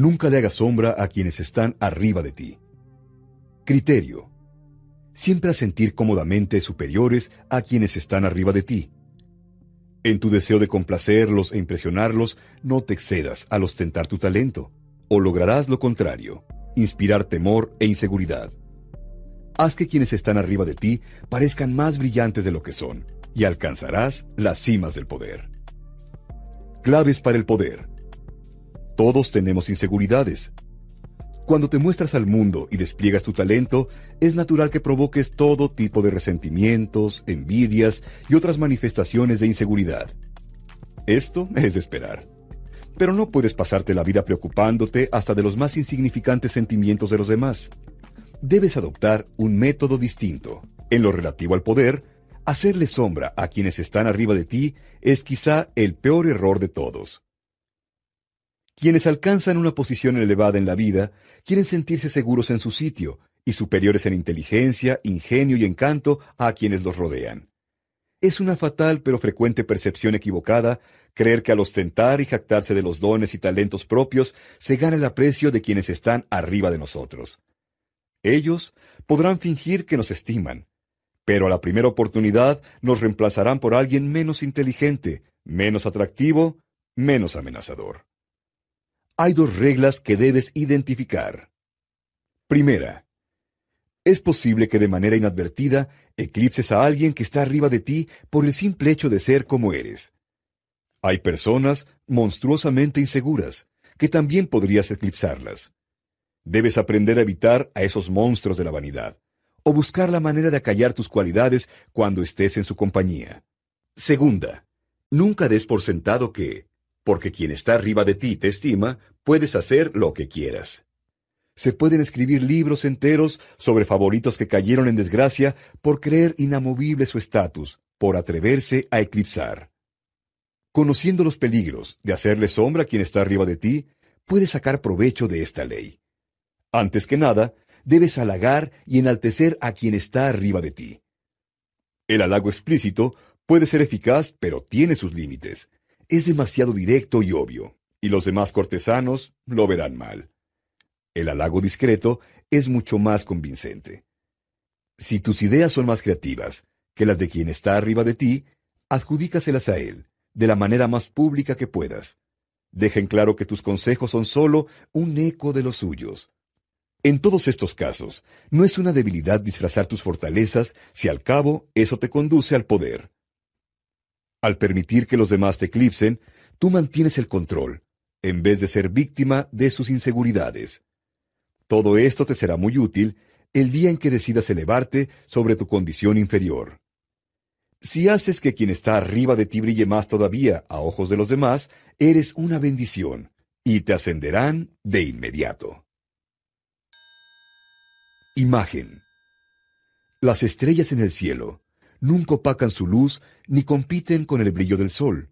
Nunca le hagas sombra a quienes están arriba de ti. Criterio. Siempre a sentir cómodamente superiores a quienes están arriba de ti. En tu deseo de complacerlos e impresionarlos, no te excedas al ostentar tu talento o lograrás lo contrario, inspirar temor e inseguridad. Haz que quienes están arriba de ti parezcan más brillantes de lo que son, y alcanzarás las cimas del poder. Claves para el poder. Todos tenemos inseguridades. Cuando te muestras al mundo y despliegas tu talento, es natural que provoques todo tipo de resentimientos, envidias y otras manifestaciones de inseguridad. Esto es de esperar. Pero no puedes pasarte la vida preocupándote hasta de los más insignificantes sentimientos de los demás. Debes adoptar un método distinto. En lo relativo al poder, hacerle sombra a quienes están arriba de ti es quizá el peor error de todos. Quienes alcanzan una posición elevada en la vida quieren sentirse seguros en su sitio y superiores en inteligencia, ingenio y encanto a quienes los rodean. Es una fatal pero frecuente percepción equivocada creer que al ostentar y jactarse de los dones y talentos propios se gana el aprecio de quienes están arriba de nosotros. Ellos podrán fingir que nos estiman, pero a la primera oportunidad nos reemplazarán por alguien menos inteligente, menos atractivo, menos amenazador. Hay dos reglas que debes identificar. Primera, es posible que de manera inadvertida eclipses a alguien que está arriba de ti por el simple hecho de ser como eres. Hay personas monstruosamente inseguras, que también podrías eclipsarlas. Debes aprender a evitar a esos monstruos de la vanidad, o buscar la manera de acallar tus cualidades cuando estés en su compañía. Segunda, nunca des por sentado que, porque quien está arriba de ti te estima, puedes hacer lo que quieras. Se pueden escribir libros enteros sobre favoritos que cayeron en desgracia por creer inamovible su estatus, por atreverse a eclipsar. Conociendo los peligros de hacerle sombra a quien está arriba de ti, puedes sacar provecho de esta ley. Antes que nada, debes halagar y enaltecer a quien está arriba de ti. El halago explícito puede ser eficaz, pero tiene sus límites. Es demasiado directo y obvio, y los demás cortesanos lo verán mal. El halago discreto es mucho más convincente. Si tus ideas son más creativas que las de quien está arriba de ti, adjudícaselas a él, de la manera más pública que puedas. Dejen claro que tus consejos son solo un eco de los suyos. En todos estos casos, no es una debilidad disfrazar tus fortalezas si al cabo eso te conduce al poder. Al permitir que los demás te eclipsen, tú mantienes el control, en vez de ser víctima de sus inseguridades. Todo esto te será muy útil el día en que decidas elevarte sobre tu condición inferior. Si haces que quien está arriba de ti brille más todavía a ojos de los demás, eres una bendición, y te ascenderán de inmediato. Imagen. Las estrellas en el cielo nunca opacan su luz ni compiten con el brillo del sol.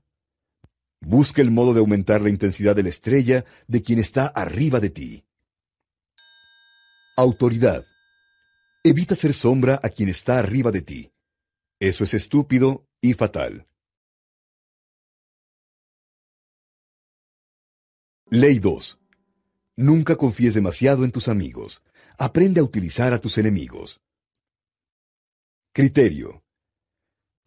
Busca el modo de aumentar la intensidad de la estrella de quien está arriba de ti. Autoridad. Evita ser sombra a quien está arriba de ti. Eso es estúpido y fatal. Ley 2. Nunca confíes demasiado en tus amigos. Aprende a utilizar a tus enemigos. Criterio.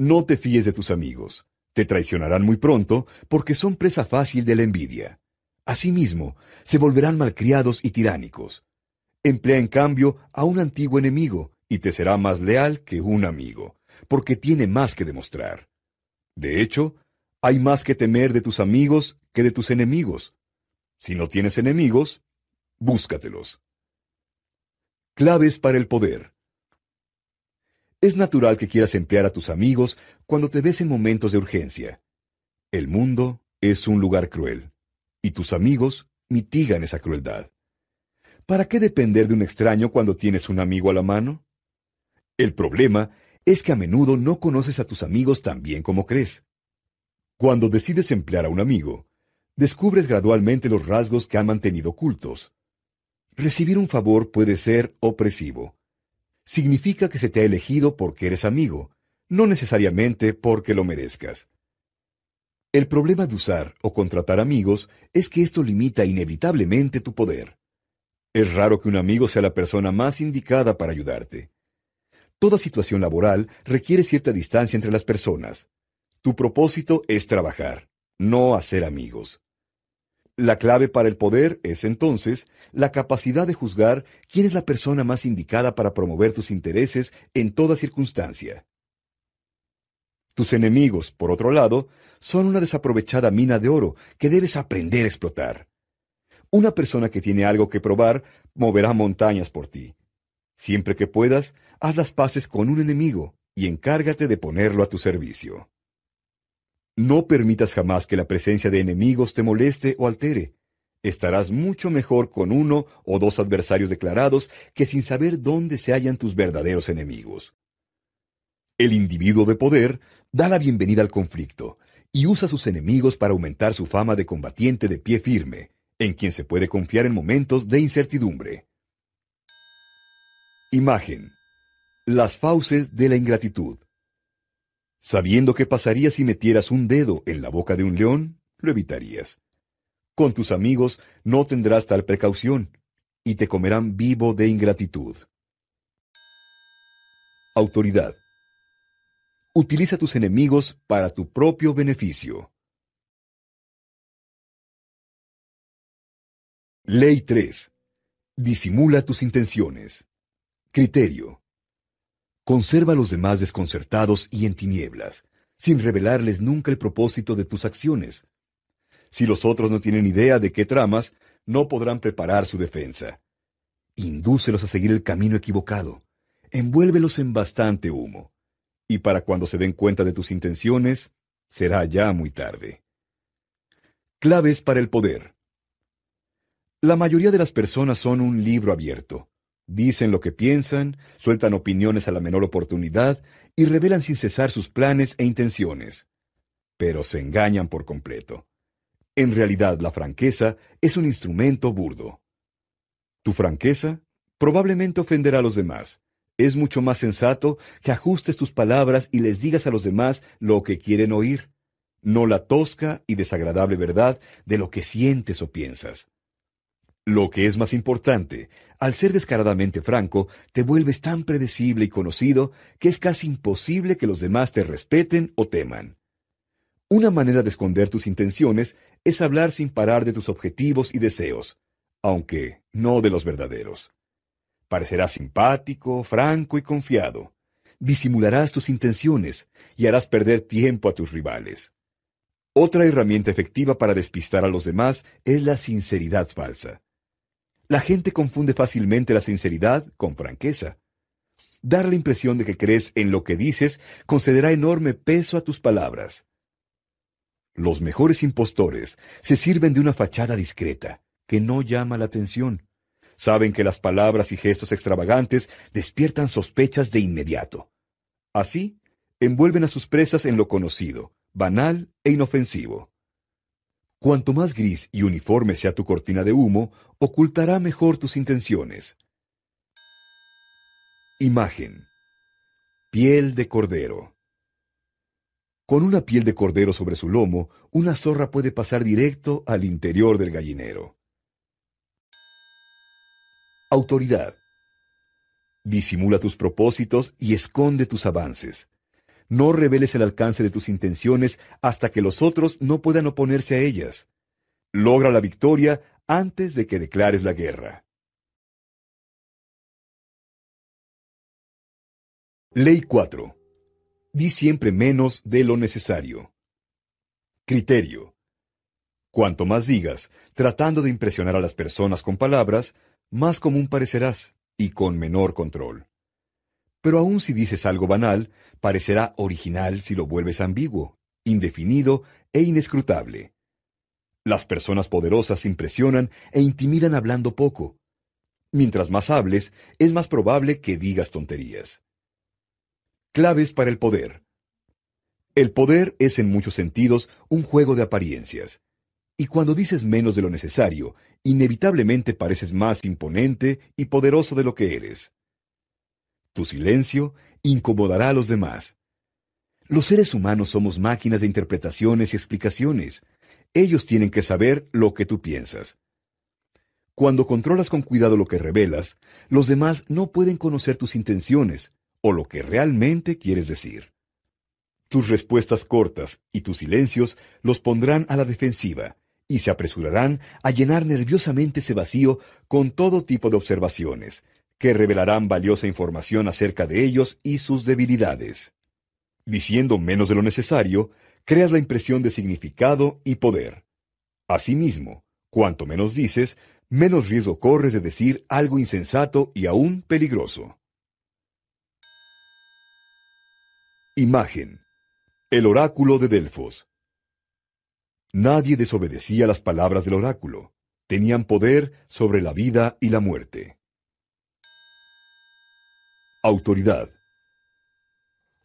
No te fíes de tus amigos. Te traicionarán muy pronto porque son presa fácil de la envidia. Asimismo, se volverán malcriados y tiránicos. Emplea en cambio a un antiguo enemigo y te será más leal que un amigo porque tiene más que demostrar. De hecho, hay más que temer de tus amigos que de tus enemigos. Si no tienes enemigos, búscatelos. Claves para el poder. Es natural que quieras emplear a tus amigos cuando te ves en momentos de urgencia. El mundo es un lugar cruel, y tus amigos mitigan esa crueldad. ¿Para qué depender de un extraño cuando tienes un amigo a la mano? El problema es que a menudo no conoces a tus amigos tan bien como crees. Cuando decides emplear a un amigo, descubres gradualmente los rasgos que han mantenido ocultos. Recibir un favor puede ser opresivo. Significa que se te ha elegido porque eres amigo, no necesariamente porque lo merezcas. El problema de usar o contratar amigos es que esto limita inevitablemente tu poder. Es raro que un amigo sea la persona más indicada para ayudarte. Toda situación laboral requiere cierta distancia entre las personas. Tu propósito es trabajar, no hacer amigos. La clave para el poder es entonces la capacidad de juzgar quién es la persona más indicada para promover tus intereses en toda circunstancia. Tus enemigos, por otro lado, son una desaprovechada mina de oro que debes aprender a explotar. Una persona que tiene algo que probar moverá montañas por ti. Siempre que puedas, haz las paces con un enemigo y encárgate de ponerlo a tu servicio. No permitas jamás que la presencia de enemigos te moleste o altere. Estarás mucho mejor con uno o dos adversarios declarados que sin saber dónde se hallan tus verdaderos enemigos. El individuo de poder da la bienvenida al conflicto y usa sus enemigos para aumentar su fama de combatiente de pie firme, en quien se puede confiar en momentos de incertidumbre. Imagen. Las fauces de la ingratitud. Sabiendo qué pasaría si metieras un dedo en la boca de un león, lo evitarías. Con tus amigos no tendrás tal precaución, y te comerán vivo de ingratitud. Autoridad. Utiliza tus enemigos para tu propio beneficio. Ley 3. Disimula tus intenciones. Criterio. Conserva a los demás desconcertados y en tinieblas, sin revelarles nunca el propósito de tus acciones. Si los otros no tienen idea de qué tramas, no podrán preparar su defensa. Indúcelos a seguir el camino equivocado. Envuélvelos en bastante humo. Y para cuando se den cuenta de tus intenciones, será ya muy tarde. Claves para el poder. La mayoría de las personas son un libro abierto. Dicen lo que piensan, sueltan opiniones a la menor oportunidad y revelan sin cesar sus planes e intenciones. Pero se engañan por completo. En realidad la franqueza es un instrumento burdo. Tu franqueza probablemente ofenderá a los demás. Es mucho más sensato que ajustes tus palabras y les digas a los demás lo que quieren oír, no la tosca y desagradable verdad de lo que sientes o piensas. Lo que es más importante, al ser descaradamente franco, te vuelves tan predecible y conocido que es casi imposible que los demás te respeten o teman. Una manera de esconder tus intenciones es hablar sin parar de tus objetivos y deseos, aunque no de los verdaderos. Parecerás simpático, franco y confiado. Disimularás tus intenciones y harás perder tiempo a tus rivales. Otra herramienta efectiva para despistar a los demás es la sinceridad falsa. La gente confunde fácilmente la sinceridad con franqueza. Dar la impresión de que crees en lo que dices concederá enorme peso a tus palabras. Los mejores impostores se sirven de una fachada discreta, que no llama la atención. Saben que las palabras y gestos extravagantes despiertan sospechas de inmediato. Así, envuelven a sus presas en lo conocido, banal e inofensivo. Cuanto más gris y uniforme sea tu cortina de humo, ocultará mejor tus intenciones. Imagen. Piel de cordero. Con una piel de cordero sobre su lomo, una zorra puede pasar directo al interior del gallinero. Autoridad. Disimula tus propósitos y esconde tus avances. No reveles el alcance de tus intenciones hasta que los otros no puedan oponerse a ellas. Logra la victoria antes de que declares la guerra. Ley 4. Di siempre menos de lo necesario. Criterio. Cuanto más digas, tratando de impresionar a las personas con palabras, más común parecerás y con menor control. Pero aun si dices algo banal, parecerá original si lo vuelves ambiguo, indefinido e inescrutable. Las personas poderosas impresionan e intimidan hablando poco. Mientras más hables, es más probable que digas tonterías. Claves para el poder. El poder es en muchos sentidos un juego de apariencias. Y cuando dices menos de lo necesario, inevitablemente pareces más imponente y poderoso de lo que eres. Tu silencio incomodará a los demás. Los seres humanos somos máquinas de interpretaciones y explicaciones. Ellos tienen que saber lo que tú piensas. Cuando controlas con cuidado lo que revelas, los demás no pueden conocer tus intenciones o lo que realmente quieres decir. Tus respuestas cortas y tus silencios los pondrán a la defensiva y se apresurarán a llenar nerviosamente ese vacío con todo tipo de observaciones, que revelarán valiosa información acerca de ellos y sus debilidades. Diciendo menos de lo necesario, creas la impresión de significado y poder. Asimismo, cuanto menos dices, menos riesgo corres de decir algo insensato y aún peligroso. Imagen. El oráculo de Delfos. Nadie desobedecía las palabras del oráculo. Tenían poder sobre la vida y la muerte. Autoridad.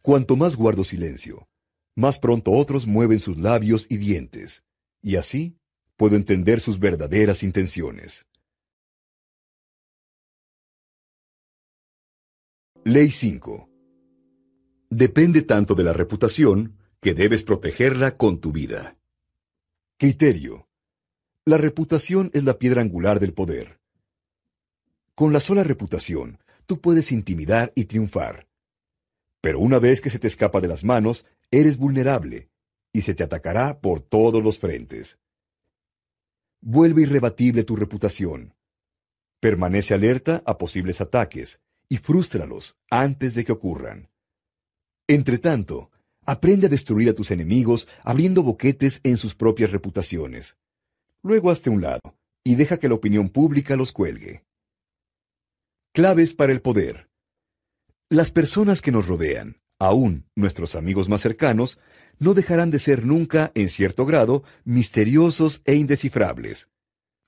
Cuanto más guardo silencio, más pronto otros mueven sus labios y dientes, y así puedo entender sus verdaderas intenciones. Ley 5. Depende tanto de la reputación que debes protegerla con tu vida. Criterio. La reputación es la piedra angular del poder. Con la sola reputación, tú puedes intimidar y triunfar. Pero una vez que se te escapa de las manos, eres vulnerable y se te atacará por todos los frentes. Vuelve irrebatible tu reputación. Permanece alerta a posibles ataques y frústralos antes de que ocurran. Entretanto, Aprende a destruir a tus enemigos abriendo boquetes en sus propias reputaciones. Luego hazte un lado y deja que la opinión pública los cuelgue. Claves para el poder. Las personas que nos rodean, aún nuestros amigos más cercanos, no dejarán de ser nunca, en cierto grado, misteriosos e indescifrables.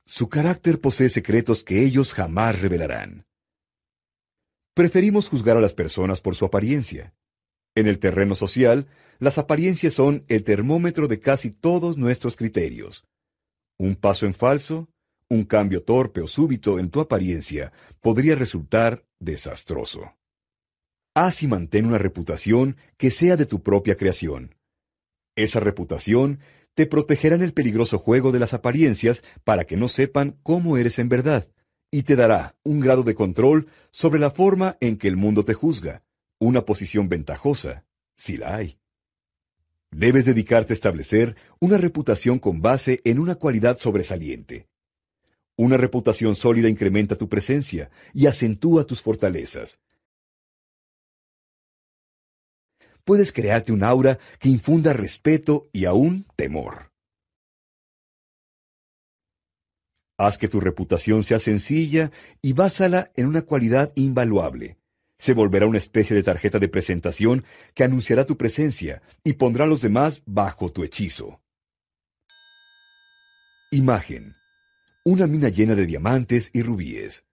Su carácter posee secretos que ellos jamás revelarán. Preferimos juzgar a las personas por su apariencia. En el terreno social, las apariencias son el termómetro de casi todos nuestros criterios. Un paso en falso, un cambio torpe o súbito en tu apariencia podría resultar desastroso. Haz y mantén una reputación que sea de tu propia creación. Esa reputación te protegerá en el peligroso juego de las apariencias para que no sepan cómo eres en verdad, y te dará un grado de control sobre la forma en que el mundo te juzga, una posición ventajosa, si la hay. Debes dedicarte a establecer una reputación con base en una cualidad sobresaliente. Una reputación sólida incrementa tu presencia y acentúa tus fortalezas. Puedes crearte un aura que infunda respeto y aún temor. Haz que tu reputación sea sencilla y básala en una cualidad invaluable se volverá una especie de tarjeta de presentación que anunciará tu presencia y pondrá a los demás bajo tu hechizo. Imagen. Una mina llena de diamantes y rubíes.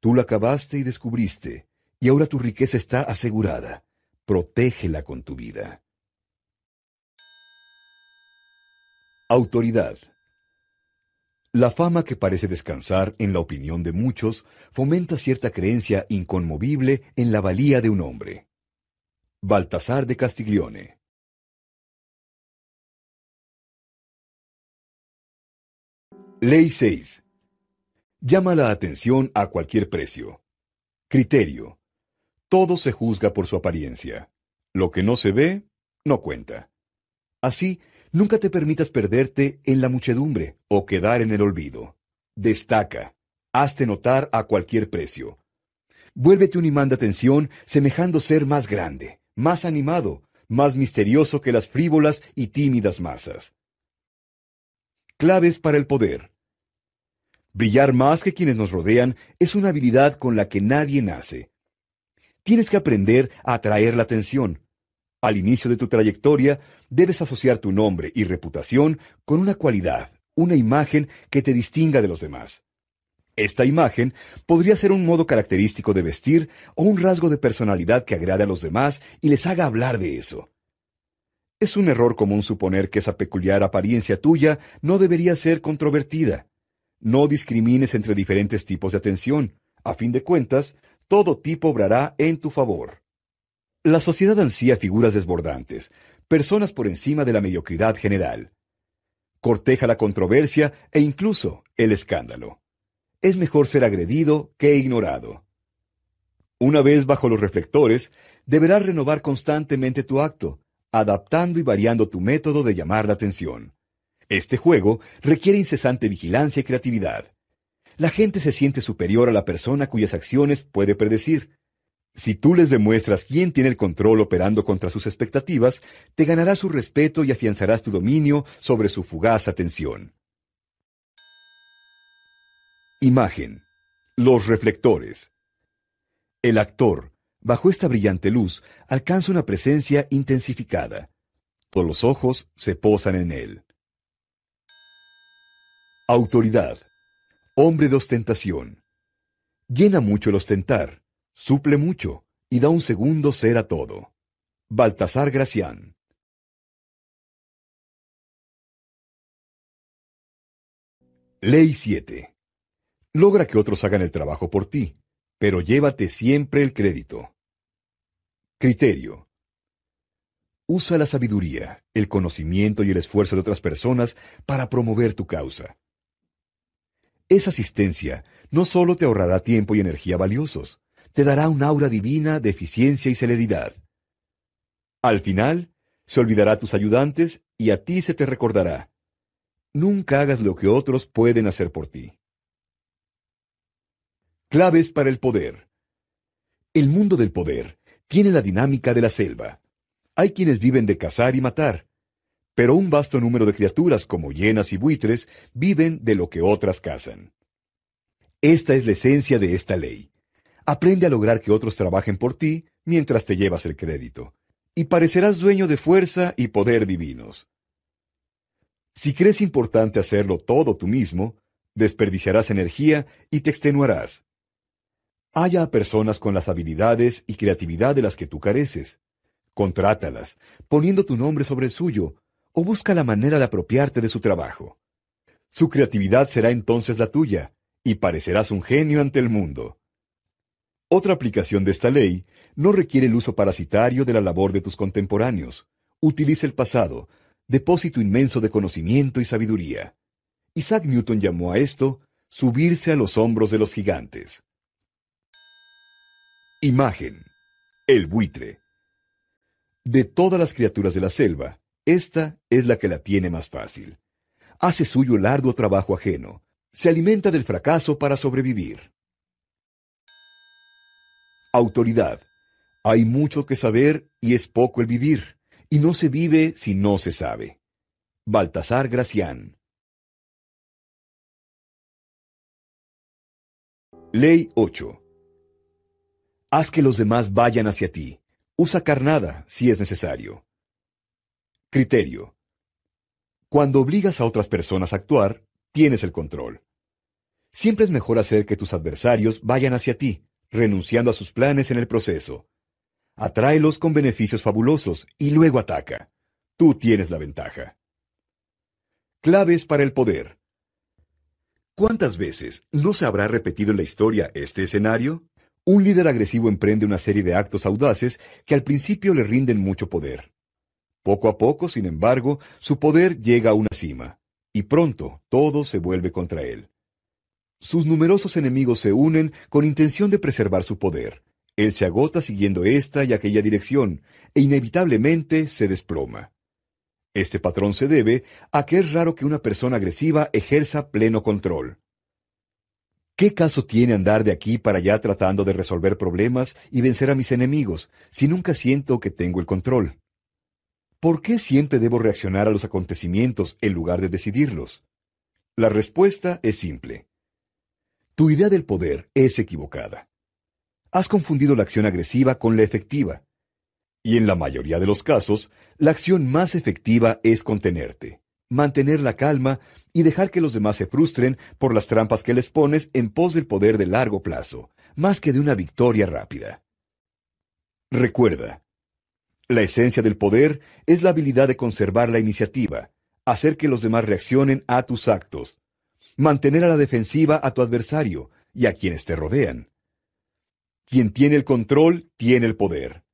Tú la cavaste y descubriste, y ahora tu riqueza está asegurada. Protégela con tu vida. Autoridad. La fama que parece descansar en la opinión de muchos fomenta cierta creencia inconmovible en la valía de un hombre. Baltasar de Castiglione Ley 6. Llama la atención a cualquier precio. Criterio. Todo se juzga por su apariencia. Lo que no se ve, no cuenta. Así, Nunca te permitas perderte en la muchedumbre o quedar en el olvido. Destaca. Hazte notar a cualquier precio. Vuélvete un imán de atención semejando ser más grande, más animado, más misterioso que las frívolas y tímidas masas. Claves para el poder. Brillar más que quienes nos rodean es una habilidad con la que nadie nace. Tienes que aprender a atraer la atención, al inicio de tu trayectoria, debes asociar tu nombre y reputación con una cualidad, una imagen que te distinga de los demás. Esta imagen podría ser un modo característico de vestir o un rasgo de personalidad que agrade a los demás y les haga hablar de eso. Es un error común suponer que esa peculiar apariencia tuya no debería ser controvertida. No discrimines entre diferentes tipos de atención. A fin de cuentas, todo tipo obrará en tu favor. La sociedad ansía figuras desbordantes, personas por encima de la mediocridad general. Corteja la controversia e incluso el escándalo es mejor ser agredido que ignorado. Una vez bajo los reflectores, deberás renovar constantemente tu acto, adaptando y variando tu método de llamar la atención. Este juego requiere incesante vigilancia y creatividad. La gente se siente superior a la persona cuyas acciones puede predecir. Si tú les demuestras quién tiene el control operando contra sus expectativas, te ganarás su respeto y afianzarás tu dominio sobre su fugaz atención. Imagen. Los reflectores. El actor, bajo esta brillante luz, alcanza una presencia intensificada. Todos los ojos se posan en él. Autoridad. Hombre de ostentación. Llena mucho el ostentar, suple mucho y da un segundo ser a todo. Baltasar Gracián. Ley 7. Logra que otros hagan el trabajo por ti, pero llévate siempre el crédito. Criterio. Usa la sabiduría, el conocimiento y el esfuerzo de otras personas para promover tu causa. Esa asistencia no solo te ahorrará tiempo y energía valiosos, te dará un aura divina de eficiencia y celeridad. Al final, se olvidará a tus ayudantes y a ti se te recordará. Nunca hagas lo que otros pueden hacer por ti. Claves para el poder. El mundo del poder tiene la dinámica de la selva. Hay quienes viven de cazar y matar, pero un vasto número de criaturas como hienas y buitres viven de lo que otras cazan. Esta es la esencia de esta ley. Aprende a lograr que otros trabajen por ti mientras te llevas el crédito, y parecerás dueño de fuerza y poder divinos. Si crees importante hacerlo todo tú mismo, desperdiciarás energía y te extenuarás. Haya a personas con las habilidades y creatividad de las que tú careces. Contrátalas, poniendo tu nombre sobre el suyo, o busca la manera de apropiarte de su trabajo. Su creatividad será entonces la tuya, y parecerás un genio ante el mundo. Otra aplicación de esta ley no requiere el uso parasitario de la labor de tus contemporáneos. Utiliza el pasado, depósito inmenso de conocimiento y sabiduría. Isaac Newton llamó a esto subirse a los hombros de los gigantes. Imagen. El buitre. De todas las criaturas de la selva, esta es la que la tiene más fácil. Hace suyo el arduo trabajo ajeno. Se alimenta del fracaso para sobrevivir. Autoridad. Hay mucho que saber y es poco el vivir, y no se vive si no se sabe. Baltasar Gracián. Ley 8. Haz que los demás vayan hacia ti. Usa carnada si es necesario. Criterio. Cuando obligas a otras personas a actuar, tienes el control. Siempre es mejor hacer que tus adversarios vayan hacia ti, renunciando a sus planes en el proceso. Atráelos con beneficios fabulosos y luego ataca. Tú tienes la ventaja. Claves para el poder. ¿Cuántas veces no se habrá repetido en la historia este escenario? Un líder agresivo emprende una serie de actos audaces que al principio le rinden mucho poder. Poco a poco, sin embargo, su poder llega a una cima, y pronto todo se vuelve contra él. Sus numerosos enemigos se unen con intención de preservar su poder. Él se agota siguiendo esta y aquella dirección, e inevitablemente se desploma. Este patrón se debe a que es raro que una persona agresiva ejerza pleno control. ¿Qué caso tiene andar de aquí para allá tratando de resolver problemas y vencer a mis enemigos si nunca siento que tengo el control? ¿Por qué siempre debo reaccionar a los acontecimientos en lugar de decidirlos? La respuesta es simple. Tu idea del poder es equivocada. Has confundido la acción agresiva con la efectiva. Y en la mayoría de los casos, la acción más efectiva es contenerte, mantener la calma y dejar que los demás se frustren por las trampas que les pones en pos del poder de largo plazo, más que de una victoria rápida. Recuerda, la esencia del poder es la habilidad de conservar la iniciativa, hacer que los demás reaccionen a tus actos, mantener a la defensiva a tu adversario y a quienes te rodean. Quien tiene el control tiene el poder.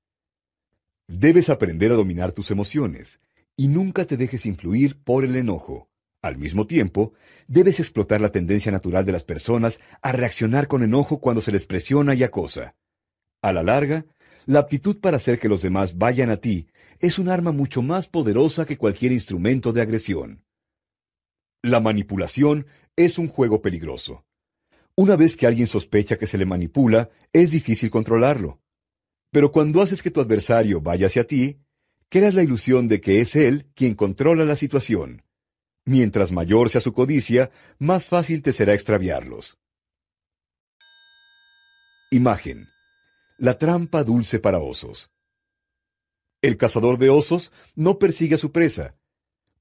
Debes aprender a dominar tus emociones y nunca te dejes influir por el enojo. Al mismo tiempo, debes explotar la tendencia natural de las personas a reaccionar con enojo cuando se les presiona y acosa. A la larga, la aptitud para hacer que los demás vayan a ti es un arma mucho más poderosa que cualquier instrumento de agresión. La manipulación es un juego peligroso. Una vez que alguien sospecha que se le manipula, es difícil controlarlo. Pero cuando haces que tu adversario vaya hacia ti, creas la ilusión de que es él quien controla la situación. Mientras mayor sea su codicia, más fácil te será extraviarlos. Imagen. La trampa dulce para osos. El cazador de osos no persigue a su presa.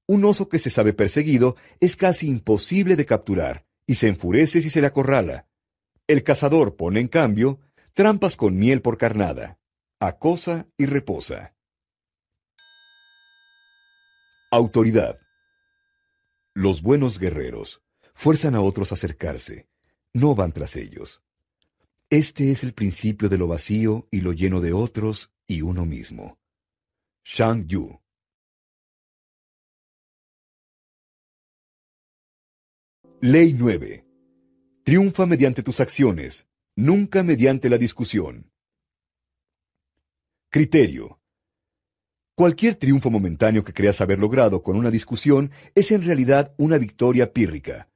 Un oso que se sabe perseguido es casi imposible de capturar y se enfurece si se le acorrala. El cazador pone, en cambio, trampas con miel por carnada, acosa y reposa. Autoridad. Los buenos guerreros fuerzan a otros a acercarse, no van tras ellos. Este es el principio de lo vacío y lo lleno de otros y uno mismo. Shang Yu. Ley 9. Triunfa mediante tus acciones, nunca mediante la discusión. Criterio. Cualquier triunfo momentáneo que creas haber logrado con una discusión es en realidad una victoria pírrica.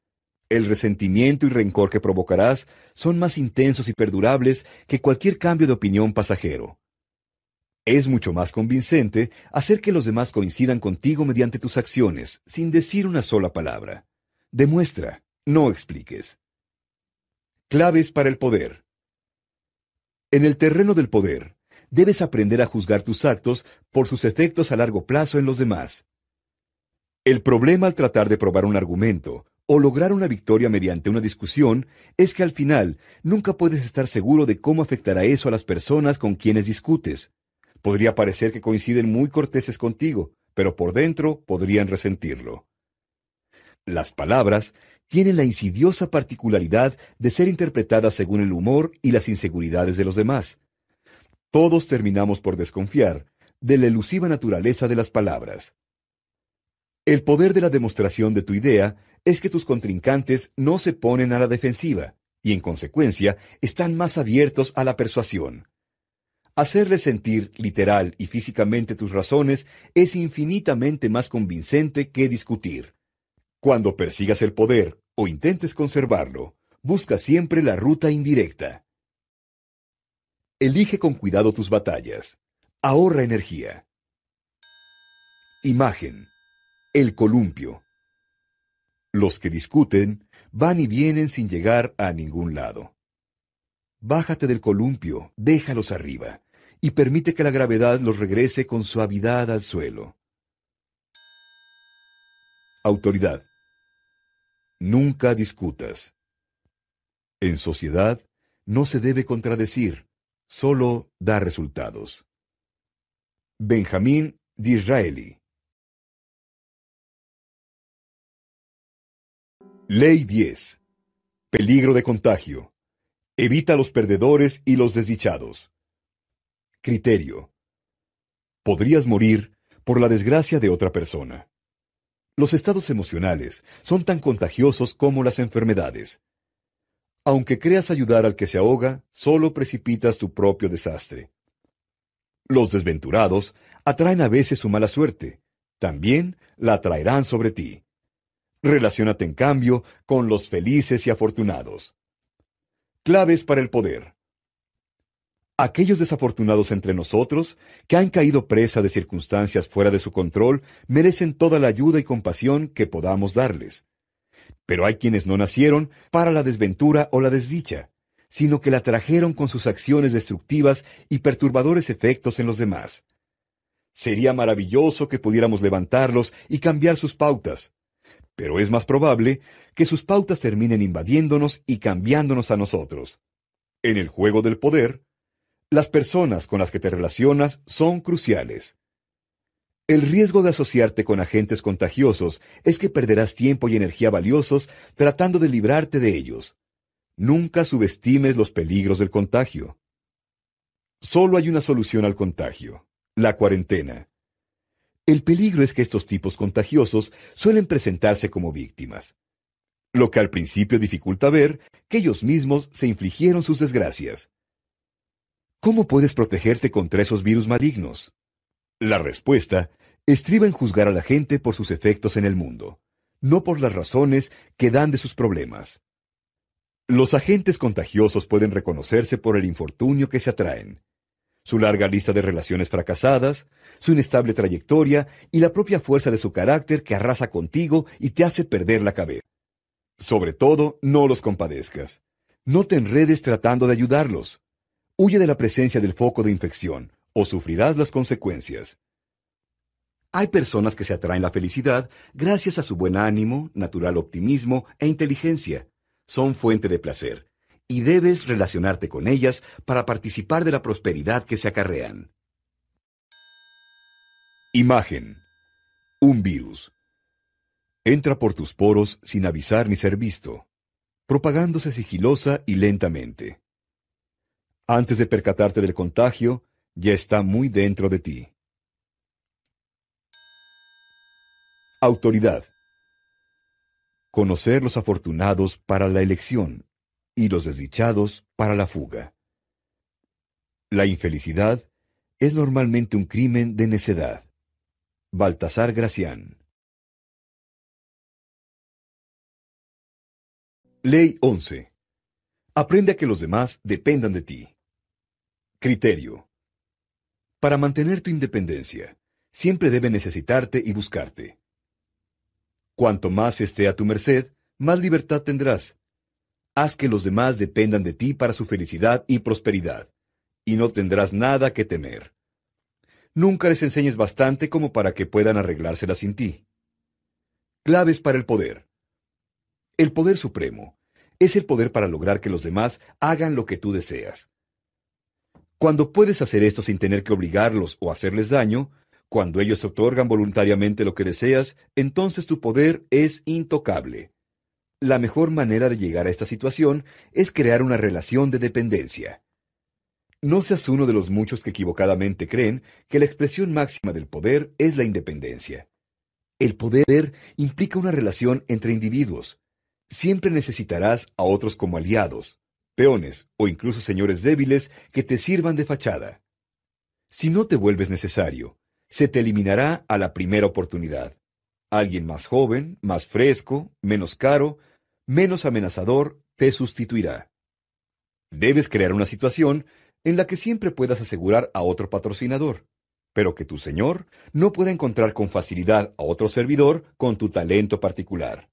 El resentimiento y rencor que provocarás son más intensos y perdurables que cualquier cambio de opinión pasajero. Es mucho más convincente hacer que los demás coincidan contigo mediante tus acciones, sin decir una sola palabra. Demuestra, no expliques. Claves para el poder. En el terreno del poder, debes aprender a juzgar tus actos por sus efectos a largo plazo en los demás. El problema al tratar de probar un argumento o lograr una victoria mediante una discusión es que al final nunca puedes estar seguro de cómo afectará eso a las personas con quienes discutes, Podría parecer que coinciden muy corteses contigo, pero por dentro podrían resentirlo. Las palabras tienen la insidiosa particularidad de ser interpretadas según el humor y las inseguridades de los demás. Todos terminamos por desconfiar de la elusiva naturaleza de las palabras. El poder de la demostración de tu idea es que tus contrincantes no se ponen a la defensiva y en consecuencia están más abiertos a la persuasión. Hacerle sentir literal y físicamente tus razones es infinitamente más convincente que discutir. Cuando persigas el poder o intentes conservarlo, busca siempre la ruta indirecta. Elige con cuidado tus batallas. Ahorra energía. Imagen. El columpio. Los que discuten van y vienen sin llegar a ningún lado. Bájate del columpio, déjalos arriba y permite que la gravedad los regrese con suavidad al suelo. Autoridad. Nunca discutas. En sociedad no se debe contradecir, solo da resultados. Benjamín Disraeli. Ley 10. Peligro de contagio. Evita los perdedores y los desdichados. Criterio. Podrías morir por la desgracia de otra persona. Los estados emocionales son tan contagiosos como las enfermedades. Aunque creas ayudar al que se ahoga, solo precipitas tu propio desastre. Los desventurados atraen a veces su mala suerte, también la atraerán sobre ti. Relaciónate en cambio con los felices y afortunados. Claves para el poder. Aquellos desafortunados entre nosotros, que han caído presa de circunstancias fuera de su control, merecen toda la ayuda y compasión que podamos darles. Pero hay quienes no nacieron para la desventura o la desdicha, sino que la trajeron con sus acciones destructivas y perturbadores efectos en los demás. Sería maravilloso que pudiéramos levantarlos y cambiar sus pautas, pero es más probable que sus pautas terminen invadiéndonos y cambiándonos a nosotros. En el juego del poder, las personas con las que te relacionas son cruciales. El riesgo de asociarte con agentes contagiosos es que perderás tiempo y energía valiosos tratando de librarte de ellos. Nunca subestimes los peligros del contagio. Solo hay una solución al contagio, la cuarentena. El peligro es que estos tipos contagiosos suelen presentarse como víctimas, lo que al principio dificulta ver que ellos mismos se infligieron sus desgracias. ¿Cómo puedes protegerte contra esos virus malignos? La respuesta estriba en juzgar a la gente por sus efectos en el mundo, no por las razones que dan de sus problemas. Los agentes contagiosos pueden reconocerse por el infortunio que se atraen su larga lista de relaciones fracasadas, su inestable trayectoria y la propia fuerza de su carácter que arrasa contigo y te hace perder la cabeza. Sobre todo, no los compadezcas. No te enredes tratando de ayudarlos. Huye de la presencia del foco de infección, o sufrirás las consecuencias. Hay personas que se atraen la felicidad gracias a su buen ánimo, natural optimismo e inteligencia. Son fuente de placer, y debes relacionarte con ellas para participar de la prosperidad que se acarrean. Imagen. Un virus. Entra por tus poros sin avisar ni ser visto, propagándose sigilosa y lentamente. Antes de percatarte del contagio, ya está muy dentro de ti. Autoridad. Conocer los afortunados para la elección y los desdichados para la fuga. La infelicidad es normalmente un crimen de necedad. Baltasar Gracián. Ley 11. Aprende a que los demás dependan de ti. Criterio. Para mantener tu independencia, siempre debe necesitarte y buscarte. Cuanto más esté a tu merced, más libertad tendrás, Haz que los demás dependan de ti para su felicidad y prosperidad, y no tendrás nada que temer. Nunca les enseñes bastante como para que puedan arreglárselas sin ti. Claves para el poder. El poder supremo es el poder para lograr que los demás hagan lo que tú deseas. Cuando puedes hacer esto sin tener que obligarlos o hacerles daño, cuando ellos otorgan voluntariamente lo que deseas, entonces tu poder es intocable. La mejor manera de llegar a esta situación es crear una relación de dependencia. No seas uno de los muchos que equivocadamente creen que la expresión máxima del poder es la independencia. El poder implica una relación entre individuos. Siempre necesitarás a otros como aliados, peones o incluso señores débiles que te sirvan de fachada. Si no te vuelves necesario, se te eliminará a la primera oportunidad alguien más joven, más fresco, menos caro, menos amenazador, te sustituirá. Debes crear una situación en la que siempre puedas asegurar a otro patrocinador, pero que tu señor no pueda encontrar con facilidad a otro servidor con tu talento particular.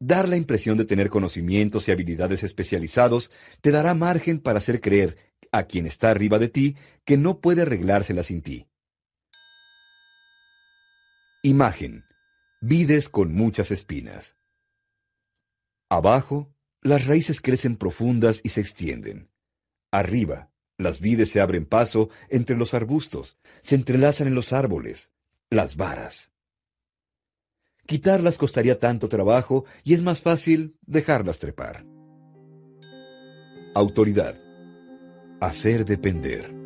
Dar la impresión de tener conocimientos y habilidades especializados te dará margen para hacer creer a quien está arriba de ti que no puede arreglársela sin ti. Imagen. Vides con muchas espinas. Abajo, las raíces crecen profundas y se extienden. Arriba, las vides se abren paso entre los arbustos, se entrelazan en los árboles, las varas. Quitarlas costaría tanto trabajo y es más fácil dejarlas trepar. Autoridad. Hacer depender.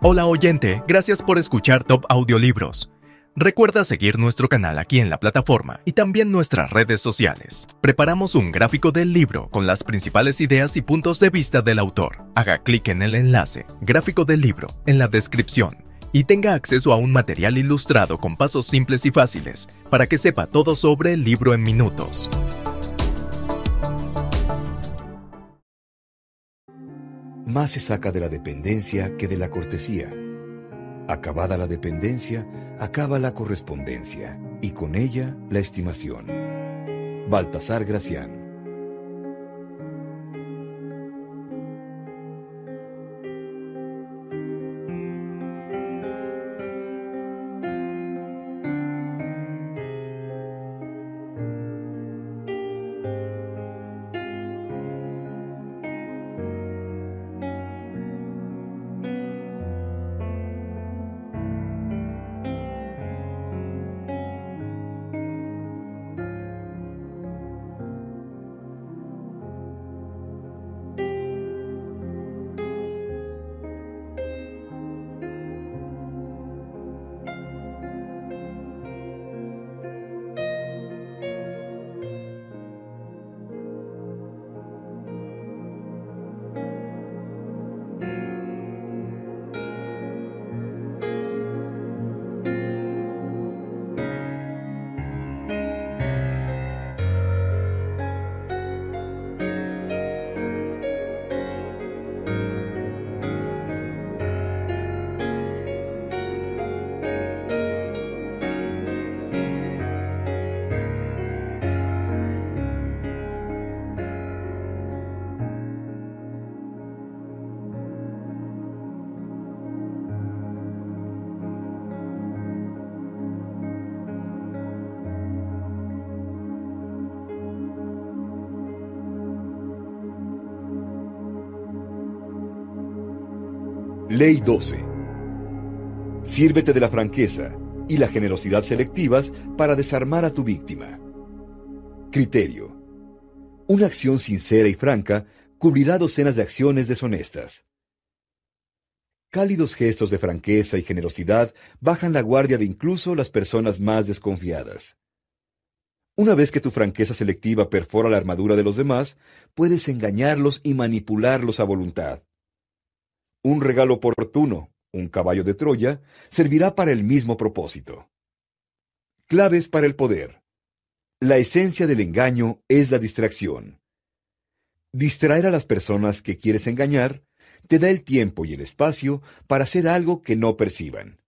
Hola oyente, gracias por escuchar Top Audiolibros. Recuerda seguir nuestro canal aquí en la plataforma y también nuestras redes sociales. Preparamos un gráfico del libro con las principales ideas y puntos de vista del autor. Haga clic en el enlace, gráfico del libro, en la descripción y tenga acceso a un material ilustrado con pasos simples y fáciles para que sepa todo sobre el libro en minutos. Más se saca de la dependencia que de la cortesía. Acabada la dependencia, acaba la correspondencia, y con ella la estimación. Baltasar Gracián Ley 12. Sírvete de la franqueza y la generosidad selectivas para desarmar a tu víctima. Criterio. Una acción sincera y franca cubrirá docenas de acciones deshonestas. Cálidos gestos de franqueza y generosidad bajan la guardia de incluso las personas más desconfiadas. Una vez que tu franqueza selectiva perfora la armadura de los demás, puedes engañarlos y manipularlos a voluntad. Un regalo oportuno, un caballo de Troya, servirá para el mismo propósito. Claves para el poder. La esencia del engaño es la distracción. Distraer a las personas que quieres engañar te da el tiempo y el espacio para hacer algo que no perciban.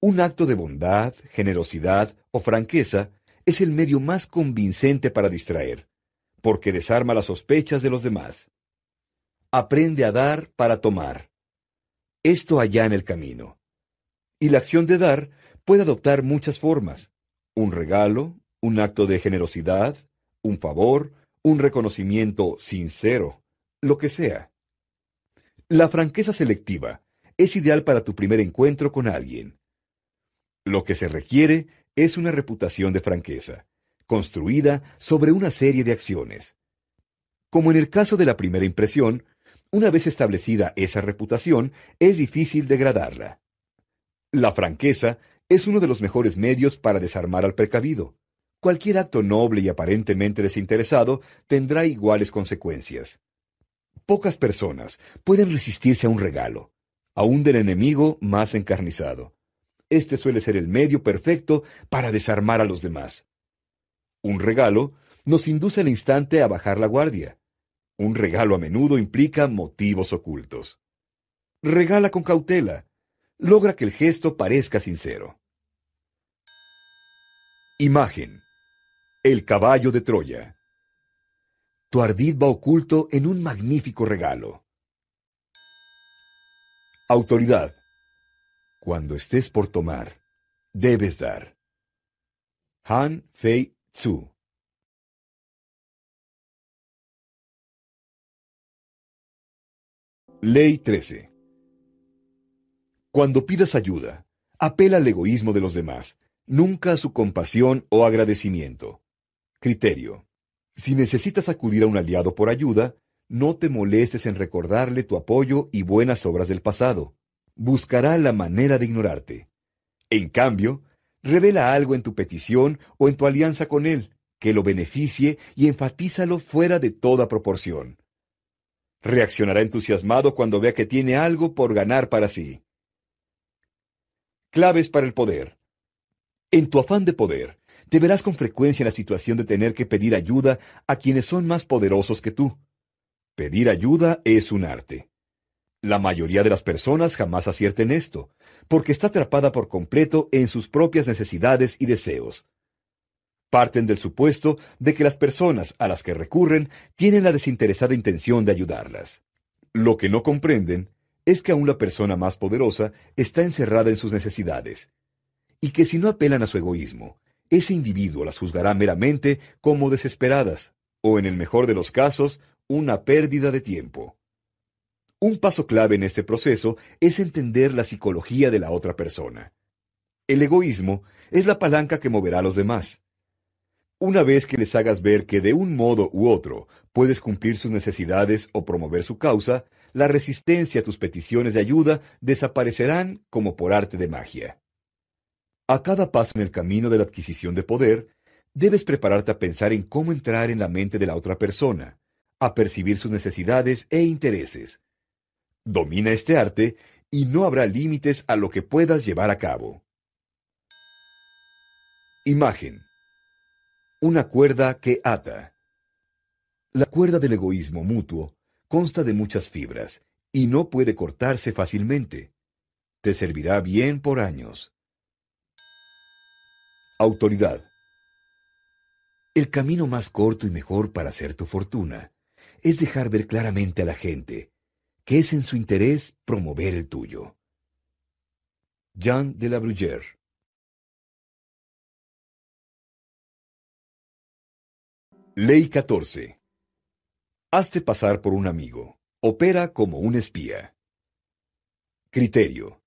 Un acto de bondad, generosidad o franqueza es el medio más convincente para distraer, porque desarma las sospechas de los demás. Aprende a dar para tomar. Esto allá en el camino. Y la acción de dar puede adoptar muchas formas. Un regalo, un acto de generosidad, un favor, un reconocimiento sincero, lo que sea. La franqueza selectiva es ideal para tu primer encuentro con alguien. Lo que se requiere es una reputación de franqueza, construida sobre una serie de acciones. Como en el caso de la primera impresión, una vez establecida esa reputación, es difícil degradarla. La franqueza es uno de los mejores medios para desarmar al precavido. Cualquier acto noble y aparentemente desinteresado tendrá iguales consecuencias. Pocas personas pueden resistirse a un regalo, aún del enemigo más encarnizado. Este suele ser el medio perfecto para desarmar a los demás. Un regalo nos induce al instante a bajar la guardia. Un regalo a menudo implica motivos ocultos. Regala con cautela. Logra que el gesto parezca sincero. Imagen. El caballo de Troya tu ardid va oculto en un magnífico regalo. Autoridad. Cuando estés por tomar, debes dar. Han Fei Tzu. Ley 13. Cuando pidas ayuda, apela al egoísmo de los demás, nunca a su compasión o agradecimiento. Criterio. Si necesitas acudir a un aliado por ayuda, no te molestes en recordarle tu apoyo y buenas obras del pasado. Buscará la manera de ignorarte. En cambio, revela algo en tu petición o en tu alianza con él, que lo beneficie y enfatízalo fuera de toda proporción. Reaccionará entusiasmado cuando vea que tiene algo por ganar para sí. Claves para el poder. En tu afán de poder, te verás con frecuencia en la situación de tener que pedir ayuda a quienes son más poderosos que tú. Pedir ayuda es un arte. La mayoría de las personas jamás acierten esto, porque está atrapada por completo en sus propias necesidades y deseos. Parten del supuesto de que las personas a las que recurren tienen la desinteresada intención de ayudarlas. Lo que no comprenden es que aún la persona más poderosa está encerrada en sus necesidades, y que si no apelan a su egoísmo ese individuo las juzgará meramente como desesperadas, o en el mejor de los casos, una pérdida de tiempo. Un paso clave en este proceso es entender la psicología de la otra persona. El egoísmo es la palanca que moverá a los demás. Una vez que les hagas ver que de un modo u otro puedes cumplir sus necesidades o promover su causa, la resistencia a tus peticiones de ayuda desaparecerán como por arte de magia. A cada paso en el camino de la adquisición de poder, debes prepararte a pensar en cómo entrar en la mente de la otra persona, a percibir sus necesidades e intereses. Domina este arte y no habrá límites a lo que puedas llevar a cabo. Imagen. Una cuerda que ata. La cuerda del egoísmo mutuo consta de muchas fibras y no puede cortarse fácilmente. Te servirá bien por años. Autoridad. El camino más corto y mejor para hacer tu fortuna es dejar ver claramente a la gente que es en su interés promover el tuyo. Jean de la Bruyère Ley 14. Hazte pasar por un amigo. Opera como un espía. Criterio.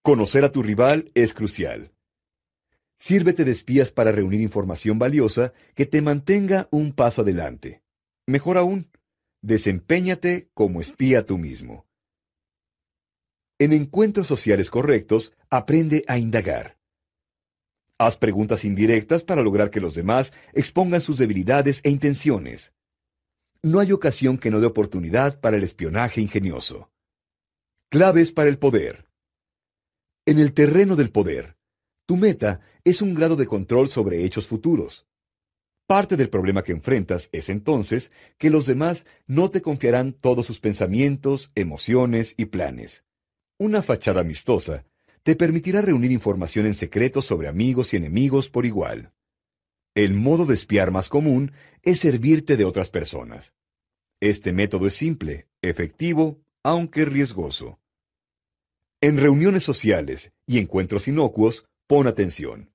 Conocer a tu rival es crucial. Sírvete de espías para reunir información valiosa que te mantenga un paso adelante. Mejor aún, desempeñate como espía tú mismo. En encuentros sociales correctos, aprende a indagar. Haz preguntas indirectas para lograr que los demás expongan sus debilidades e intenciones. No hay ocasión que no dé oportunidad para el espionaje ingenioso. Claves para el poder. En el terreno del poder, tu meta es un grado de control sobre hechos futuros. Parte del problema que enfrentas es entonces que los demás no te confiarán todos sus pensamientos, emociones y planes. Una fachada amistosa te permitirá reunir información en secreto sobre amigos y enemigos por igual. El modo de espiar más común es servirte de otras personas. Este método es simple, efectivo, aunque riesgoso. En reuniones sociales y encuentros inocuos, pon atención.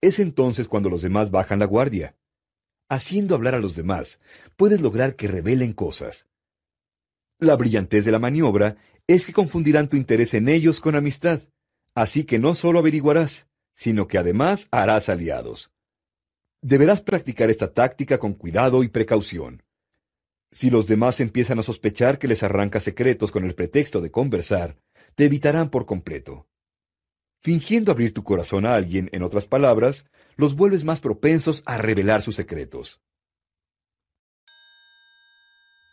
Es entonces cuando los demás bajan la guardia. Haciendo hablar a los demás, puedes lograr que revelen cosas. La brillantez de la maniobra es que confundirán tu interés en ellos con amistad. Así que no solo averiguarás, sino que además harás aliados. Deberás practicar esta táctica con cuidado y precaución. Si los demás empiezan a sospechar que les arranca secretos con el pretexto de conversar, te evitarán por completo. Fingiendo abrir tu corazón a alguien, en otras palabras, los vuelves más propensos a revelar sus secretos.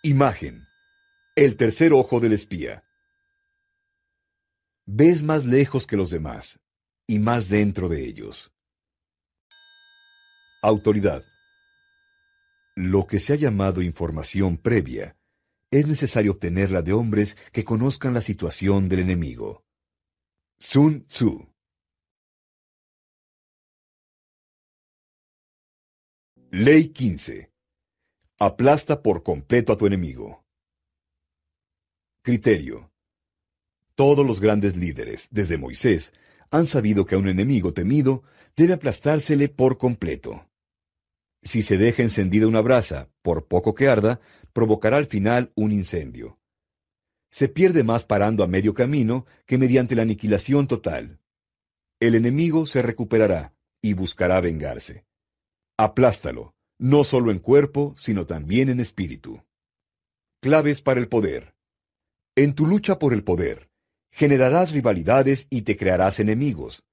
Imagen. El tercer ojo del espía. Ves más lejos que los demás y más dentro de ellos. Autoridad. Lo que se ha llamado información previa es necesario obtenerla de hombres que conozcan la situación del enemigo. Sun Tzu. Ley 15. Aplasta por completo a tu enemigo. Criterio. Todos los grandes líderes, desde Moisés, han sabido que a un enemigo temido debe aplastársele por completo. Si se deja encendida una brasa, por poco que arda, provocará al final un incendio. Se pierde más parando a medio camino que mediante la aniquilación total. El enemigo se recuperará y buscará vengarse. Aplástalo, no solo en cuerpo, sino también en espíritu. Claves para el poder. En tu lucha por el poder, generarás rivalidades y te crearás enemigos.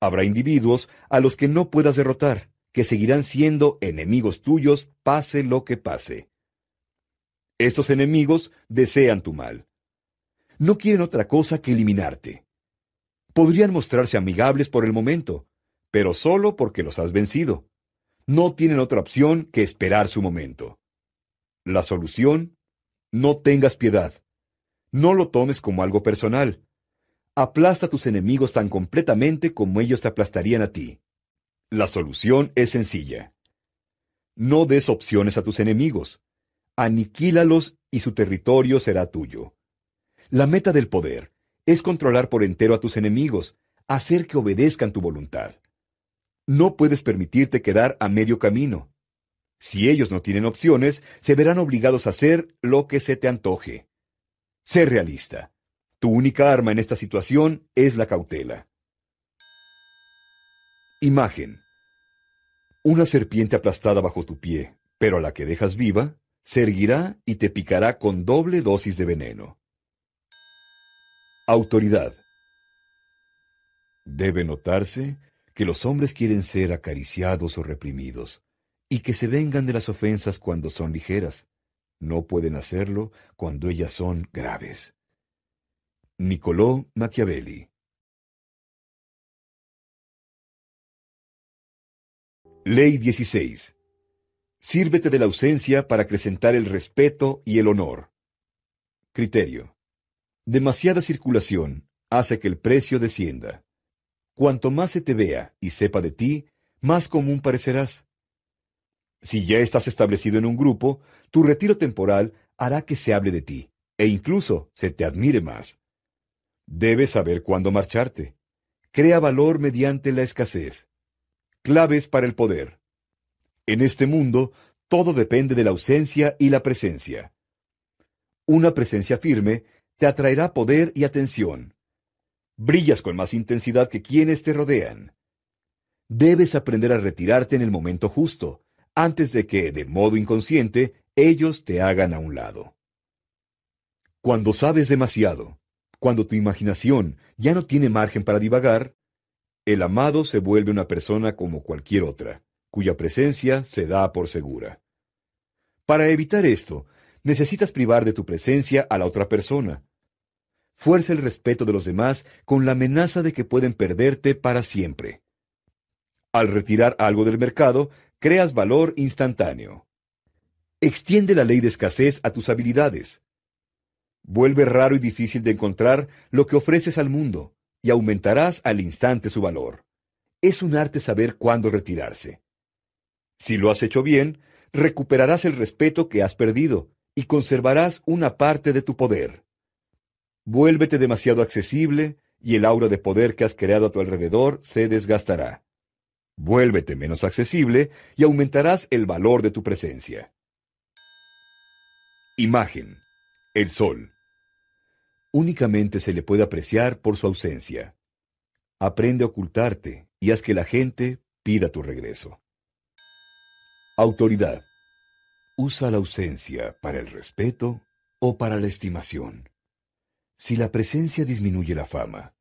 Habrá individuos a los que no puedas derrotar, que seguirán siendo enemigos tuyos pase lo que pase. Estos enemigos desean tu mal. No quieren otra cosa que eliminarte. Podrían mostrarse amigables por el momento, pero solo porque los has vencido. No tienen otra opción que esperar su momento. La solución, no tengas piedad. No lo tomes como algo personal. Aplasta a tus enemigos tan completamente como ellos te aplastarían a ti. La solución es sencilla. No des opciones a tus enemigos. Aniquílalos y su territorio será tuyo. La meta del poder es controlar por entero a tus enemigos, hacer que obedezcan tu voluntad. No puedes permitirte quedar a medio camino. Si ellos no tienen opciones, se verán obligados a hacer lo que se te antoje. Sé realista. Tu única arma en esta situación es la cautela. Imagen. Una serpiente aplastada bajo tu pie, pero a la que dejas viva, se erguirá y te picará con doble dosis de veneno. Autoridad. Debe notarse que los hombres quieren ser acariciados o reprimidos, y que se vengan de las ofensas cuando son ligeras, no pueden hacerlo cuando ellas son graves. Niccolò Machiavelli Ley 16. Sírvete de la ausencia para acrecentar el respeto y el honor. Criterio. Demasiada circulación hace que el precio descienda. Cuanto más se te vea y sepa de ti, más común parecerás. Si ya estás establecido en un grupo, tu retiro temporal hará que se hable de ti, e incluso se te admire más. Debes saber cuándo marcharte. Crea valor mediante la escasez. Claves para el poder. En este mundo, todo depende de la ausencia y la presencia. Una presencia firme te atraerá poder y atención. Brillas con más intensidad que quienes te rodean. Debes aprender a retirarte en el momento justo, antes de que, de modo inconsciente, ellos te hagan a un lado. Cuando sabes demasiado, cuando tu imaginación ya no tiene margen para divagar, el amado se vuelve una persona como cualquier otra, cuya presencia se da por segura. Para evitar esto, necesitas privar de tu presencia a la otra persona. Fuerza el respeto de los demás con la amenaza de que pueden perderte para siempre. Al retirar algo del mercado, creas valor instantáneo. Extiende la ley de escasez a tus habilidades. Vuelve raro y difícil de encontrar lo que ofreces al mundo, y aumentarás al instante su valor. Es un arte saber cuándo retirarse. Si lo has hecho bien, recuperarás el respeto que has perdido y conservarás una parte de tu poder. Vuélvete demasiado accesible y el aura de poder que has creado a tu alrededor se desgastará. Vuélvete menos accesible y aumentarás el valor de tu presencia. Imagen. El sol. Únicamente se le puede apreciar por su ausencia. Aprende a ocultarte y haz que la gente pida tu regreso. Autoridad. Usa la ausencia para el respeto o para la estimación. Si la presencia disminuye la fama,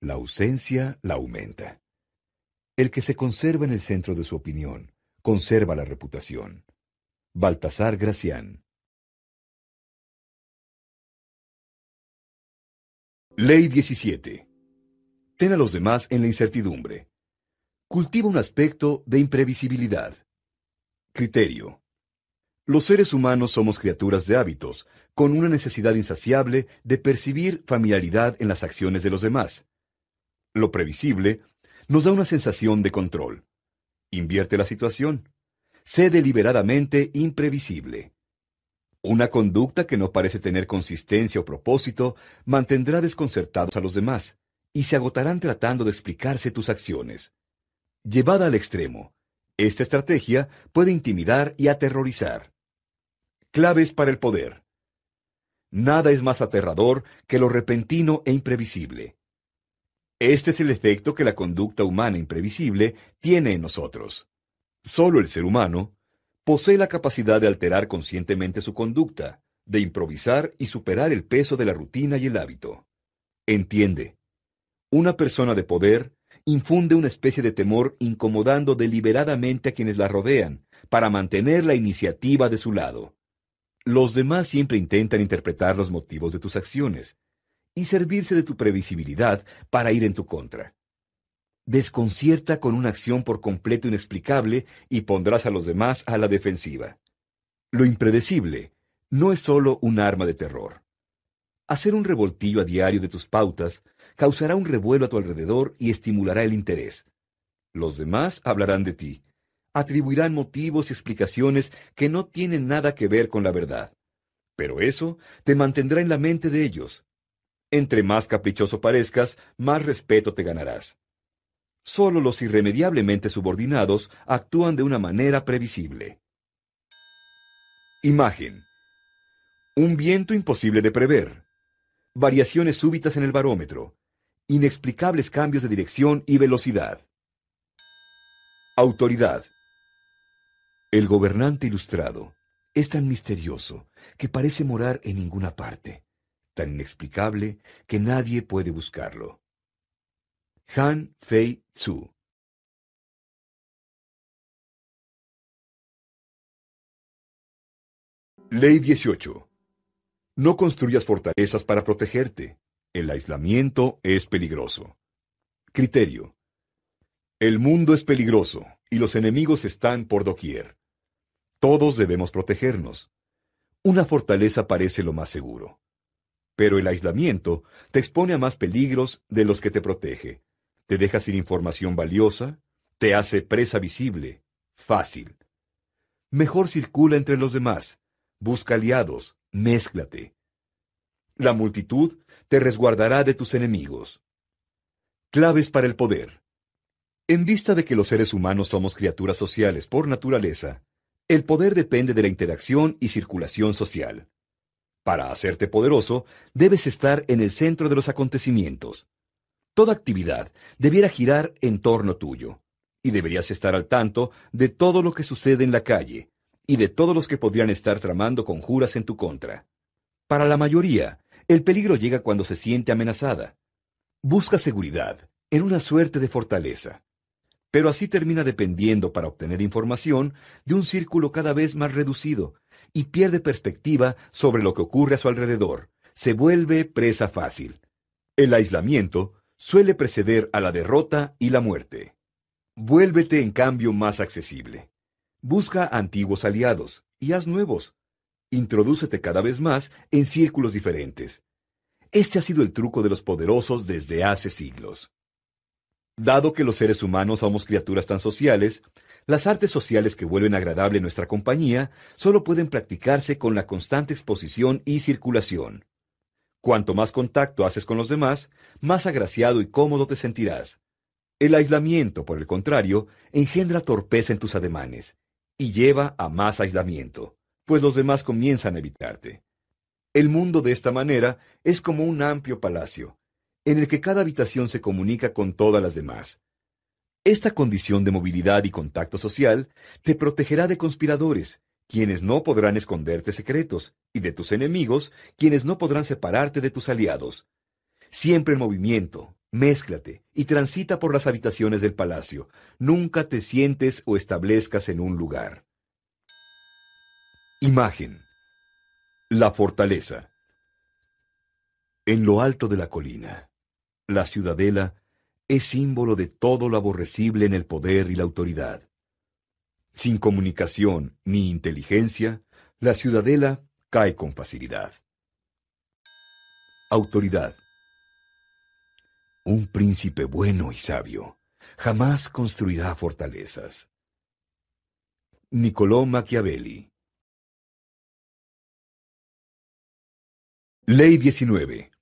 la ausencia la aumenta. El que se conserva en el centro de su opinión, conserva la reputación. Baltasar Gracián. Ley 17. Ten a los demás en la incertidumbre. Cultiva un aspecto de imprevisibilidad. Criterio. Los seres humanos somos criaturas de hábitos, con una necesidad insaciable de percibir familiaridad en las acciones de los demás. Lo previsible nos da una sensación de control. Invierte la situación. Sé deliberadamente imprevisible. Una conducta que no parece tener consistencia o propósito mantendrá desconcertados a los demás y se agotarán tratando de explicarse tus acciones. Llevada al extremo, esta estrategia puede intimidar y aterrorizar. Claves para el poder. Nada es más aterrador que lo repentino e imprevisible. Este es el efecto que la conducta humana imprevisible tiene en nosotros. Solo el ser humano posee la capacidad de alterar conscientemente su conducta, de improvisar y superar el peso de la rutina y el hábito. Entiende. Una persona de poder infunde una especie de temor incomodando deliberadamente a quienes la rodean, para mantener la iniciativa de su lado. Los demás siempre intentan interpretar los motivos de tus acciones, y servirse de tu previsibilidad para ir en tu contra. Desconcierta con una acción por completo inexplicable y pondrás a los demás a la defensiva. Lo impredecible no es solo un arma de terror. Hacer un revoltillo a diario de tus pautas causará un revuelo a tu alrededor y estimulará el interés. Los demás hablarán de ti, atribuirán motivos y explicaciones que no tienen nada que ver con la verdad. Pero eso te mantendrá en la mente de ellos, entre más caprichoso parezcas, más respeto te ganarás. Solo los irremediablemente subordinados actúan de una manera previsible. Imagen. Un viento imposible de prever. Variaciones súbitas en el barómetro. Inexplicables cambios de dirección y velocidad. Autoridad. El gobernante ilustrado es tan misterioso que parece morar en ninguna parte tan inexplicable que nadie puede buscarlo. Han Fei Tzu Ley 18. No construyas fortalezas para protegerte. El aislamiento es peligroso. Criterio. El mundo es peligroso y los enemigos están por doquier. Todos debemos protegernos. Una fortaleza parece lo más seguro. Pero el aislamiento te expone a más peligros de los que te protege. Te deja sin información valiosa, te hace presa visible, fácil. Mejor circula entre los demás, busca aliados, mézclate. La multitud te resguardará de tus enemigos. Claves para el poder. En vista de que los seres humanos somos criaturas sociales por naturaleza, el poder depende de la interacción y circulación social. Para hacerte poderoso, debes estar en el centro de los acontecimientos. Toda actividad debiera girar en torno tuyo, y deberías estar al tanto de todo lo que sucede en la calle, y de todos los que podrían estar tramando conjuras en tu contra. Para la mayoría, el peligro llega cuando se siente amenazada. Busca seguridad, en una suerte de fortaleza. Pero así termina dependiendo para obtener información de un círculo cada vez más reducido, y pierde perspectiva sobre lo que ocurre a su alrededor. Se vuelve presa fácil. El aislamiento suele preceder a la derrota y la muerte. Vuélvete en cambio más accesible. Busca antiguos aliados y haz nuevos. Introdúcete cada vez más en círculos diferentes. Este ha sido el truco de los poderosos desde hace siglos. Dado que los seres humanos somos criaturas tan sociales, las artes sociales que vuelven agradable nuestra compañía solo pueden practicarse con la constante exposición y circulación. Cuanto más contacto haces con los demás, más agraciado y cómodo te sentirás. El aislamiento, por el contrario, engendra torpeza en tus ademanes y lleva a más aislamiento, pues los demás comienzan a evitarte. El mundo de esta manera es como un amplio palacio, en el que cada habitación se comunica con todas las demás, esta condición de movilidad y contacto social te protegerá de conspiradores, quienes no podrán esconderte secretos, y de tus enemigos, quienes no podrán separarte de tus aliados. Siempre en movimiento, mézclate y transita por las habitaciones del palacio. Nunca te sientes o establezcas en un lugar. Imagen. La fortaleza. En lo alto de la colina, la ciudadela es símbolo de todo lo aborrecible en el poder y la autoridad. Sin comunicación ni inteligencia, la ciudadela cae con facilidad. Autoridad. Un príncipe bueno y sabio jamás construirá fortalezas. Niccolò Machiavelli. Ley 19.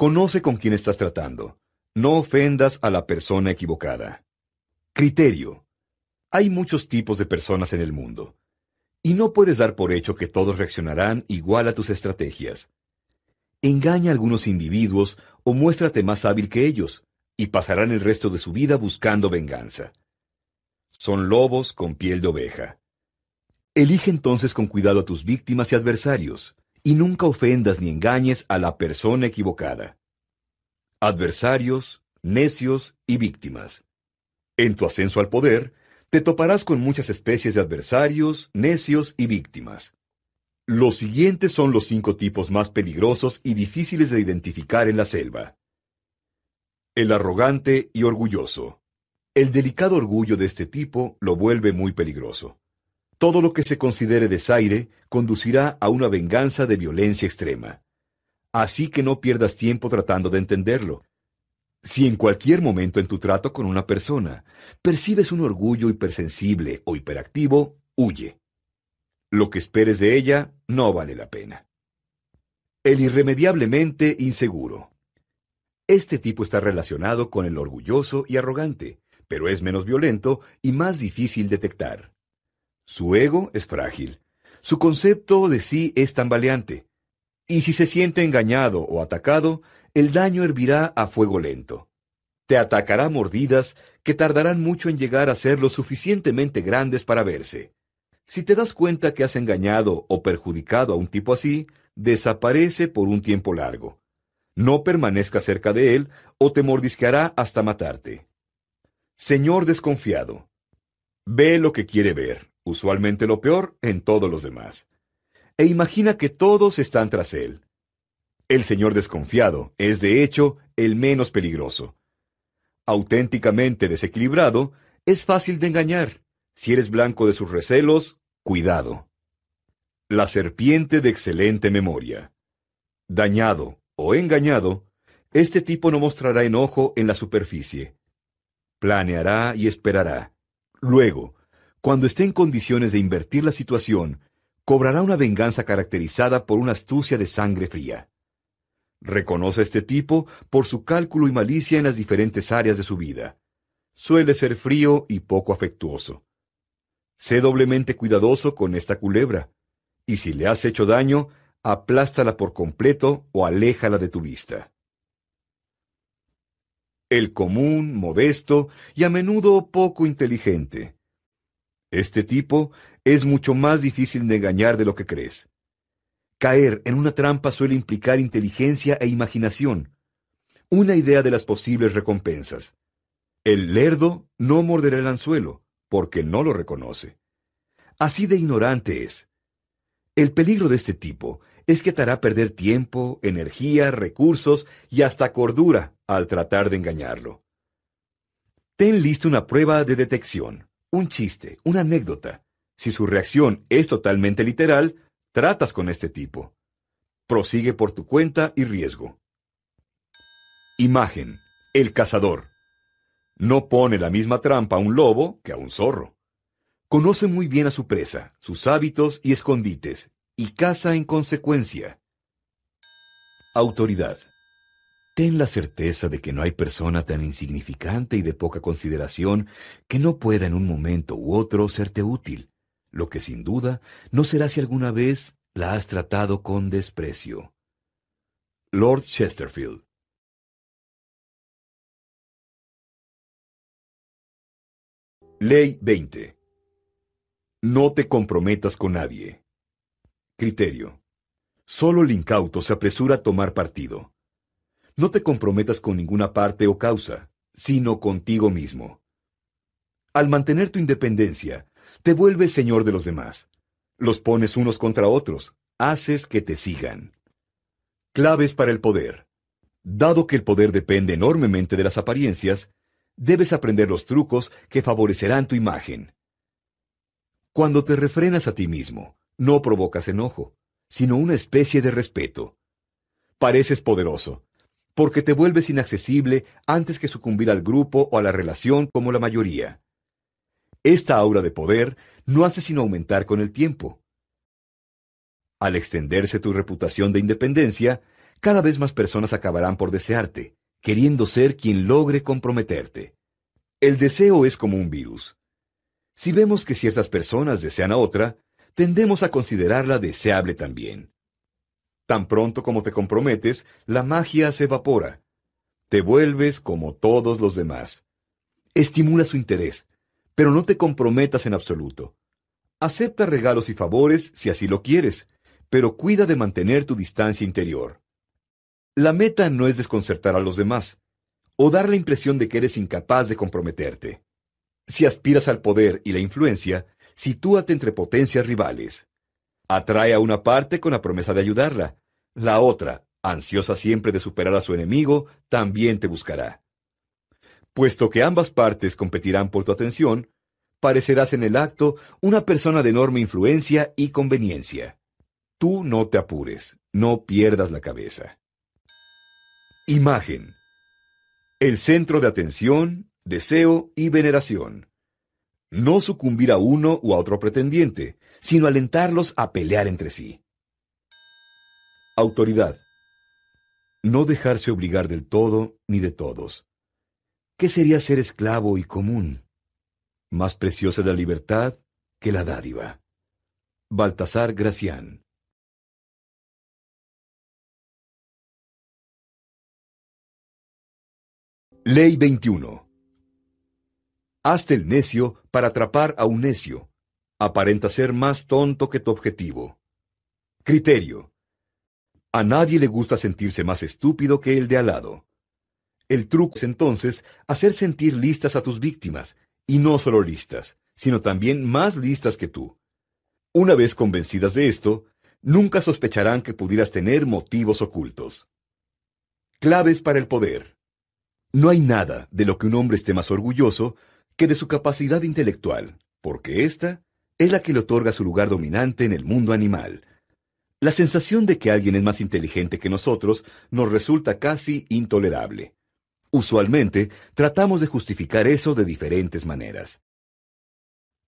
Conoce con quién estás tratando. No ofendas a la persona equivocada. Criterio. Hay muchos tipos de personas en el mundo, y no puedes dar por hecho que todos reaccionarán igual a tus estrategias. Engaña a algunos individuos o muéstrate más hábil que ellos, y pasarán el resto de su vida buscando venganza. Son lobos con piel de oveja. Elige entonces con cuidado a tus víctimas y adversarios, y nunca ofendas ni engañes a la persona equivocada adversarios, necios y víctimas. En tu ascenso al poder, te toparás con muchas especies de adversarios, necios y víctimas. Los siguientes son los cinco tipos más peligrosos y difíciles de identificar en la selva. El arrogante y orgulloso. El delicado orgullo de este tipo lo vuelve muy peligroso. Todo lo que se considere desaire conducirá a una venganza de violencia extrema. Así que no pierdas tiempo tratando de entenderlo. Si en cualquier momento en tu trato con una persona percibes un orgullo hipersensible o hiperactivo, huye. Lo que esperes de ella no vale la pena. El irremediablemente inseguro. Este tipo está relacionado con el orgulloso y arrogante, pero es menos violento y más difícil detectar. Su ego es frágil. Su concepto de sí es tambaleante. Y si se siente engañado o atacado, el daño hervirá a fuego lento. Te atacará mordidas que tardarán mucho en llegar a ser lo suficientemente grandes para verse. Si te das cuenta que has engañado o perjudicado a un tipo así, desaparece por un tiempo largo. No permanezca cerca de él o te mordisqueará hasta matarte. Señor desconfiado. Ve lo que quiere ver, usualmente lo peor en todos los demás e imagina que todos están tras él. El señor desconfiado es, de hecho, el menos peligroso. Auténticamente desequilibrado, es fácil de engañar. Si eres blanco de sus recelos, cuidado. La serpiente de excelente memoria. Dañado o engañado, este tipo no mostrará enojo en la superficie. Planeará y esperará. Luego, cuando esté en condiciones de invertir la situación cobrará una venganza caracterizada por una astucia de sangre fría. Reconoce a este tipo por su cálculo y malicia en las diferentes áreas de su vida. Suele ser frío y poco afectuoso. Sé doblemente cuidadoso con esta culebra, y si le has hecho daño, aplástala por completo o aléjala de tu vista. El común, modesto y a menudo poco inteligente. Este tipo es mucho más difícil de engañar de lo que crees. Caer en una trampa suele implicar inteligencia e imaginación, una idea de las posibles recompensas. El lerdo no morderá el anzuelo, porque no lo reconoce. Así de ignorante es. El peligro de este tipo es que te hará perder tiempo, energía, recursos y hasta cordura al tratar de engañarlo. Ten lista una prueba de detección, un chiste, una anécdota. Si su reacción es totalmente literal, tratas con este tipo. Prosigue por tu cuenta y riesgo. Imagen. El cazador. No pone la misma trampa a un lobo que a un zorro. Conoce muy bien a su presa, sus hábitos y escondites, y caza en consecuencia. Autoridad. Ten la certeza de que no hay persona tan insignificante y de poca consideración que no pueda en un momento u otro serte útil, lo que sin duda no será si alguna vez la has tratado con desprecio. Lord Chesterfield Ley 20. No te comprometas con nadie. Criterio. Solo el incauto se apresura a tomar partido. No te comprometas con ninguna parte o causa, sino contigo mismo. Al mantener tu independencia, te vuelves señor de los demás. Los pones unos contra otros, haces que te sigan. Claves para el poder. Dado que el poder depende enormemente de las apariencias, debes aprender los trucos que favorecerán tu imagen. Cuando te refrenas a ti mismo, no provocas enojo, sino una especie de respeto. Pareces poderoso, porque te vuelves inaccesible antes que sucumbir al grupo o a la relación como la mayoría. Esta aura de poder no hace sino aumentar con el tiempo. Al extenderse tu reputación de independencia, cada vez más personas acabarán por desearte, queriendo ser quien logre comprometerte. El deseo es como un virus. Si vemos que ciertas personas desean a otra, tendemos a considerarla deseable también. Tan pronto como te comprometes, la magia se evapora. Te vuelves como todos los demás. Estimula su interés, pero no te comprometas en absoluto. Acepta regalos y favores si así lo quieres, pero cuida de mantener tu distancia interior. La meta no es desconcertar a los demás, o dar la impresión de que eres incapaz de comprometerte. Si aspiras al poder y la influencia, sitúate entre potencias rivales. Atrae a una parte con la promesa de ayudarla. La otra, ansiosa siempre de superar a su enemigo, también te buscará. Puesto que ambas partes competirán por tu atención, parecerás en el acto una persona de enorme influencia y conveniencia. Tú no te apures, no pierdas la cabeza. Imagen. El centro de atención, deseo y veneración. No sucumbir a uno u a otro pretendiente, sino alentarlos a pelear entre sí. Autoridad. No dejarse obligar del todo ni de todos. ¿Qué sería ser esclavo y común? Más preciosa la libertad que la dádiva. Baltasar Gracián. Ley 21. Hazte el necio para atrapar a un necio. Aparenta ser más tonto que tu objetivo. Criterio. A nadie le gusta sentirse más estúpido que el de al lado. El truco es entonces hacer sentir listas a tus víctimas, y no solo listas, sino también más listas que tú. Una vez convencidas de esto, nunca sospecharán que pudieras tener motivos ocultos. Claves para el poder. No hay nada de lo que un hombre esté más orgulloso que de su capacidad intelectual, porque ésta es la que le otorga su lugar dominante en el mundo animal. La sensación de que alguien es más inteligente que nosotros nos resulta casi intolerable. Usualmente tratamos de justificar eso de diferentes maneras.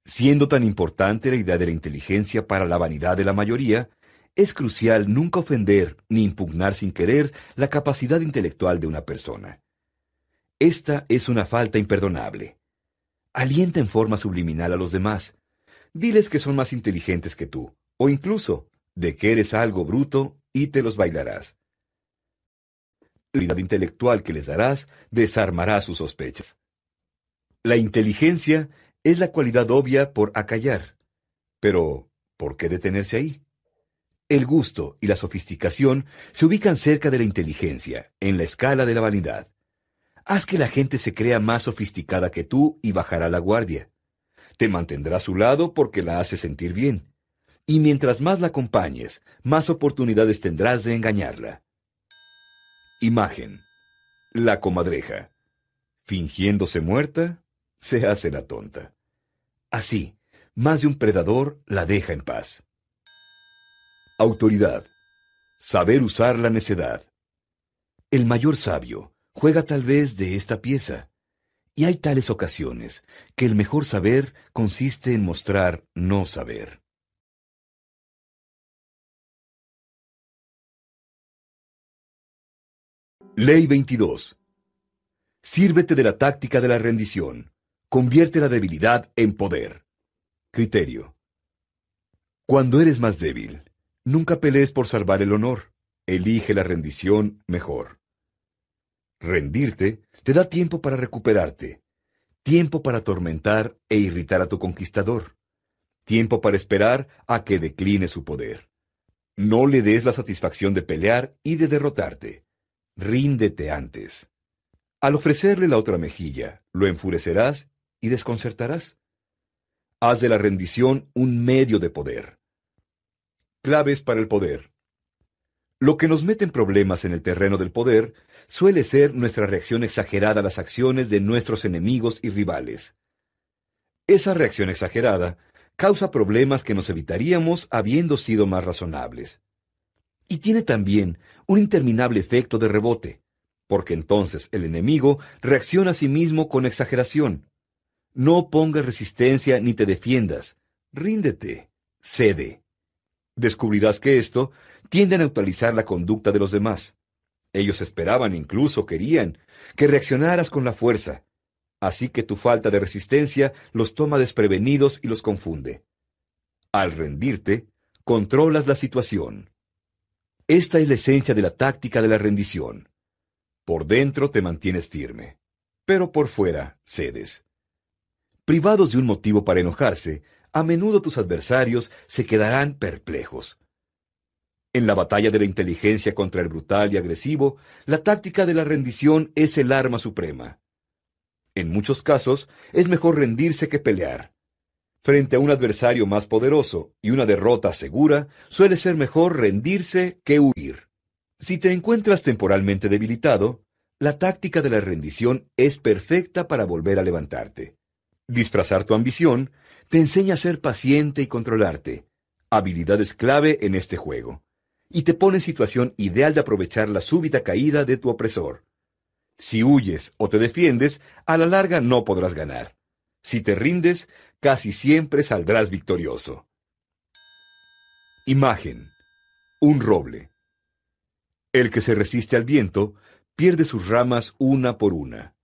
Siendo tan importante la idea de la inteligencia para la vanidad de la mayoría, es crucial nunca ofender ni impugnar sin querer la capacidad intelectual de una persona. Esta es una falta imperdonable. Alienta en forma subliminal a los demás. Diles que son más inteligentes que tú, o incluso, de que eres algo bruto y te los bailarás. La habilidad intelectual que les darás desarmará sus sospechas. La inteligencia es la cualidad obvia por acallar. Pero, ¿por qué detenerse ahí? El gusto y la sofisticación se ubican cerca de la inteligencia, en la escala de la vanidad. Haz que la gente se crea más sofisticada que tú y bajará la guardia. Te mantendrá a su lado porque la hace sentir bien. Y mientras más la acompañes, más oportunidades tendrás de engañarla. Imagen. La comadreja. Fingiéndose muerta, se hace la tonta. Así, más de un predador la deja en paz. Autoridad. Saber usar la necedad. El mayor sabio juega tal vez de esta pieza. Y hay tales ocasiones que el mejor saber consiste en mostrar no saber. Ley 22. Sírvete de la táctica de la rendición. Convierte la debilidad en poder. Criterio. Cuando eres más débil, Nunca pelees por salvar el honor. Elige la rendición mejor. Rendirte te da tiempo para recuperarte, tiempo para atormentar e irritar a tu conquistador, tiempo para esperar a que decline su poder. No le des la satisfacción de pelear y de derrotarte. Ríndete antes. Al ofrecerle la otra mejilla, lo enfurecerás y desconcertarás. Haz de la rendición un medio de poder. Claves para el poder. Lo que nos mete en problemas en el terreno del poder suele ser nuestra reacción exagerada a las acciones de nuestros enemigos y rivales. Esa reacción exagerada causa problemas que nos evitaríamos habiendo sido más razonables. Y tiene también un interminable efecto de rebote, porque entonces el enemigo reacciona a sí mismo con exageración. No pongas resistencia ni te defiendas. Ríndete. Cede descubrirás que esto tiende a neutralizar la conducta de los demás. Ellos esperaban, incluso querían, que reaccionaras con la fuerza. Así que tu falta de resistencia los toma desprevenidos y los confunde. Al rendirte, controlas la situación. Esta es la esencia de la táctica de la rendición. Por dentro te mantienes firme, pero por fuera cedes. Privados de un motivo para enojarse, a menudo tus adversarios se quedarán perplejos. En la batalla de la inteligencia contra el brutal y agresivo, la táctica de la rendición es el arma suprema. En muchos casos, es mejor rendirse que pelear. Frente a un adversario más poderoso y una derrota segura, suele ser mejor rendirse que huir. Si te encuentras temporalmente debilitado, la táctica de la rendición es perfecta para volver a levantarte. Disfrazar tu ambición te enseña a ser paciente y controlarte, habilidades clave en este juego, y te pone en situación ideal de aprovechar la súbita caída de tu opresor. Si huyes o te defiendes, a la larga no podrás ganar. Si te rindes, casi siempre saldrás victorioso. Imagen. Un roble. El que se resiste al viento pierde sus ramas una por una.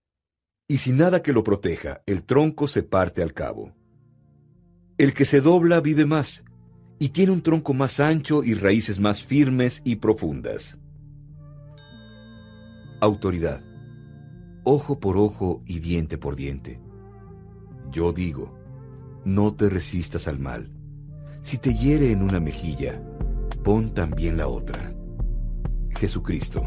Y sin nada que lo proteja, el tronco se parte al cabo. El que se dobla vive más, y tiene un tronco más ancho y raíces más firmes y profundas. Autoridad. Ojo por ojo y diente por diente. Yo digo, no te resistas al mal. Si te hiere en una mejilla, pon también la otra. Jesucristo.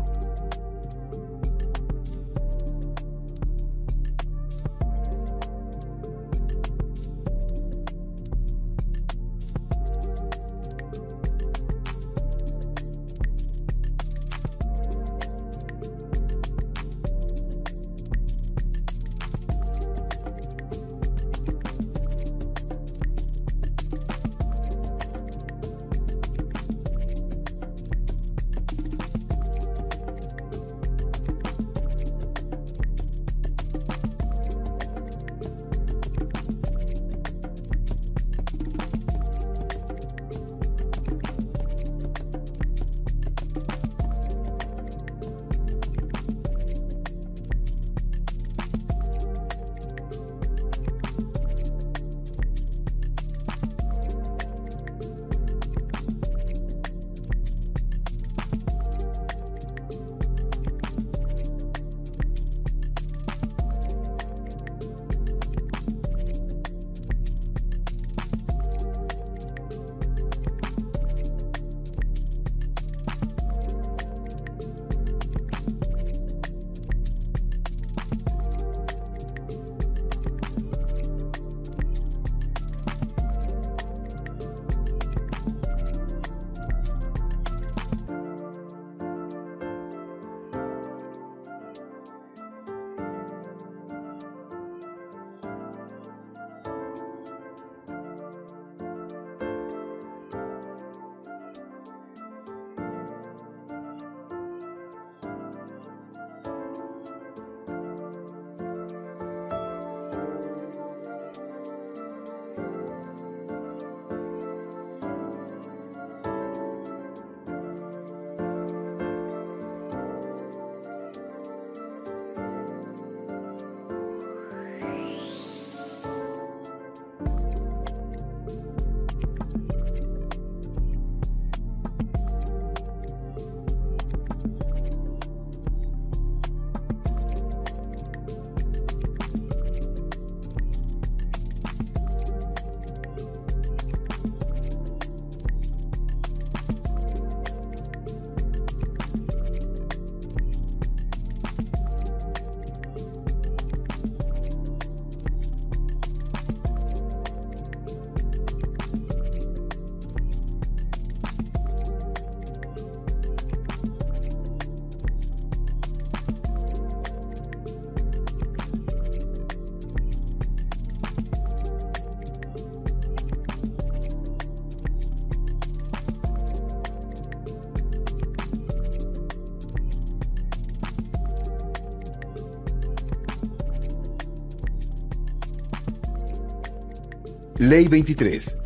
Ley 23.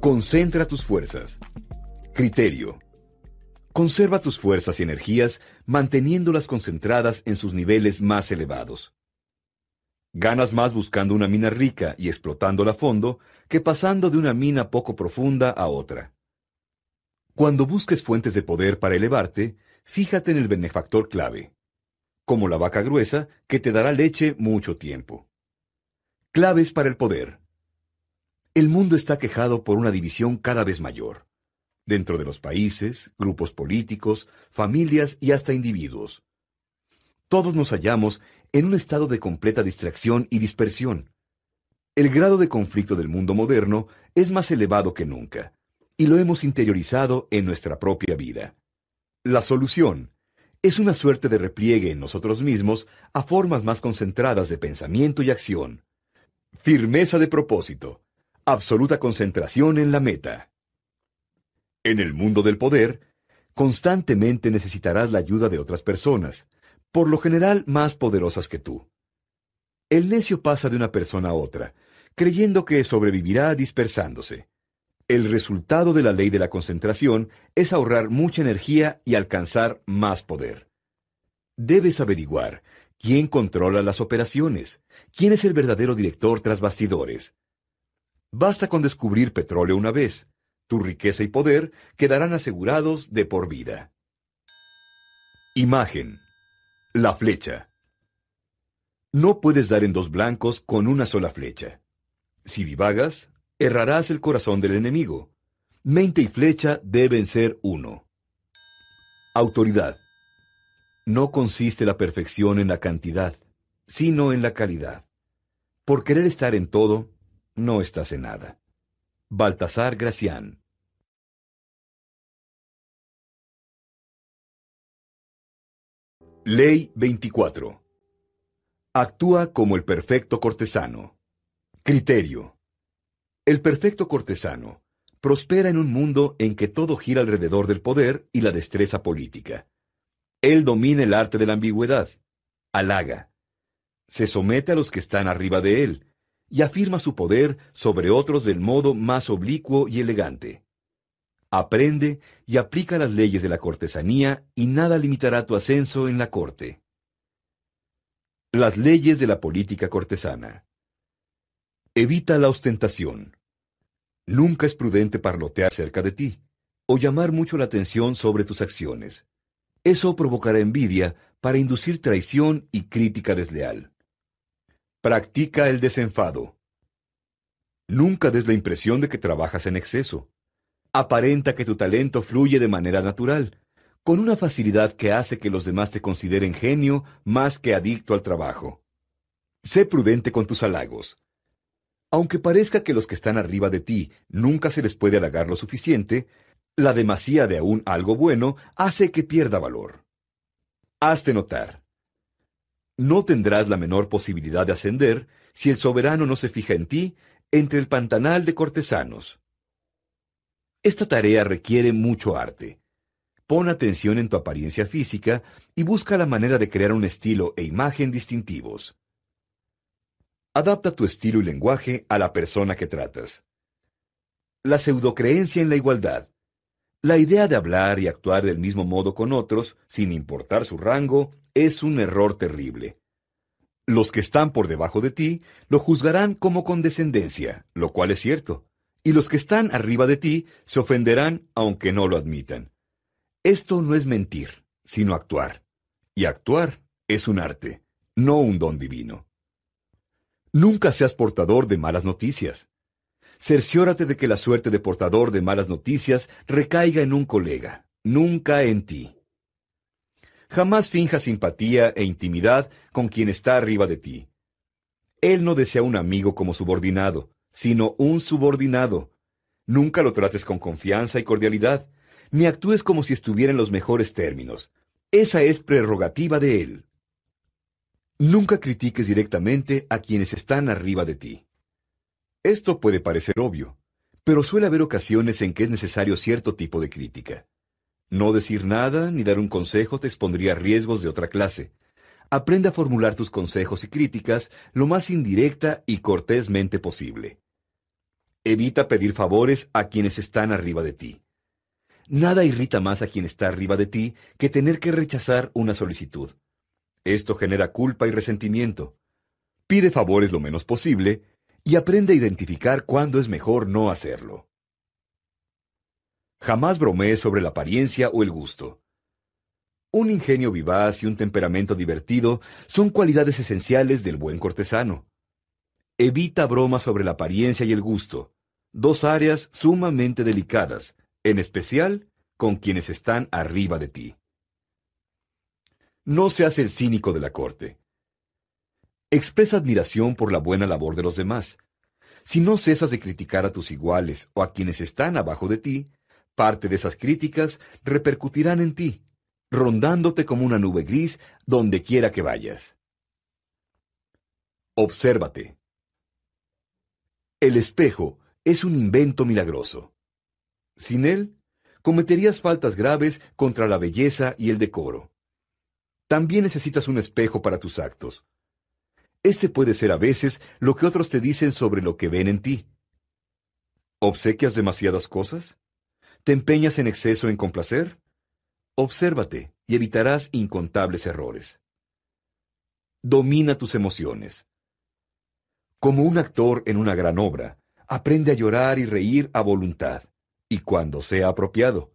Concentra tus fuerzas. Criterio. Conserva tus fuerzas y energías manteniéndolas concentradas en sus niveles más elevados. Ganas más buscando una mina rica y explotándola a fondo que pasando de una mina poco profunda a otra. Cuando busques fuentes de poder para elevarte, fíjate en el benefactor clave, como la vaca gruesa que te dará leche mucho tiempo. Claves para el poder. El mundo está quejado por una división cada vez mayor, dentro de los países, grupos políticos, familias y hasta individuos. Todos nos hallamos en un estado de completa distracción y dispersión. El grado de conflicto del mundo moderno es más elevado que nunca, y lo hemos interiorizado en nuestra propia vida. La solución es una suerte de repliegue en nosotros mismos a formas más concentradas de pensamiento y acción. Firmeza de propósito, absoluta concentración en la meta. En el mundo del poder, constantemente necesitarás la ayuda de otras personas, por lo general más poderosas que tú. El necio pasa de una persona a otra, creyendo que sobrevivirá dispersándose. El resultado de la ley de la concentración es ahorrar mucha energía y alcanzar más poder. Debes averiguar quién controla las operaciones, quién es el verdadero director tras bastidores. Basta con descubrir petróleo una vez. Tu riqueza y poder quedarán asegurados de por vida. Imagen. La flecha. No puedes dar en dos blancos con una sola flecha. Si divagas, errarás el corazón del enemigo. Mente y flecha deben ser uno. Autoridad. No consiste la perfección en la cantidad, sino en la calidad. Por querer estar en todo, no estás en nada. Baltasar Gracián Ley 24. Actúa como el perfecto cortesano. Criterio. El perfecto cortesano prospera en un mundo en que todo gira alrededor del poder y la destreza política. Él domina el arte de la ambigüedad, halaga, se somete a los que están arriba de él y afirma su poder sobre otros del modo más oblicuo y elegante. Aprende y aplica las leyes de la cortesanía y nada limitará tu ascenso en la corte. Las leyes de la política cortesana. Evita la ostentación. Nunca es prudente parlotear cerca de ti o llamar mucho la atención sobre tus acciones. Eso provocará envidia para inducir traición y crítica desleal. Practica el desenfado. Nunca des la impresión de que trabajas en exceso. Aparenta que tu talento fluye de manera natural, con una facilidad que hace que los demás te consideren genio más que adicto al trabajo. Sé prudente con tus halagos. Aunque parezca que los que están arriba de ti nunca se les puede halagar lo suficiente, la demasía de aún algo bueno hace que pierda valor. Hazte notar. No tendrás la menor posibilidad de ascender si el soberano no se fija en ti entre el pantanal de cortesanos. Esta tarea requiere mucho arte. Pon atención en tu apariencia física y busca la manera de crear un estilo e imagen distintivos. Adapta tu estilo y lenguaje a la persona que tratas. La pseudocreencia en la igualdad. La idea de hablar y actuar del mismo modo con otros, sin importar su rango, es un error terrible. Los que están por debajo de ti lo juzgarán como condescendencia, lo cual es cierto y los que están arriba de ti se ofenderán aunque no lo admitan. Esto no es mentir, sino actuar. Y actuar es un arte, no un don divino. Nunca seas portador de malas noticias. Cerciórate de que la suerte de portador de malas noticias recaiga en un colega, nunca en ti. Jamás finja simpatía e intimidad con quien está arriba de ti. Él no desea un amigo como subordinado, sino un subordinado. Nunca lo trates con confianza y cordialidad, ni actúes como si estuviera en los mejores términos. Esa es prerrogativa de él. Nunca critiques directamente a quienes están arriba de ti. Esto puede parecer obvio, pero suele haber ocasiones en que es necesario cierto tipo de crítica. No decir nada ni dar un consejo te expondría a riesgos de otra clase. Aprende a formular tus consejos y críticas lo más indirecta y cortésmente posible. Evita pedir favores a quienes están arriba de ti. Nada irrita más a quien está arriba de ti que tener que rechazar una solicitud. Esto genera culpa y resentimiento. Pide favores lo menos posible y aprende a identificar cuándo es mejor no hacerlo. Jamás bromees sobre la apariencia o el gusto. Un ingenio vivaz y un temperamento divertido son cualidades esenciales del buen cortesano. Evita bromas sobre la apariencia y el gusto, dos áreas sumamente delicadas, en especial con quienes están arriba de ti. No seas el cínico de la corte. Expresa admiración por la buena labor de los demás. Si no cesas de criticar a tus iguales o a quienes están abajo de ti, parte de esas críticas repercutirán en ti, rondándote como una nube gris donde quiera que vayas. Obsérvate. El espejo es un invento milagroso. Sin él, cometerías faltas graves contra la belleza y el decoro. También necesitas un espejo para tus actos. Este puede ser a veces lo que otros te dicen sobre lo que ven en ti. ¿Obsequias demasiadas cosas? ¿Te empeñas en exceso en complacer? Obsérvate y evitarás incontables errores. Domina tus emociones. Como un actor en una gran obra, aprende a llorar y reír a voluntad, y cuando sea apropiado.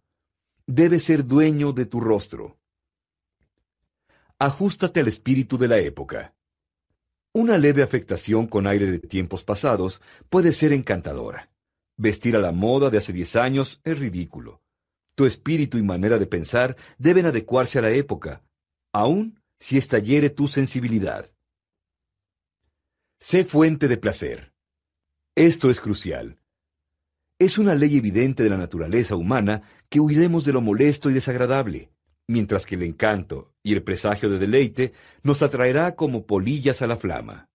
Debes ser dueño de tu rostro. Ajústate al espíritu de la época. Una leve afectación con aire de tiempos pasados puede ser encantadora. Vestir a la moda de hace diez años es ridículo. Tu espíritu y manera de pensar deben adecuarse a la época, aun si estallere tu sensibilidad. Sé fuente de placer. Esto es crucial. Es una ley evidente de la naturaleza humana que huiremos de lo molesto y desagradable, mientras que el encanto y el presagio de deleite nos atraerá como polillas a la flama.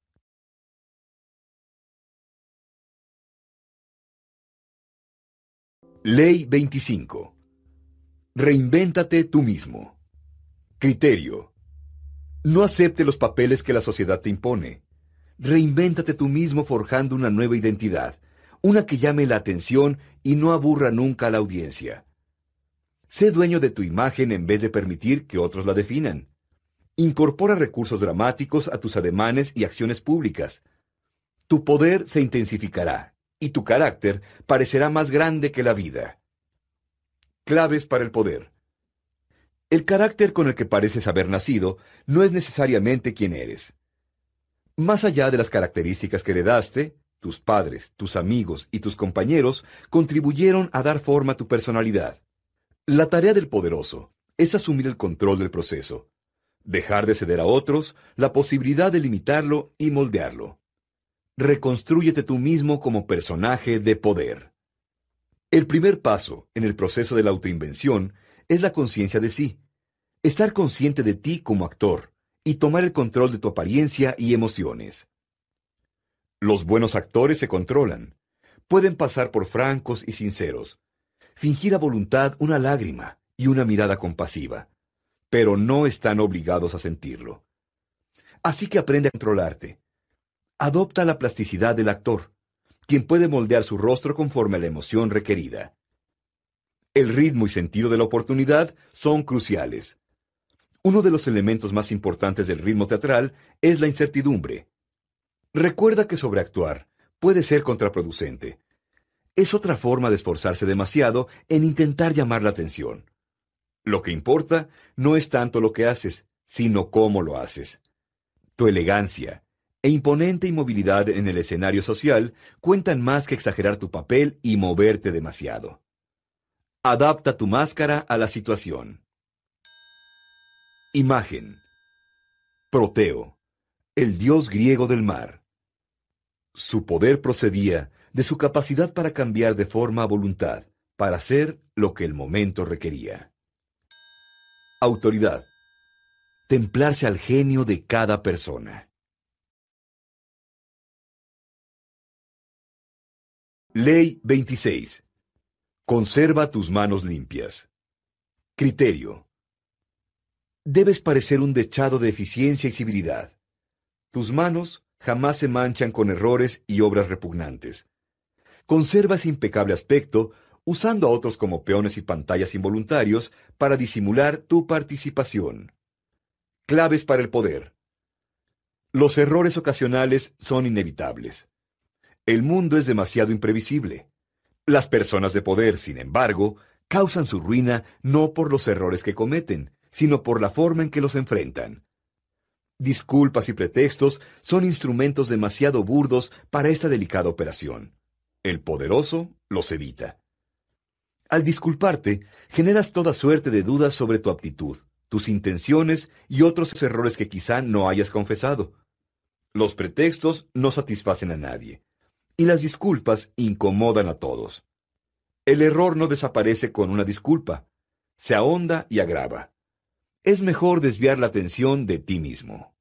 Ley 25. Reinvéntate tú mismo. Criterio. No acepte los papeles que la sociedad te impone. Reinvéntate tú mismo forjando una nueva identidad, una que llame la atención y no aburra nunca a la audiencia. Sé dueño de tu imagen en vez de permitir que otros la definan. Incorpora recursos dramáticos a tus ademanes y acciones públicas. Tu poder se intensificará y tu carácter parecerá más grande que la vida. Claves para el poder. El carácter con el que pareces haber nacido no es necesariamente quien eres. Más allá de las características que heredaste, tus padres, tus amigos y tus compañeros contribuyeron a dar forma a tu personalidad. La tarea del poderoso es asumir el control del proceso, dejar de ceder a otros la posibilidad de limitarlo y moldearlo. Reconstrúyete tú mismo como personaje de poder. El primer paso en el proceso de la autoinvención es la conciencia de sí. Estar consciente de ti como actor y tomar el control de tu apariencia y emociones. Los buenos actores se controlan. Pueden pasar por francos y sinceros, fingir a voluntad una lágrima y una mirada compasiva, pero no están obligados a sentirlo. Así que aprende a controlarte, adopta la plasticidad del actor, quien puede moldear su rostro conforme a la emoción requerida. El ritmo y sentido de la oportunidad son cruciales. Uno de los elementos más importantes del ritmo teatral es la incertidumbre. Recuerda que sobreactuar puede ser contraproducente. Es otra forma de esforzarse demasiado en intentar llamar la atención. Lo que importa no es tanto lo que haces, sino cómo lo haces. Tu elegancia, e imponente inmovilidad en el escenario social cuentan más que exagerar tu papel y moverte demasiado. Adapta tu máscara a la situación. Imagen. Proteo, el dios griego del mar. Su poder procedía de su capacidad para cambiar de forma a voluntad, para hacer lo que el momento requería. Autoridad. Templarse al genio de cada persona. Ley 26. Conserva tus manos limpias. Criterio. Debes parecer un dechado de eficiencia y civilidad. Tus manos jamás se manchan con errores y obras repugnantes. Conserva ese impecable aspecto usando a otros como peones y pantallas involuntarios para disimular tu participación. Claves para el poder. Los errores ocasionales son inevitables. El mundo es demasiado imprevisible. Las personas de poder, sin embargo, causan su ruina no por los errores que cometen, sino por la forma en que los enfrentan. Disculpas y pretextos son instrumentos demasiado burdos para esta delicada operación. El poderoso los evita. Al disculparte, generas toda suerte de dudas sobre tu aptitud, tus intenciones y otros errores que quizá no hayas confesado. Los pretextos no satisfacen a nadie y las disculpas incomodan a todos. El error no desaparece con una disculpa, se ahonda y agrava. Es mejor desviar la atención de ti mismo.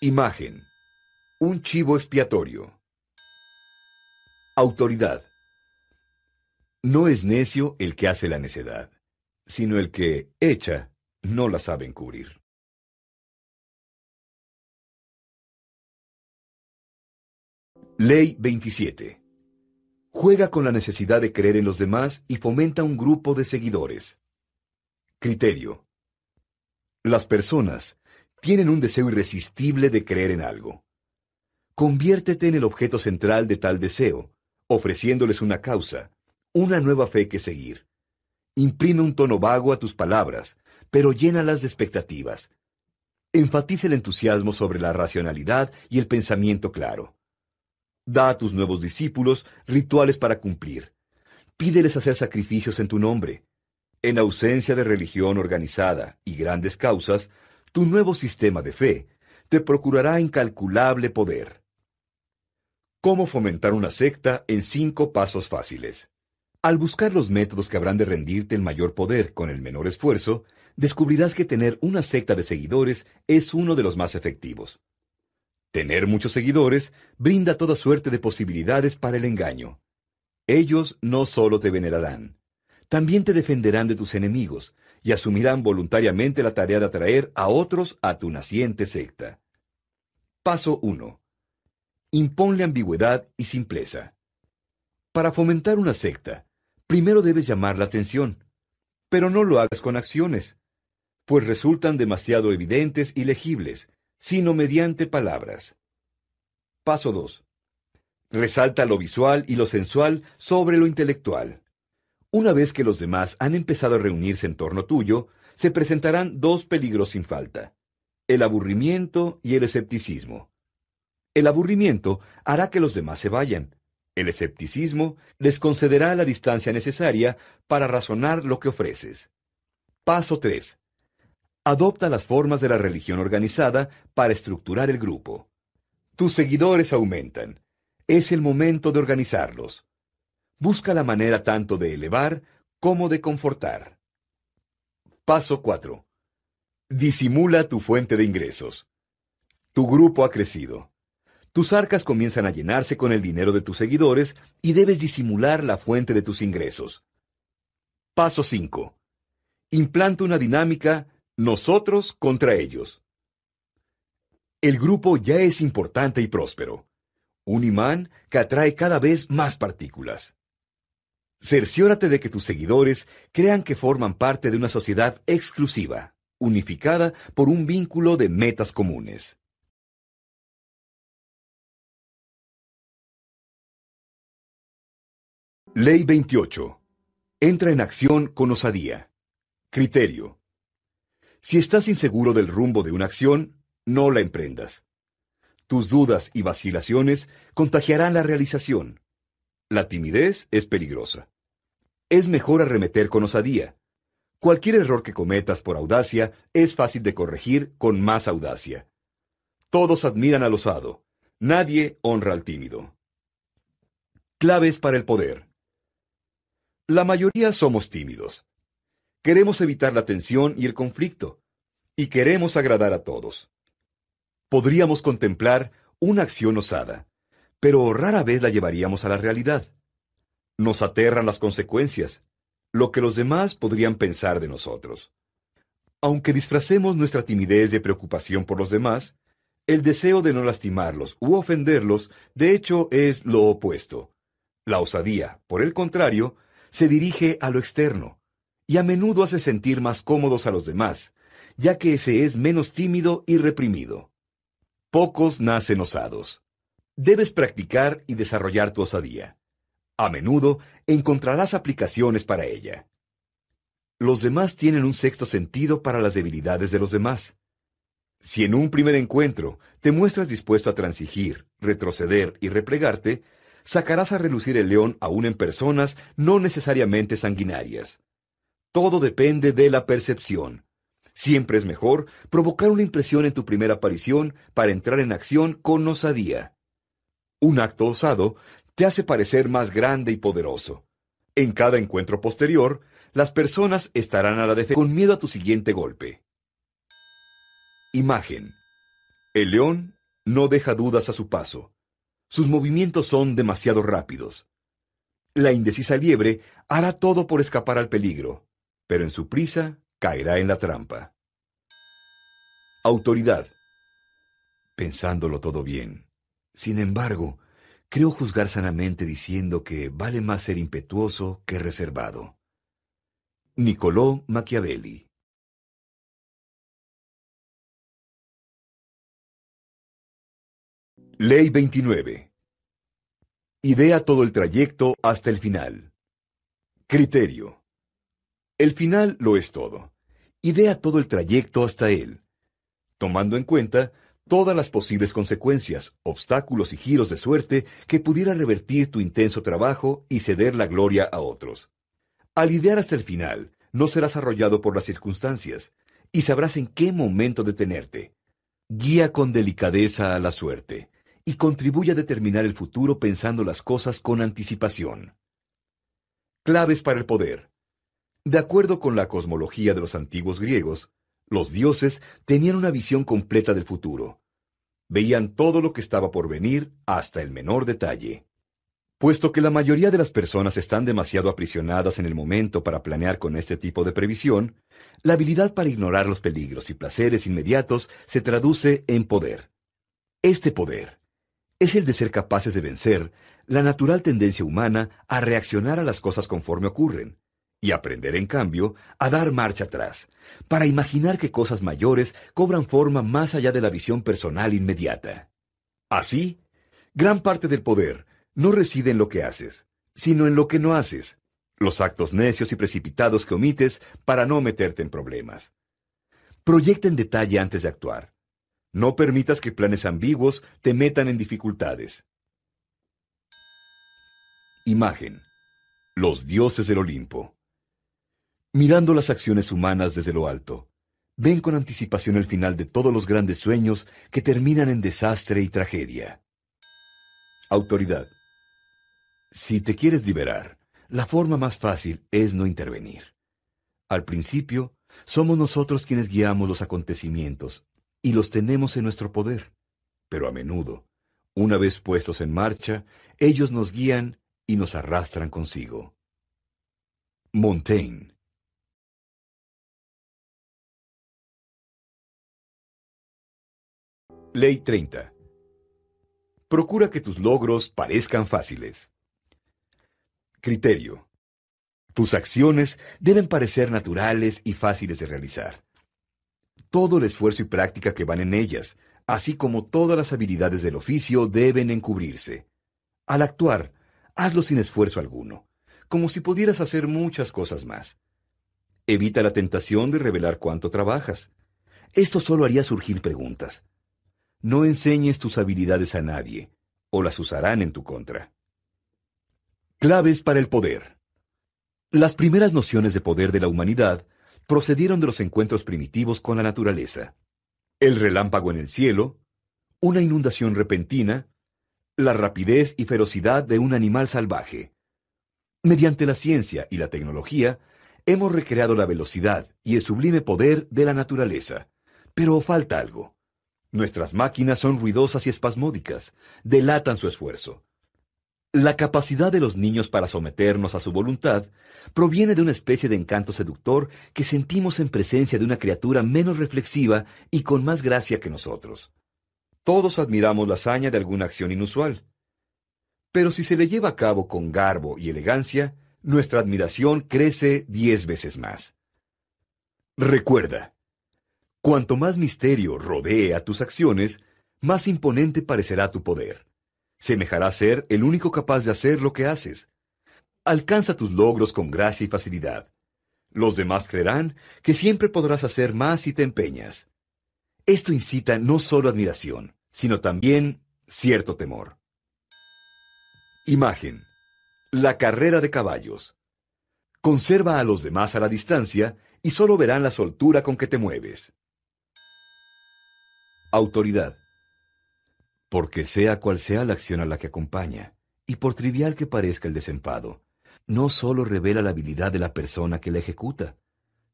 Imagen. Un chivo expiatorio. Autoridad. No es necio el que hace la necedad, sino el que echa no la sabe encubrir. Ley 27. Juega con la necesidad de creer en los demás y fomenta un grupo de seguidores. Criterio. Las personas tienen un deseo irresistible de creer en algo. Conviértete en el objeto central de tal deseo, ofreciéndoles una causa, una nueva fe que seguir. Imprime un tono vago a tus palabras, pero llénalas de expectativas. Enfatiza el entusiasmo sobre la racionalidad y el pensamiento claro. Da a tus nuevos discípulos rituales para cumplir. Pídeles hacer sacrificios en tu nombre. En ausencia de religión organizada y grandes causas, tu nuevo sistema de fe te procurará incalculable poder. ¿Cómo fomentar una secta en cinco pasos fáciles? Al buscar los métodos que habrán de rendirte el mayor poder con el menor esfuerzo, descubrirás que tener una secta de seguidores es uno de los más efectivos. Tener muchos seguidores brinda toda suerte de posibilidades para el engaño. Ellos no solo te venerarán, también te defenderán de tus enemigos y asumirán voluntariamente la tarea de atraer a otros a tu naciente secta. Paso 1. Imponle ambigüedad y simpleza. Para fomentar una secta, primero debes llamar la atención, pero no lo hagas con acciones, pues resultan demasiado evidentes y legibles sino mediante palabras. Paso 2. Resalta lo visual y lo sensual sobre lo intelectual. Una vez que los demás han empezado a reunirse en torno tuyo, se presentarán dos peligros sin falta, el aburrimiento y el escepticismo. El aburrimiento hará que los demás se vayan. El escepticismo les concederá la distancia necesaria para razonar lo que ofreces. Paso 3. Adopta las formas de la religión organizada para estructurar el grupo. Tus seguidores aumentan. Es el momento de organizarlos. Busca la manera tanto de elevar como de confortar. Paso 4. Disimula tu fuente de ingresos. Tu grupo ha crecido. Tus arcas comienzan a llenarse con el dinero de tus seguidores y debes disimular la fuente de tus ingresos. Paso 5. Implanta una dinámica nosotros contra ellos. El grupo ya es importante y próspero. Un imán que atrae cada vez más partículas. Cerciórate de que tus seguidores crean que forman parte de una sociedad exclusiva, unificada por un vínculo de metas comunes. Ley 28. Entra en acción con osadía. Criterio. Si estás inseguro del rumbo de una acción, no la emprendas. Tus dudas y vacilaciones contagiarán la realización. La timidez es peligrosa. Es mejor arremeter con osadía. Cualquier error que cometas por audacia es fácil de corregir con más audacia. Todos admiran al osado. Nadie honra al tímido. Claves para el poder. La mayoría somos tímidos. Queremos evitar la tensión y el conflicto, y queremos agradar a todos. Podríamos contemplar una acción osada, pero rara vez la llevaríamos a la realidad. Nos aterran las consecuencias, lo que los demás podrían pensar de nosotros. Aunque disfracemos nuestra timidez de preocupación por los demás, El deseo de no lastimarlos u ofenderlos, de hecho, es lo opuesto. La osadía, por el contrario, se dirige a lo externo, y a menudo hace sentir más cómodos a los demás, ya que se es menos tímido y reprimido. Pocos nacen osados. Debes practicar y desarrollar tu osadía. A menudo encontrarás aplicaciones para ella. Los demás tienen un sexto sentido para las debilidades de los demás. Si en un primer encuentro te muestras dispuesto a transigir, retroceder y replegarte, sacarás a relucir el león aún en personas no necesariamente sanguinarias. Todo depende de la percepción. Siempre es mejor provocar una impresión en tu primera aparición para entrar en acción con osadía. Un acto osado te hace parecer más grande y poderoso. En cada encuentro posterior, las personas estarán a la defensa con miedo a tu siguiente golpe. Imagen. El león no deja dudas a su paso. Sus movimientos son demasiado rápidos. La indecisa liebre hará todo por escapar al peligro, pero en su prisa caerá en la trampa. Autoridad. Pensándolo todo bien. Sin embargo, creo juzgar sanamente diciendo que vale más ser impetuoso que reservado. Niccolò Machiavelli Ley 29. Idea todo el trayecto hasta el final. Criterio. El final lo es todo. Idea todo el trayecto hasta él, tomando en cuenta todas las posibles consecuencias, obstáculos y giros de suerte que pudiera revertir tu intenso trabajo y ceder la gloria a otros. Al idear hasta el final, no serás arrollado por las circunstancias y sabrás en qué momento detenerte. Guía con delicadeza a la suerte y contribuye a determinar el futuro pensando las cosas con anticipación. Claves para el poder. De acuerdo con la cosmología de los antiguos griegos, los dioses tenían una visión completa del futuro. Veían todo lo que estaba por venir hasta el menor detalle. Puesto que la mayoría de las personas están demasiado aprisionadas en el momento para planear con este tipo de previsión, la habilidad para ignorar los peligros y placeres inmediatos se traduce en poder. Este poder, es el de ser capaces de vencer la natural tendencia humana a reaccionar a las cosas conforme ocurren, y aprender, en cambio, a dar marcha atrás, para imaginar que cosas mayores cobran forma más allá de la visión personal inmediata. Así, gran parte del poder no reside en lo que haces, sino en lo que no haces, los actos necios y precipitados que omites para no meterte en problemas. Proyecta en detalle antes de actuar. No permitas que planes ambiguos te metan en dificultades. Imagen. Los dioses del Olimpo. Mirando las acciones humanas desde lo alto, ven con anticipación el final de todos los grandes sueños que terminan en desastre y tragedia. Autoridad. Si te quieres liberar, la forma más fácil es no intervenir. Al principio, somos nosotros quienes guiamos los acontecimientos y los tenemos en nuestro poder. Pero a menudo, una vez puestos en marcha, ellos nos guían y nos arrastran consigo. Montaigne Ley 30. Procura que tus logros parezcan fáciles. Criterio. Tus acciones deben parecer naturales y fáciles de realizar todo el esfuerzo y práctica que van en ellas, así como todas las habilidades del oficio deben encubrirse. Al actuar, hazlo sin esfuerzo alguno, como si pudieras hacer muchas cosas más. Evita la tentación de revelar cuánto trabajas. Esto solo haría surgir preguntas. No enseñes tus habilidades a nadie, o las usarán en tu contra. Claves para el poder. Las primeras nociones de poder de la humanidad procedieron de los encuentros primitivos con la naturaleza. El relámpago en el cielo, una inundación repentina, la rapidez y ferocidad de un animal salvaje. Mediante la ciencia y la tecnología, hemos recreado la velocidad y el sublime poder de la naturaleza. Pero falta algo. Nuestras máquinas son ruidosas y espasmódicas, delatan su esfuerzo. La capacidad de los niños para someternos a su voluntad proviene de una especie de encanto seductor que sentimos en presencia de una criatura menos reflexiva y con más gracia que nosotros. Todos admiramos la hazaña de alguna acción inusual. Pero si se le lleva a cabo con garbo y elegancia, nuestra admiración crece diez veces más. Recuerda, cuanto más misterio rodee a tus acciones, más imponente parecerá tu poder. Semejará ser el único capaz de hacer lo que haces. Alcanza tus logros con gracia y facilidad. Los demás creerán que siempre podrás hacer más si te empeñas. Esto incita no solo admiración, sino también cierto temor. Imagen. La carrera de caballos. Conserva a los demás a la distancia y solo verán la soltura con que te mueves. Autoridad. Porque sea cual sea la acción a la que acompaña, y por trivial que parezca el desempado, no solo revela la habilidad de la persona que la ejecuta,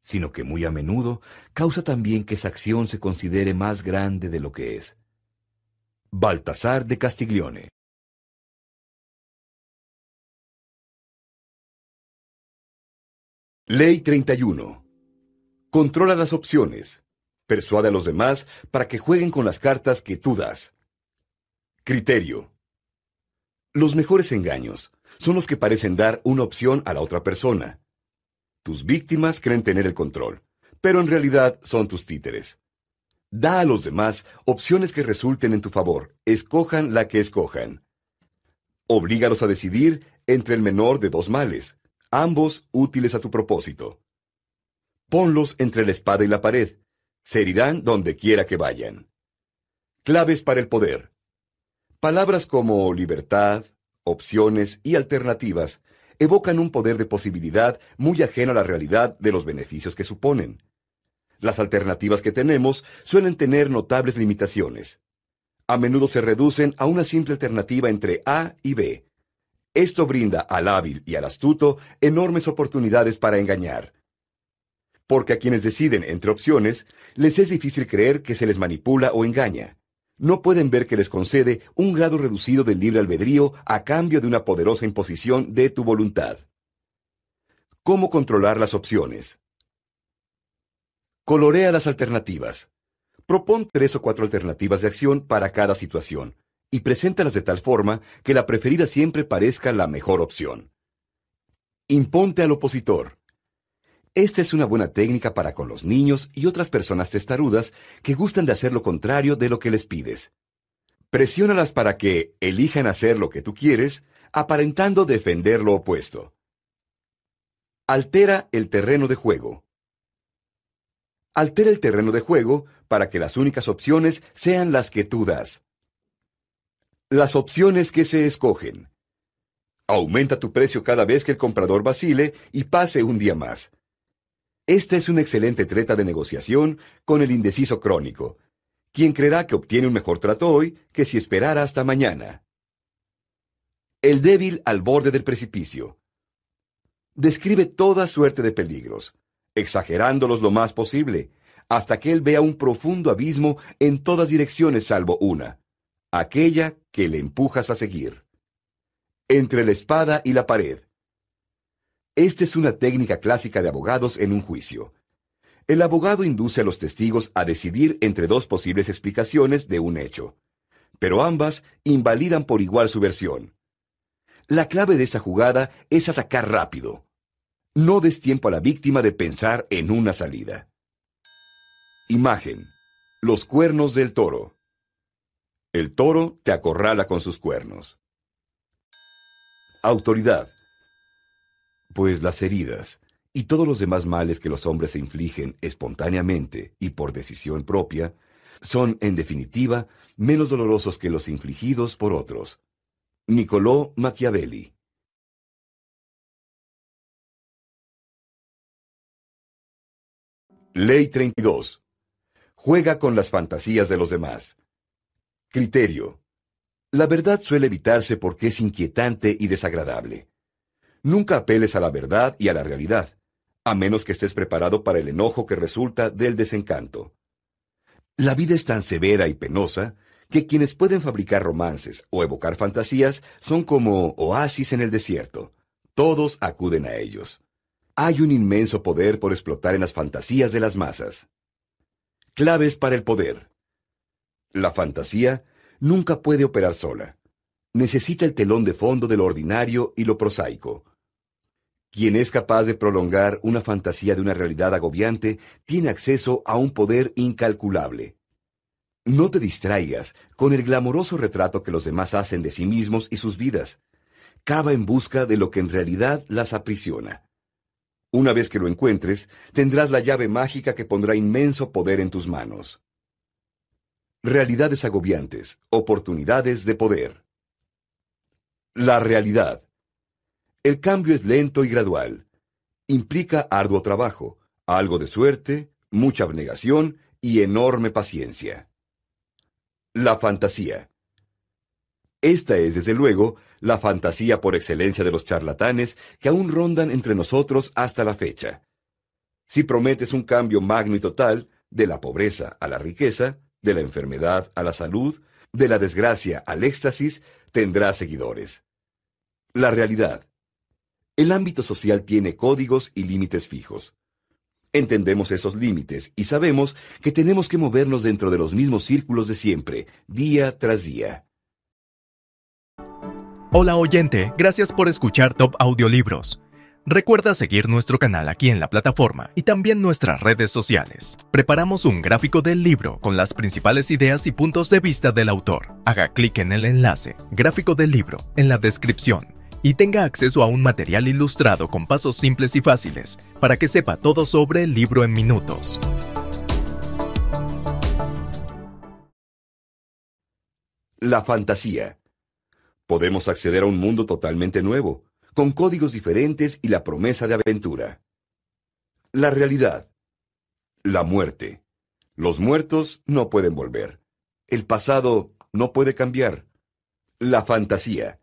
sino que muy a menudo causa también que esa acción se considere más grande de lo que es. Baltasar de Castiglione Ley 31. Controla las opciones. Persuade a los demás para que jueguen con las cartas que tú das. Criterio. Los mejores engaños son los que parecen dar una opción a la otra persona. Tus víctimas creen tener el control, pero en realidad son tus títeres. Da a los demás opciones que resulten en tu favor, escojan la que escojan. Oblígalos a decidir entre el menor de dos males, ambos útiles a tu propósito. Ponlos entre la espada y la pared. Se herirán donde quiera que vayan. Claves para el poder. Palabras como libertad, opciones y alternativas evocan un poder de posibilidad muy ajeno a la realidad de los beneficios que suponen. Las alternativas que tenemos suelen tener notables limitaciones. A menudo se reducen a una simple alternativa entre A y B, esto brinda al hábil y al astuto enormes oportunidades para engañar. Porque a quienes deciden entre opciones, les es difícil creer que se les manipula o engaña. No pueden ver que les concede un grado reducido del libre albedrío a cambio de una poderosa imposición de tu voluntad. ¿Cómo controlar las opciones? Colorea las alternativas. Propón tres o cuatro alternativas de acción para cada situación, y preséntalas de tal forma que la preferida siempre parezca la mejor opción. Imponte al opositor. Esta es una buena técnica para con los niños y otras personas testarudas que gustan de hacer lo contrario de lo que les pides. Presiónalas para que elijan hacer lo que tú quieres, aparentando defender lo opuesto. Altera el terreno de juego. Altera el terreno de juego para que las únicas opciones sean las que tú das. Las opciones que se escogen. Aumenta tu precio cada vez que el comprador vacile y pase un día más. Esta es una excelente treta de negociación con el indeciso crónico, quien creerá que obtiene un mejor trato hoy que si esperara hasta mañana. El débil al borde del precipicio. Describe toda suerte de peligros, exagerándolos lo más posible, hasta que él vea un profundo abismo en todas direcciones salvo una aquella que le empujas a seguir. Entre la espada y la pared. Esta es una técnica clásica de abogados en un juicio. El abogado induce a los testigos a decidir entre dos posibles explicaciones de un hecho, pero ambas invalidan por igual su versión. La clave de esa jugada es atacar rápido. No des tiempo a la víctima de pensar en una salida. Imagen. Los cuernos del toro. El toro te acorrala con sus cuernos. Autoridad. Pues las heridas y todos los demás males que los hombres se infligen espontáneamente y por decisión propia son, en definitiva, menos dolorosos que los infligidos por otros. Niccolò Machiavelli. Ley 32. Juega con las fantasías de los demás. Criterio. La verdad suele evitarse porque es inquietante y desagradable. Nunca apeles a la verdad y a la realidad, a menos que estés preparado para el enojo que resulta del desencanto. La vida es tan severa y penosa que quienes pueden fabricar romances o evocar fantasías son como oasis en el desierto. Todos acuden a ellos. Hay un inmenso poder por explotar en las fantasías de las masas. Claves para el poder. La fantasía nunca puede operar sola. Necesita el telón de fondo de lo ordinario y lo prosaico. Quien es capaz de prolongar una fantasía de una realidad agobiante tiene acceso a un poder incalculable. No te distraigas con el glamoroso retrato que los demás hacen de sí mismos y sus vidas. Cava en busca de lo que en realidad las aprisiona. Una vez que lo encuentres, tendrás la llave mágica que pondrá inmenso poder en tus manos. Realidades agobiantes, oportunidades de poder. La realidad. El cambio es lento y gradual. Implica arduo trabajo, algo de suerte, mucha abnegación y enorme paciencia. La fantasía. Esta es, desde luego, la fantasía por excelencia de los charlatanes que aún rondan entre nosotros hasta la fecha. Si prometes un cambio magno y total, de la pobreza a la riqueza, de la enfermedad a la salud, de la desgracia al éxtasis, tendrás seguidores. La realidad. El ámbito social tiene códigos y límites fijos. Entendemos esos límites y sabemos que tenemos que movernos dentro de los mismos círculos de siempre, día tras día. Hola oyente, gracias por escuchar Top Audiolibros. Recuerda seguir nuestro canal aquí en la plataforma y también nuestras redes sociales. Preparamos un gráfico del libro con las principales ideas y puntos de vista del autor. Haga clic en el enlace, gráfico del libro, en la descripción y tenga acceso a un material ilustrado con pasos simples y fáciles para que sepa todo sobre el libro en minutos. La fantasía. Podemos acceder a un mundo totalmente nuevo, con códigos diferentes y la promesa de aventura. La realidad. La muerte. Los muertos no pueden volver. El pasado no puede cambiar. La fantasía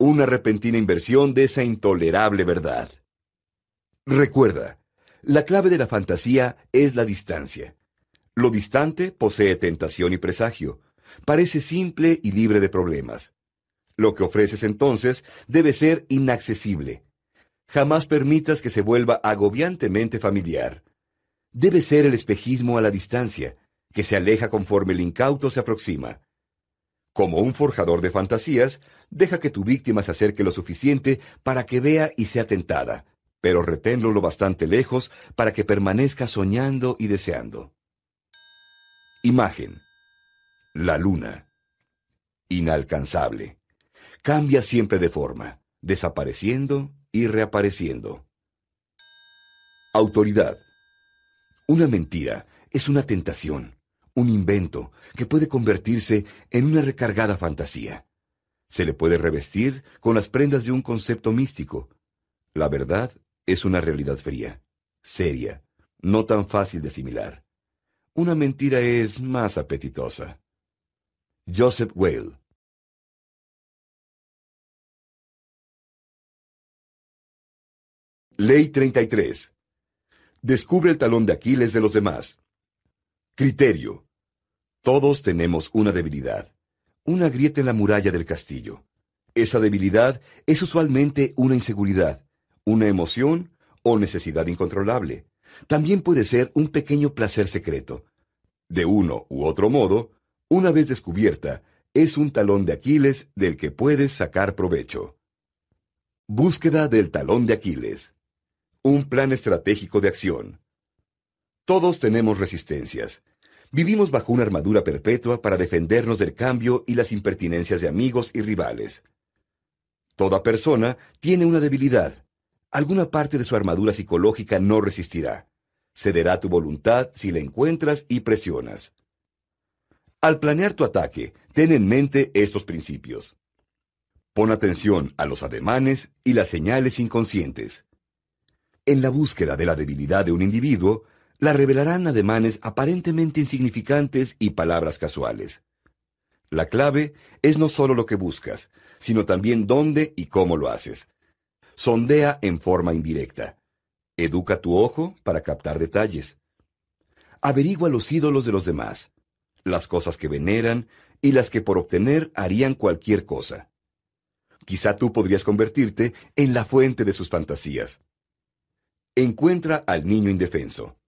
una repentina inversión de esa intolerable verdad. Recuerda, la clave de la fantasía es la distancia. Lo distante posee tentación y presagio. Parece simple y libre de problemas. Lo que ofreces entonces debe ser inaccesible. Jamás permitas que se vuelva agobiantemente familiar. Debe ser el espejismo a la distancia, que se aleja conforme el incauto se aproxima. Como un forjador de fantasías, deja que tu víctima se acerque lo suficiente para que vea y sea tentada, pero reténlo lo bastante lejos para que permanezca soñando y deseando. Imagen. La luna. Inalcanzable. Cambia siempre de forma, desapareciendo y reapareciendo. Autoridad. Una mentira es una tentación un invento que puede convertirse en una recargada fantasía. Se le puede revestir con las prendas de un concepto místico. La verdad es una realidad fría, seria, no tan fácil de asimilar. Una mentira es más apetitosa. Joseph Whale Ley 33. Descubre el talón de Aquiles de los demás. Criterio. Todos tenemos una debilidad, una grieta en la muralla del castillo. Esa debilidad es usualmente una inseguridad, una emoción o necesidad incontrolable. También puede ser un pequeño placer secreto. De uno u otro modo, una vez descubierta, es un talón de Aquiles del que puedes sacar provecho. Búsqueda del talón de Aquiles. Un plan estratégico de acción. Todos tenemos resistencias. Vivimos bajo una armadura perpetua para defendernos del cambio y las impertinencias de amigos y rivales. Toda persona tiene una debilidad. Alguna parte de su armadura psicológica no resistirá. Cederá tu voluntad si la encuentras y presionas. Al planear tu ataque, ten en mente estos principios. Pon atención a los ademanes y las señales inconscientes. En la búsqueda de la debilidad de un individuo, la revelarán ademanes aparentemente insignificantes y palabras casuales. La clave es no solo lo que buscas, sino también dónde y cómo lo haces. Sondea en forma indirecta. Educa tu ojo para captar detalles. Averigua los ídolos de los demás, las cosas que veneran y las que por obtener harían cualquier cosa. Quizá tú podrías convertirte en la fuente de sus fantasías. Encuentra al niño indefenso.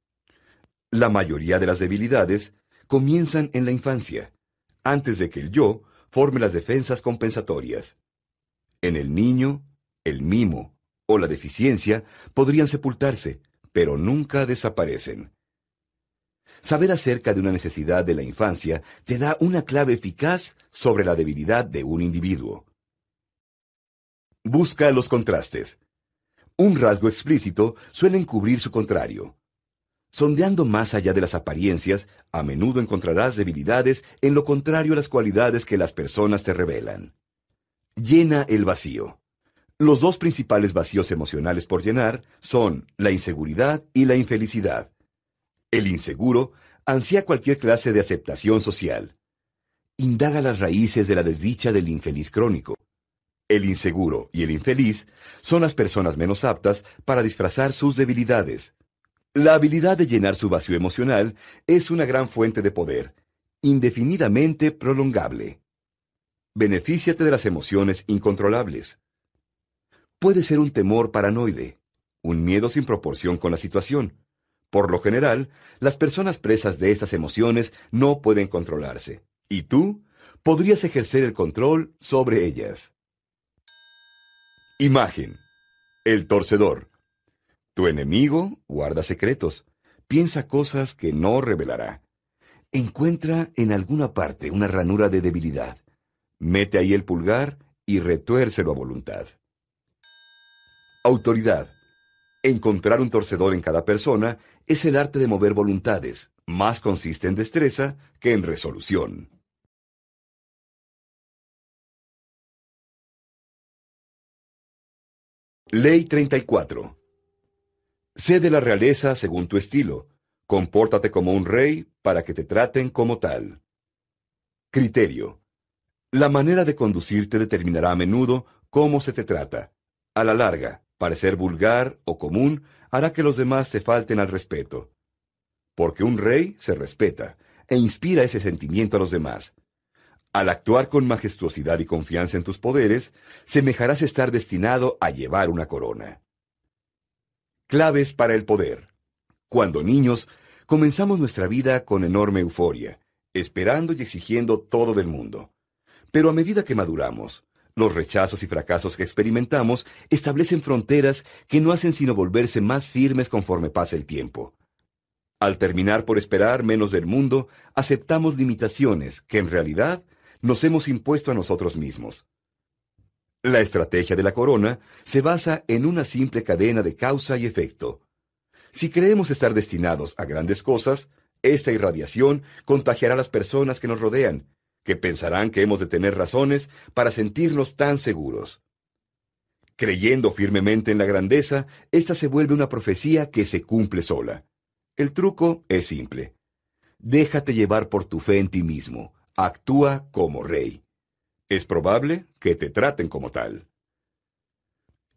La mayoría de las debilidades comienzan en la infancia. antes de que el yo forme las defensas compensatorias. En el niño, el mimo o la deficiencia podrían sepultarse, pero nunca desaparecen. Saber acerca de una necesidad de la infancia te da una clave eficaz sobre la debilidad de un individuo. Busca los contrastes. Un rasgo explícito suele encubrir su contrario. Sondeando más allá de las apariencias, a menudo encontrarás debilidades en lo contrario a las cualidades que las personas te revelan. Llena el vacío. Los dos principales vacíos emocionales por llenar son la inseguridad y la infelicidad. El inseguro ansía cualquier clase de aceptación social. Indaga las raíces de la desdicha del infeliz crónico. El inseguro y el infeliz son las personas menos aptas para disfrazar sus debilidades. La habilidad de llenar su vacío emocional es una gran fuente de poder, indefinidamente prolongable. Benefíciate de las emociones incontrolables. Puede ser un temor paranoide, un miedo sin proporción con la situación. Por lo general, las personas presas de estas emociones no pueden controlarse, y tú podrías ejercer el control sobre ellas. Imagen. El torcedor. Tu enemigo guarda secretos, piensa cosas que no revelará. Encuentra en alguna parte una ranura de debilidad. Mete ahí el pulgar y retuércelo a voluntad. Autoridad. Encontrar un torcedor en cada persona es el arte de mover voluntades. Más consiste en destreza que en resolución. Ley 34. Sé de la realeza según tu estilo. Compórtate como un rey para que te traten como tal. Criterio. La manera de conducirte determinará a menudo cómo se te trata. A la larga, parecer vulgar o común hará que los demás te falten al respeto. Porque un rey se respeta e inspira ese sentimiento a los demás. Al actuar con majestuosidad y confianza en tus poderes, semejarás estar destinado a llevar una corona. Claves para el poder. Cuando niños, comenzamos nuestra vida con enorme euforia, esperando y exigiendo todo del mundo. Pero a medida que maduramos, los rechazos y fracasos que experimentamos establecen fronteras que no hacen sino volverse más firmes conforme pasa el tiempo. Al terminar por esperar menos del mundo, aceptamos limitaciones que en realidad nos hemos impuesto a nosotros mismos. La estrategia de la corona se basa en una simple cadena de causa y efecto. Si creemos estar destinados a grandes cosas, esta irradiación contagiará a las personas que nos rodean, que pensarán que hemos de tener razones para sentirnos tan seguros. Creyendo firmemente en la grandeza, esta se vuelve una profecía que se cumple sola. El truco es simple. Déjate llevar por tu fe en ti mismo. Actúa como rey es probable que te traten como tal.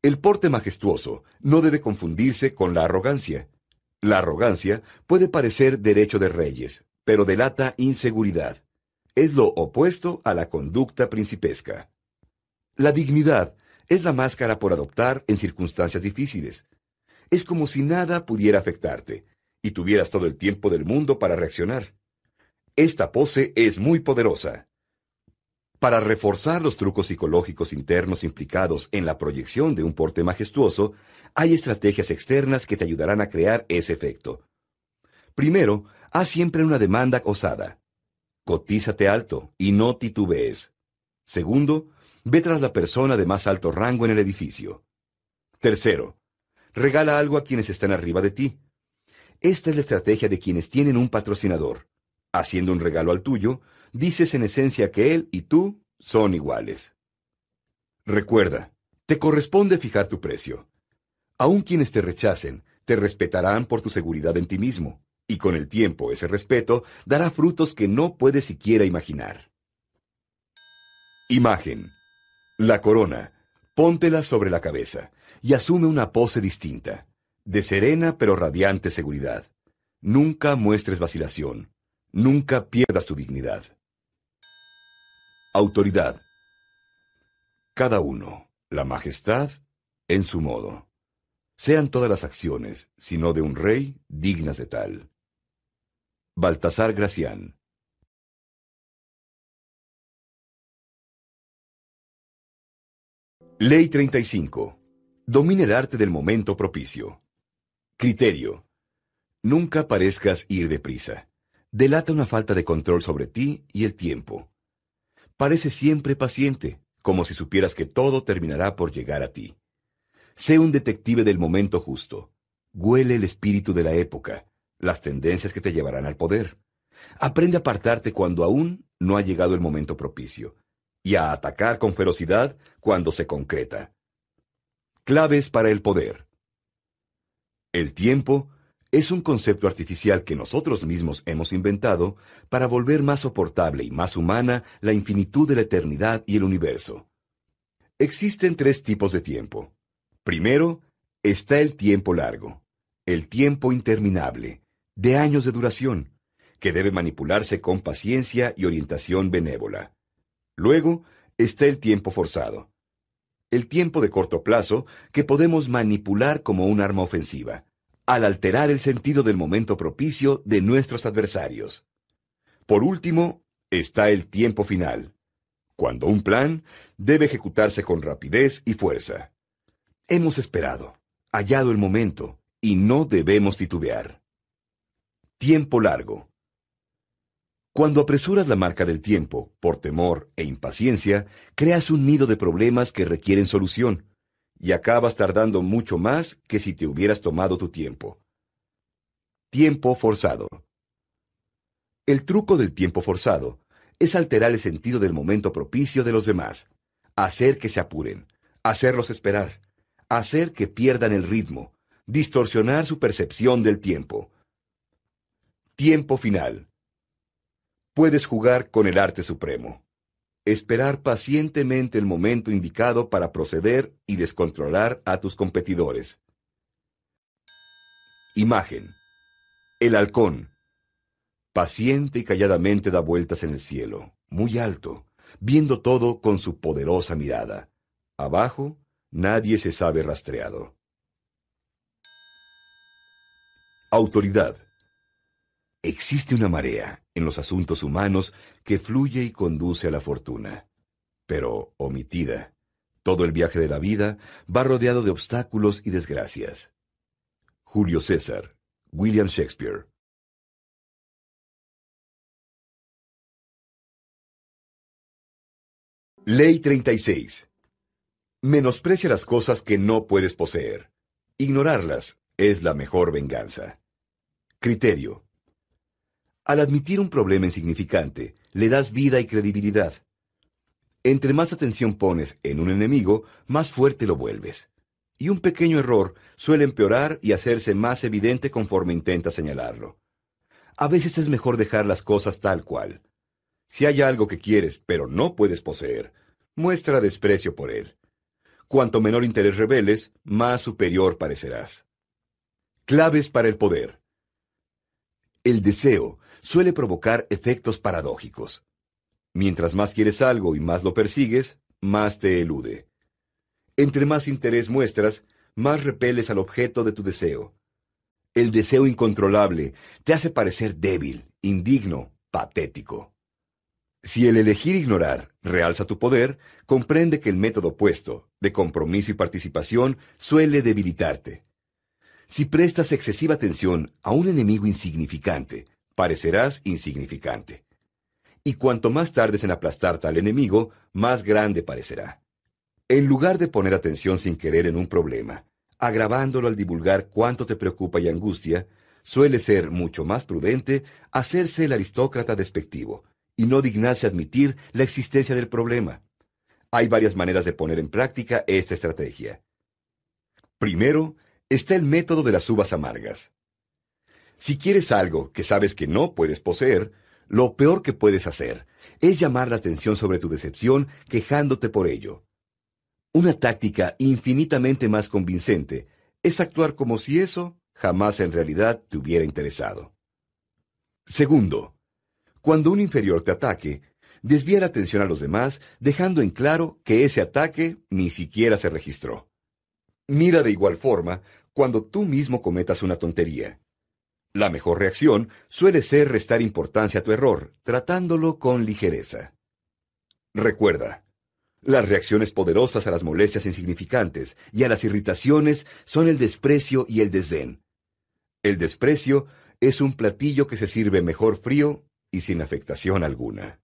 El porte majestuoso no debe confundirse con la arrogancia. La arrogancia puede parecer derecho de reyes, pero delata inseguridad. Es lo opuesto a la conducta principesca. La dignidad es la máscara por adoptar en circunstancias difíciles. Es como si nada pudiera afectarte, y tuvieras todo el tiempo del mundo para reaccionar. Esta pose es muy poderosa. Para reforzar los trucos psicológicos internos implicados en la proyección de un porte majestuoso, hay estrategias externas que te ayudarán a crear ese efecto. Primero, haz siempre una demanda osada. Cotízate alto y no titubees. Segundo, ve tras la persona de más alto rango en el edificio. Tercero, regala algo a quienes están arriba de ti. Esta es la estrategia de quienes tienen un patrocinador. Haciendo un regalo al tuyo, dices en esencia que él y tú son iguales. Recuerda, te corresponde fijar tu precio. Aun quienes te rechacen, te respetarán por tu seguridad en ti mismo, y con el tiempo ese respeto dará frutos que no puedes siquiera imaginar. Imagen. La corona. Póntela sobre la cabeza y asume una pose distinta, de serena pero radiante seguridad. Nunca muestres vacilación. Nunca pierdas tu dignidad. Autoridad. Cada uno, la majestad, en su modo. Sean todas las acciones, sino de un rey, dignas de tal. Baltasar Gracián. Ley 35. Domine el arte del momento propicio. Criterio. Nunca parezcas ir deprisa. Delata una falta de control sobre ti y el tiempo. Parece siempre paciente, como si supieras que todo terminará por llegar a ti. Sé un detective del momento justo. Huele el espíritu de la época, las tendencias que te llevarán al poder. Aprende a apartarte cuando aún no ha llegado el momento propicio y a atacar con ferocidad cuando se concreta. Claves para el poder. El tiempo es un concepto artificial que nosotros mismos hemos inventado para volver más soportable y más humana la infinitud de la eternidad y el universo. Existen tres tipos de tiempo. Primero, está el tiempo largo, el tiempo interminable, de años de duración, que debe manipularse con paciencia y orientación benévola. Luego está el tiempo forzado, el tiempo de corto plazo que podemos manipular como un arma ofensiva, al alterar el sentido del momento propicio de nuestros adversarios. Por último, está el tiempo final, cuando un plan debe ejecutarse con rapidez y fuerza. Hemos esperado, hallado el momento, y no debemos titubear. Tiempo largo. Cuando apresuras la marca del tiempo, por temor e impaciencia, creas un nido de problemas que requieren solución, y acabas tardando mucho más que si te hubieras tomado tu tiempo. Tiempo forzado. El truco del tiempo forzado es alterar el sentido del momento propicio de los demás, hacer que se apuren, hacerlos esperar, hacer que pierdan el ritmo, distorsionar su percepción del tiempo. Tiempo final. Puedes jugar con el arte supremo. Esperar pacientemente el momento indicado para proceder y descontrolar a tus competidores. Imagen. El halcón. Paciente y calladamente da vueltas en el cielo, muy alto, viendo todo con su poderosa mirada. Abajo, nadie se sabe rastreado. Autoridad. Existe una marea en los asuntos humanos que fluye y conduce a la fortuna, pero omitida. Todo el viaje de la vida va rodeado de obstáculos y desgracias. Julio César, William Shakespeare. Ley 36. Menosprecia las cosas que no puedes poseer. Ignorarlas es la mejor venganza. Criterio. Al admitir un problema insignificante, le das vida y credibilidad. Entre más atención pones en un enemigo, más fuerte lo vuelves. Y un pequeño error suele empeorar y hacerse más evidente conforme intenta señalarlo. A veces es mejor dejar las cosas tal cual. Si hay algo que quieres pero no puedes poseer, muestra desprecio por él. Cuanto menor interés reveles, más superior parecerás. Claves para el poder. El deseo suele provocar efectos paradójicos. Mientras más quieres algo y más lo persigues, más te elude. Entre más interés muestras, más repeles al objeto de tu deseo. El deseo incontrolable te hace parecer débil, indigno, patético. Si el elegir ignorar realza tu poder, comprende que el método opuesto, de compromiso y participación, suele debilitarte. Si prestas excesiva atención a un enemigo insignificante, parecerás insignificante. Y cuanto más tardes en aplastarte al enemigo, más grande parecerá. En lugar de poner atención sin querer en un problema, agravándolo al divulgar cuánto te preocupa y angustia, suele ser mucho más prudente hacerse el aristócrata despectivo y no dignarse admitir la existencia del problema. Hay varias maneras de poner en práctica esta estrategia. Primero, está el método de las uvas amargas. Si quieres algo que sabes que no puedes poseer, lo peor que puedes hacer es llamar la atención sobre tu decepción quejándote por ello. Una táctica infinitamente más convincente es actuar como si eso jamás en realidad te hubiera interesado. Segundo, cuando un inferior te ataque, desvía la atención a los demás dejando en claro que ese ataque ni siquiera se registró. Mira de igual forma cuando tú mismo cometas una tontería. La mejor reacción suele ser restar importancia a tu error, tratándolo con ligereza. Recuerda, Las reacciones poderosas a las molestias insignificantes y a las irritaciones son el desprecio y el desdén. El desprecio es un platillo que se sirve mejor frío y sin afectación alguna.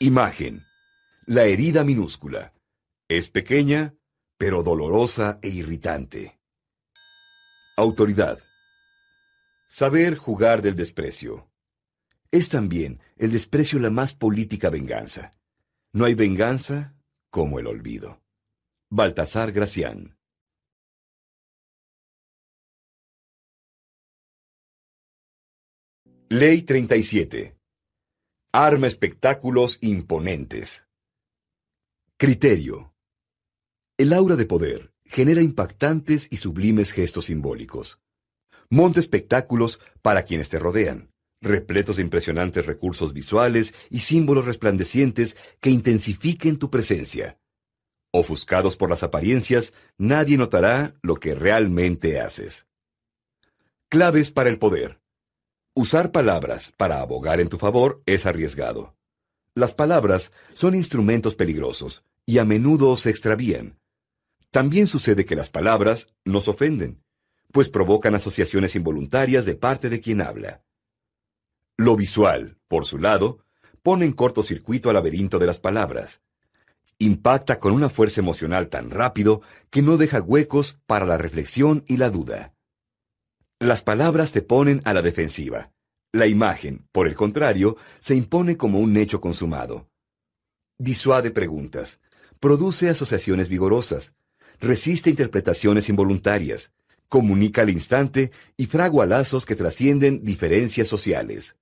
Imagen. La herida minúscula. Es pequeña, pero dolorosa e irritante. Autoridad. Saber jugar del desprecio. Es también el desprecio la más política venganza. No hay venganza como el olvido. Baltasar Gracián. Ley 37. Arma espectáculos imponentes. Criterio. El aura de poder genera impactantes y sublimes gestos simbólicos. Monta espectáculos para quienes te rodean repletos de impresionantes recursos visuales y símbolos resplandecientes que intensifiquen tu presencia. Ofuscados por las apariencias, nadie notará lo que realmente haces. Claves para el poder. Usar palabras para abogar en tu favor es arriesgado. Las palabras son instrumentos peligrosos y a menudo se extravían. También sucede que las palabras nos ofenden, pues provocan asociaciones involuntarias de parte de quien habla. Lo visual, por su lado, pone en cortocircuito al laberinto de las palabras. Impacta con una fuerza emocional tan rápido que no deja huecos para la reflexión y la duda. Las palabras te ponen a la defensiva. La imagen, por el contrario, se impone como un hecho consumado. Disuade preguntas, produce asociaciones vigorosas, resiste interpretaciones involuntarias, comunica al instante y fragua lazos que trascienden diferencias sociales.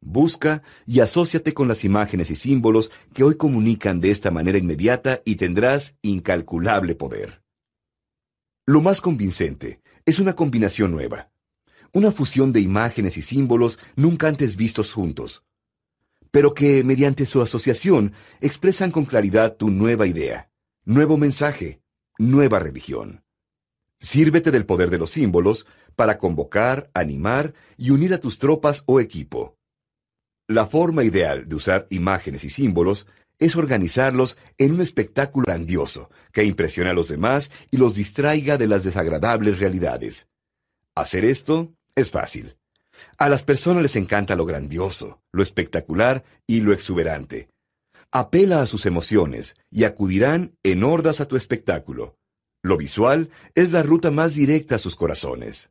Busca y asóciate con las imágenes y símbolos que hoy comunican de esta manera inmediata y tendrás incalculable poder. Lo más convincente es una combinación nueva, una fusión de imágenes y símbolos nunca antes vistos juntos, pero que mediante su asociación expresan con claridad tu nueva idea, nuevo mensaje, nueva religión. Sírvete del poder de los símbolos para convocar, animar y unir a tus tropas o equipo. La forma ideal de usar imágenes y símbolos es organizarlos en un espectáculo grandioso que impresione a los demás y los distraiga de las desagradables realidades. Hacer esto es fácil. A las personas les encanta lo grandioso, lo espectacular y lo exuberante. Apela a sus emociones y acudirán en hordas a tu espectáculo. Lo visual es la ruta más directa a sus corazones.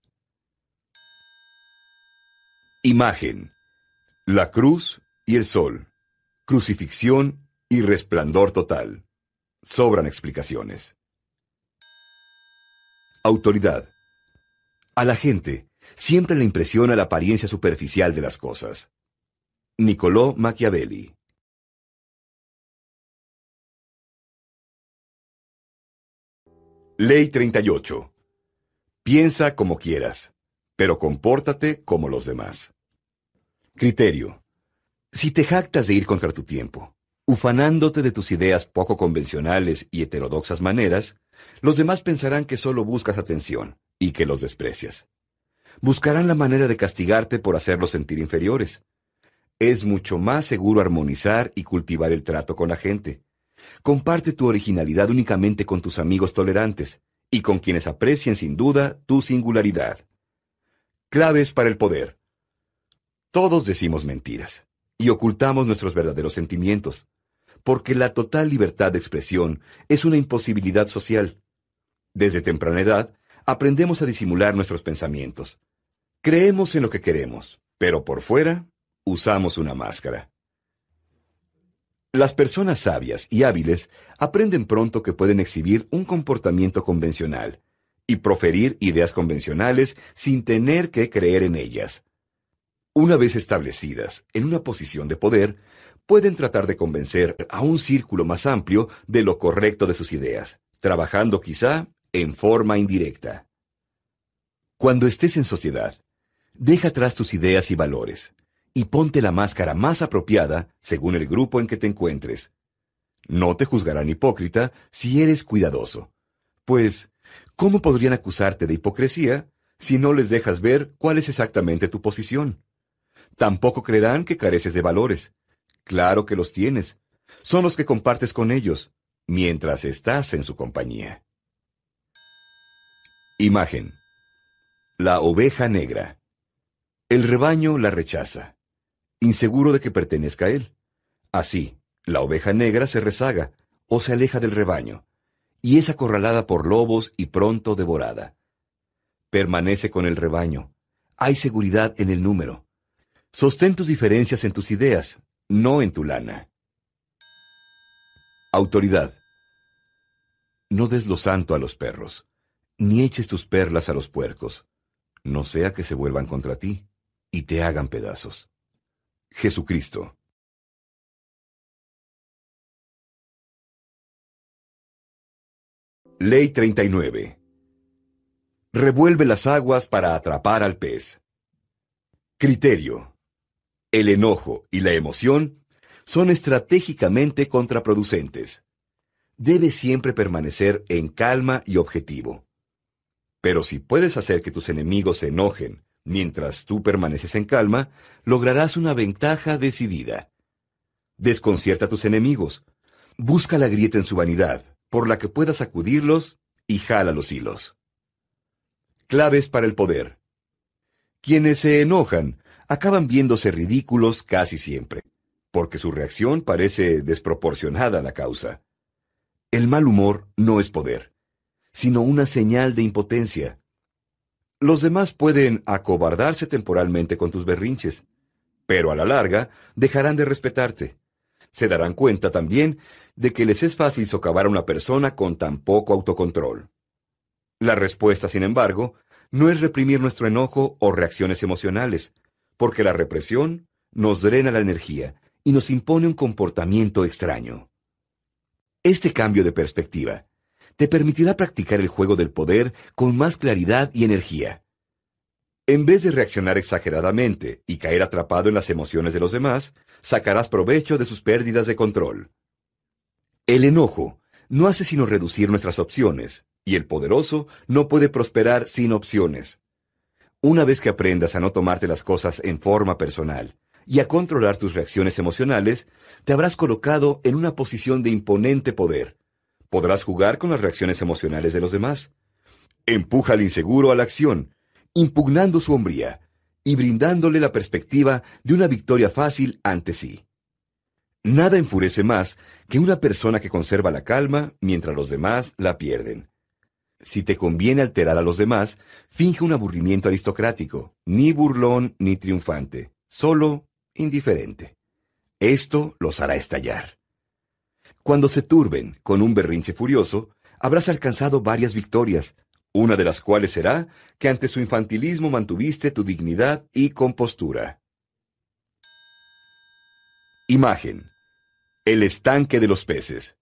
Imagen. La cruz y el sol. Crucifixión y resplandor total. Sobran explicaciones. Autoridad. A la gente siempre le impresiona la apariencia superficial de las cosas. Niccolò Machiavelli. Ley 38. Piensa como quieras, pero compórtate como los demás. Criterio. Si te jactas de ir contra tu tiempo, ufanándote de tus ideas poco convencionales y heterodoxas maneras, los demás pensarán que solo buscas atención y que los desprecias. Buscarán la manera de castigarte por hacerlos sentir inferiores. Es mucho más seguro armonizar y cultivar el trato con la gente. Comparte tu originalidad únicamente con tus amigos tolerantes y con quienes aprecien sin duda tu singularidad. Claves para el poder. Todos decimos mentiras y ocultamos nuestros verdaderos sentimientos, porque la total libertad de expresión es una imposibilidad social. Desde temprana edad, aprendemos a disimular nuestros pensamientos. Creemos en lo que queremos, pero por fuera usamos una máscara. Las personas sabias y hábiles aprenden pronto que pueden exhibir un comportamiento convencional y proferir ideas convencionales sin tener que creer en ellas. Una vez establecidas en una posición de poder, pueden tratar de convencer a un círculo más amplio de lo correcto de sus ideas, trabajando quizá en forma indirecta. Cuando estés en sociedad, deja atrás tus ideas y valores, y ponte la máscara más apropiada según el grupo en que te encuentres. No te juzgarán hipócrita si eres cuidadoso, pues, ¿cómo podrían acusarte de hipocresía si no les dejas ver cuál es exactamente tu posición? Tampoco creerán que careces de valores. Claro que los tienes, son los que compartes con ellos, mientras estás en su compañía. Imagen. La oveja negra. El rebaño la rechaza, inseguro de que pertenezca a él. Así, la oveja negra se rezaga o se aleja del rebaño, y es acorralada por lobos y pronto devorada. Permanece con el rebaño. Hay seguridad en el número. Sostén tus diferencias en tus ideas, no en tu lana. Autoridad. No des lo santo a los perros ni eches tus perlas a los puercos, no sea que se vuelvan contra ti y te hagan pedazos. Jesucristo. Ley 39. Revuelve las aguas para atrapar al pez. Criterio. El enojo y la emoción son estratégicamente contraproducentes. Debe siempre permanecer en calma y objetivo. Pero si puedes hacer que tus enemigos se enojen mientras tú permaneces en calma, lograrás una ventaja decidida. Desconcierta a tus enemigos. Busca la grieta en su vanidad, por la que puedas sacudirlos y jala los hilos. Claves para el poder. Quienes se enojan acaban viéndose ridículos casi siempre, porque su reacción parece desproporcionada a la causa. El mal humor no es poder sino una señal de impotencia. Los demás pueden acobardarse temporalmente con tus berrinches, pero a la larga dejarán de respetarte. Se darán cuenta también de que les es fácil socavar a una persona con tan poco autocontrol. La respuesta, sin embargo, no es reprimir nuestro enojo o reacciones emocionales, porque la represión nos drena la energía y nos impone un comportamiento extraño. Este cambio de perspectiva te permitirá practicar el juego del poder con más claridad y energía. En vez de reaccionar exageradamente y caer atrapado en las emociones de los demás, sacarás provecho de sus pérdidas de control. El enojo no hace sino reducir nuestras opciones, y el poderoso no puede prosperar sin opciones. Una vez que aprendas a no tomarte las cosas en forma personal y a controlar tus reacciones emocionales, te habrás colocado en una posición de imponente poder, podrás jugar con las reacciones emocionales de los demás. Empuja al inseguro a la acción, impugnando su hombría y brindándole la perspectiva de una victoria fácil ante sí. Nada enfurece más que una persona que conserva la calma mientras los demás la pierden. Si te conviene alterar a los demás, finge un aburrimiento aristocrático, ni burlón ni triunfante, solo indiferente. Esto los hará estallar. Cuando se turben con un berrinche furioso, habrás alcanzado varias victorias, una de las cuales será que ante su infantilismo mantuviste tu dignidad y compostura. Imagen. El estanque de los peces.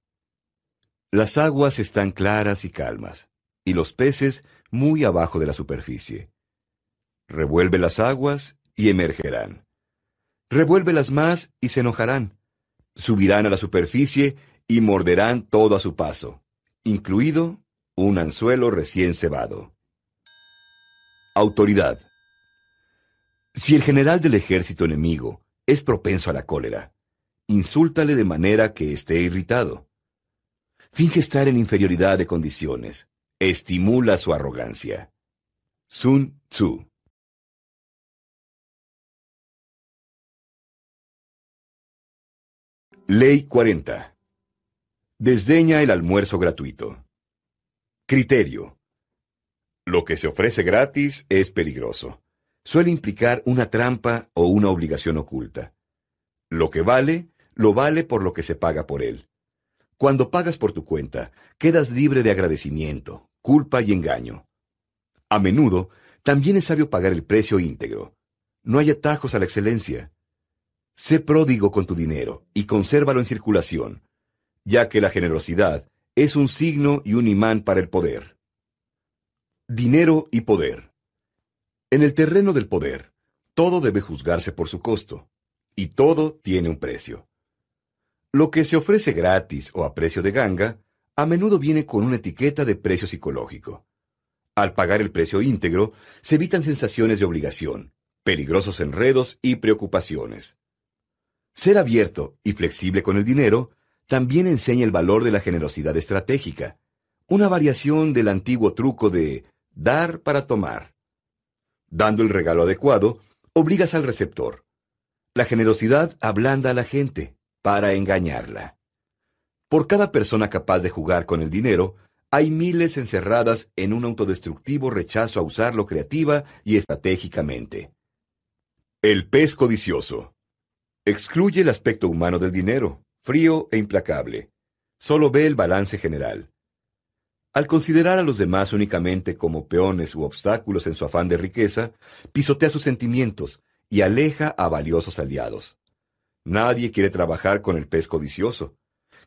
Las aguas están claras y calmas, y los peces muy abajo de la superficie. Revuelve las aguas y emergerán. Revuélvelas más y se enojarán. Subirán a la superficie y morderán todo a su paso, incluido un anzuelo recién cebado. Autoridad. Si el general del ejército enemigo es propenso a la cólera, insúltale de manera que esté irritado. Finge estar en inferioridad de condiciones. Estimula su arrogancia. Sun Tzu. Ley 40. Desdeña el almuerzo gratuito. Criterio. Lo que se ofrece gratis es peligroso. Suele implicar una trampa o una obligación oculta. Lo que vale, lo vale por lo que se paga por él. Cuando pagas por tu cuenta, quedas libre de agradecimiento, culpa y engaño. A menudo, también es sabio pagar el precio íntegro. No hay atajos a la excelencia. Sé pródigo con tu dinero y consérvalo en circulación ya que la generosidad es un signo y un imán para el poder. Dinero y poder. En el terreno del poder, todo debe juzgarse por su costo, y todo tiene un precio. Lo que se ofrece gratis o a precio de ganga, a menudo viene con una etiqueta de precio psicológico. Al pagar el precio íntegro, se evitan sensaciones de obligación, peligrosos enredos y preocupaciones. Ser abierto y flexible con el dinero también enseña el valor de la generosidad estratégica, una variación del antiguo truco de dar para tomar. Dando el regalo adecuado, obligas al receptor. La generosidad ablanda a la gente para engañarla. Por cada persona capaz de jugar con el dinero, hay miles encerradas en un autodestructivo rechazo a usarlo creativa y estratégicamente. El pez codicioso. Excluye el aspecto humano del dinero, frío e implacable. Solo ve el balance general. Al considerar a los demás únicamente como peones u obstáculos en su afán de riqueza, pisotea sus sentimientos y aleja a valiosos aliados. Nadie quiere trabajar con el pez codicioso,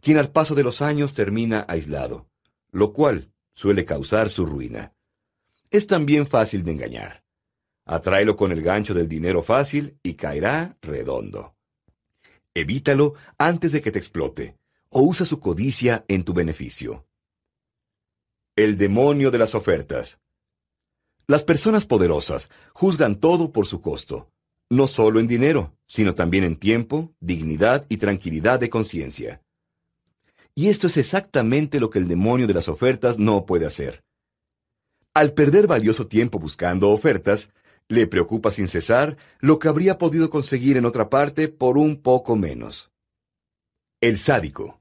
quien al paso de los años termina aislado, lo cual suele causar su ruina. Es también fácil de engañar. Atráelo con el gancho del dinero fácil y caerá redondo. Evítalo antes de que te explote, o usa su codicia en tu beneficio. El demonio de las ofertas. Las personas poderosas juzgan todo por su costo, no solo en dinero, sino también en tiempo, dignidad y tranquilidad de conciencia. Y esto es exactamente lo que el demonio de las ofertas no puede hacer. Al perder valioso tiempo buscando ofertas, le preocupa sin cesar lo que habría podido conseguir en otra parte por un poco menos. El sádico.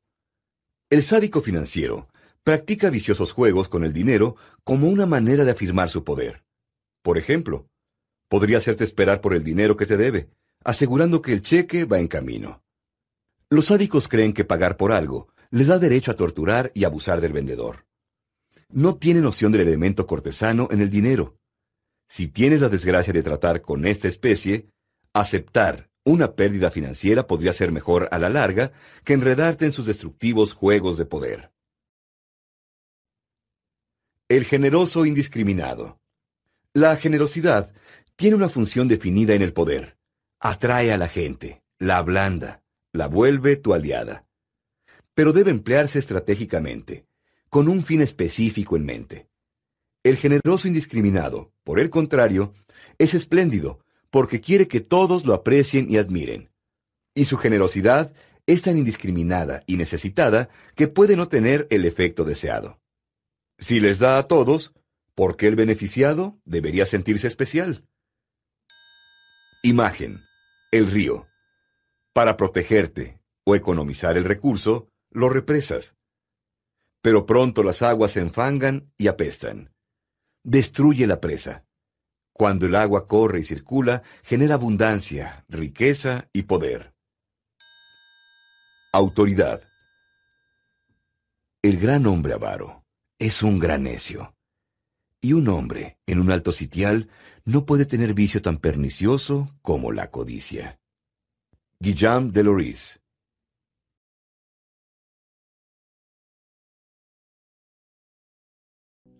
El sádico financiero practica viciosos juegos con el dinero como una manera de afirmar su poder. Por ejemplo, podría hacerte esperar por el dinero que te debe, asegurando que el cheque va en camino. Los sádicos creen que pagar por algo les da derecho a torturar y abusar del vendedor. No tiene noción del elemento cortesano en el dinero. Si tienes la desgracia de tratar con esta especie, aceptar una pérdida financiera podría ser mejor a la larga que enredarte en sus destructivos juegos de poder. El generoso indiscriminado. La generosidad tiene una función definida en el poder. Atrae a la gente, la ablanda, la vuelve tu aliada. Pero debe emplearse estratégicamente, con un fin específico en mente. El generoso indiscriminado, por el contrario, es espléndido, porque quiere que todos lo aprecien y admiren. Y su generosidad es tan indiscriminada y necesitada que puede no tener el efecto deseado. Si les da a todos, ¿por qué el beneficiado debería sentirse especial? Imagen. El río. Para protegerte o economizar el recurso, lo represas. Pero pronto las aguas se enfangan y apestan. Destruye la presa. Cuando el agua corre y circula, genera abundancia, riqueza y poder. Autoridad. El gran hombre avaro es un gran necio. Y un hombre en un alto sitial no puede tener vicio tan pernicioso como la codicia. Guillaume de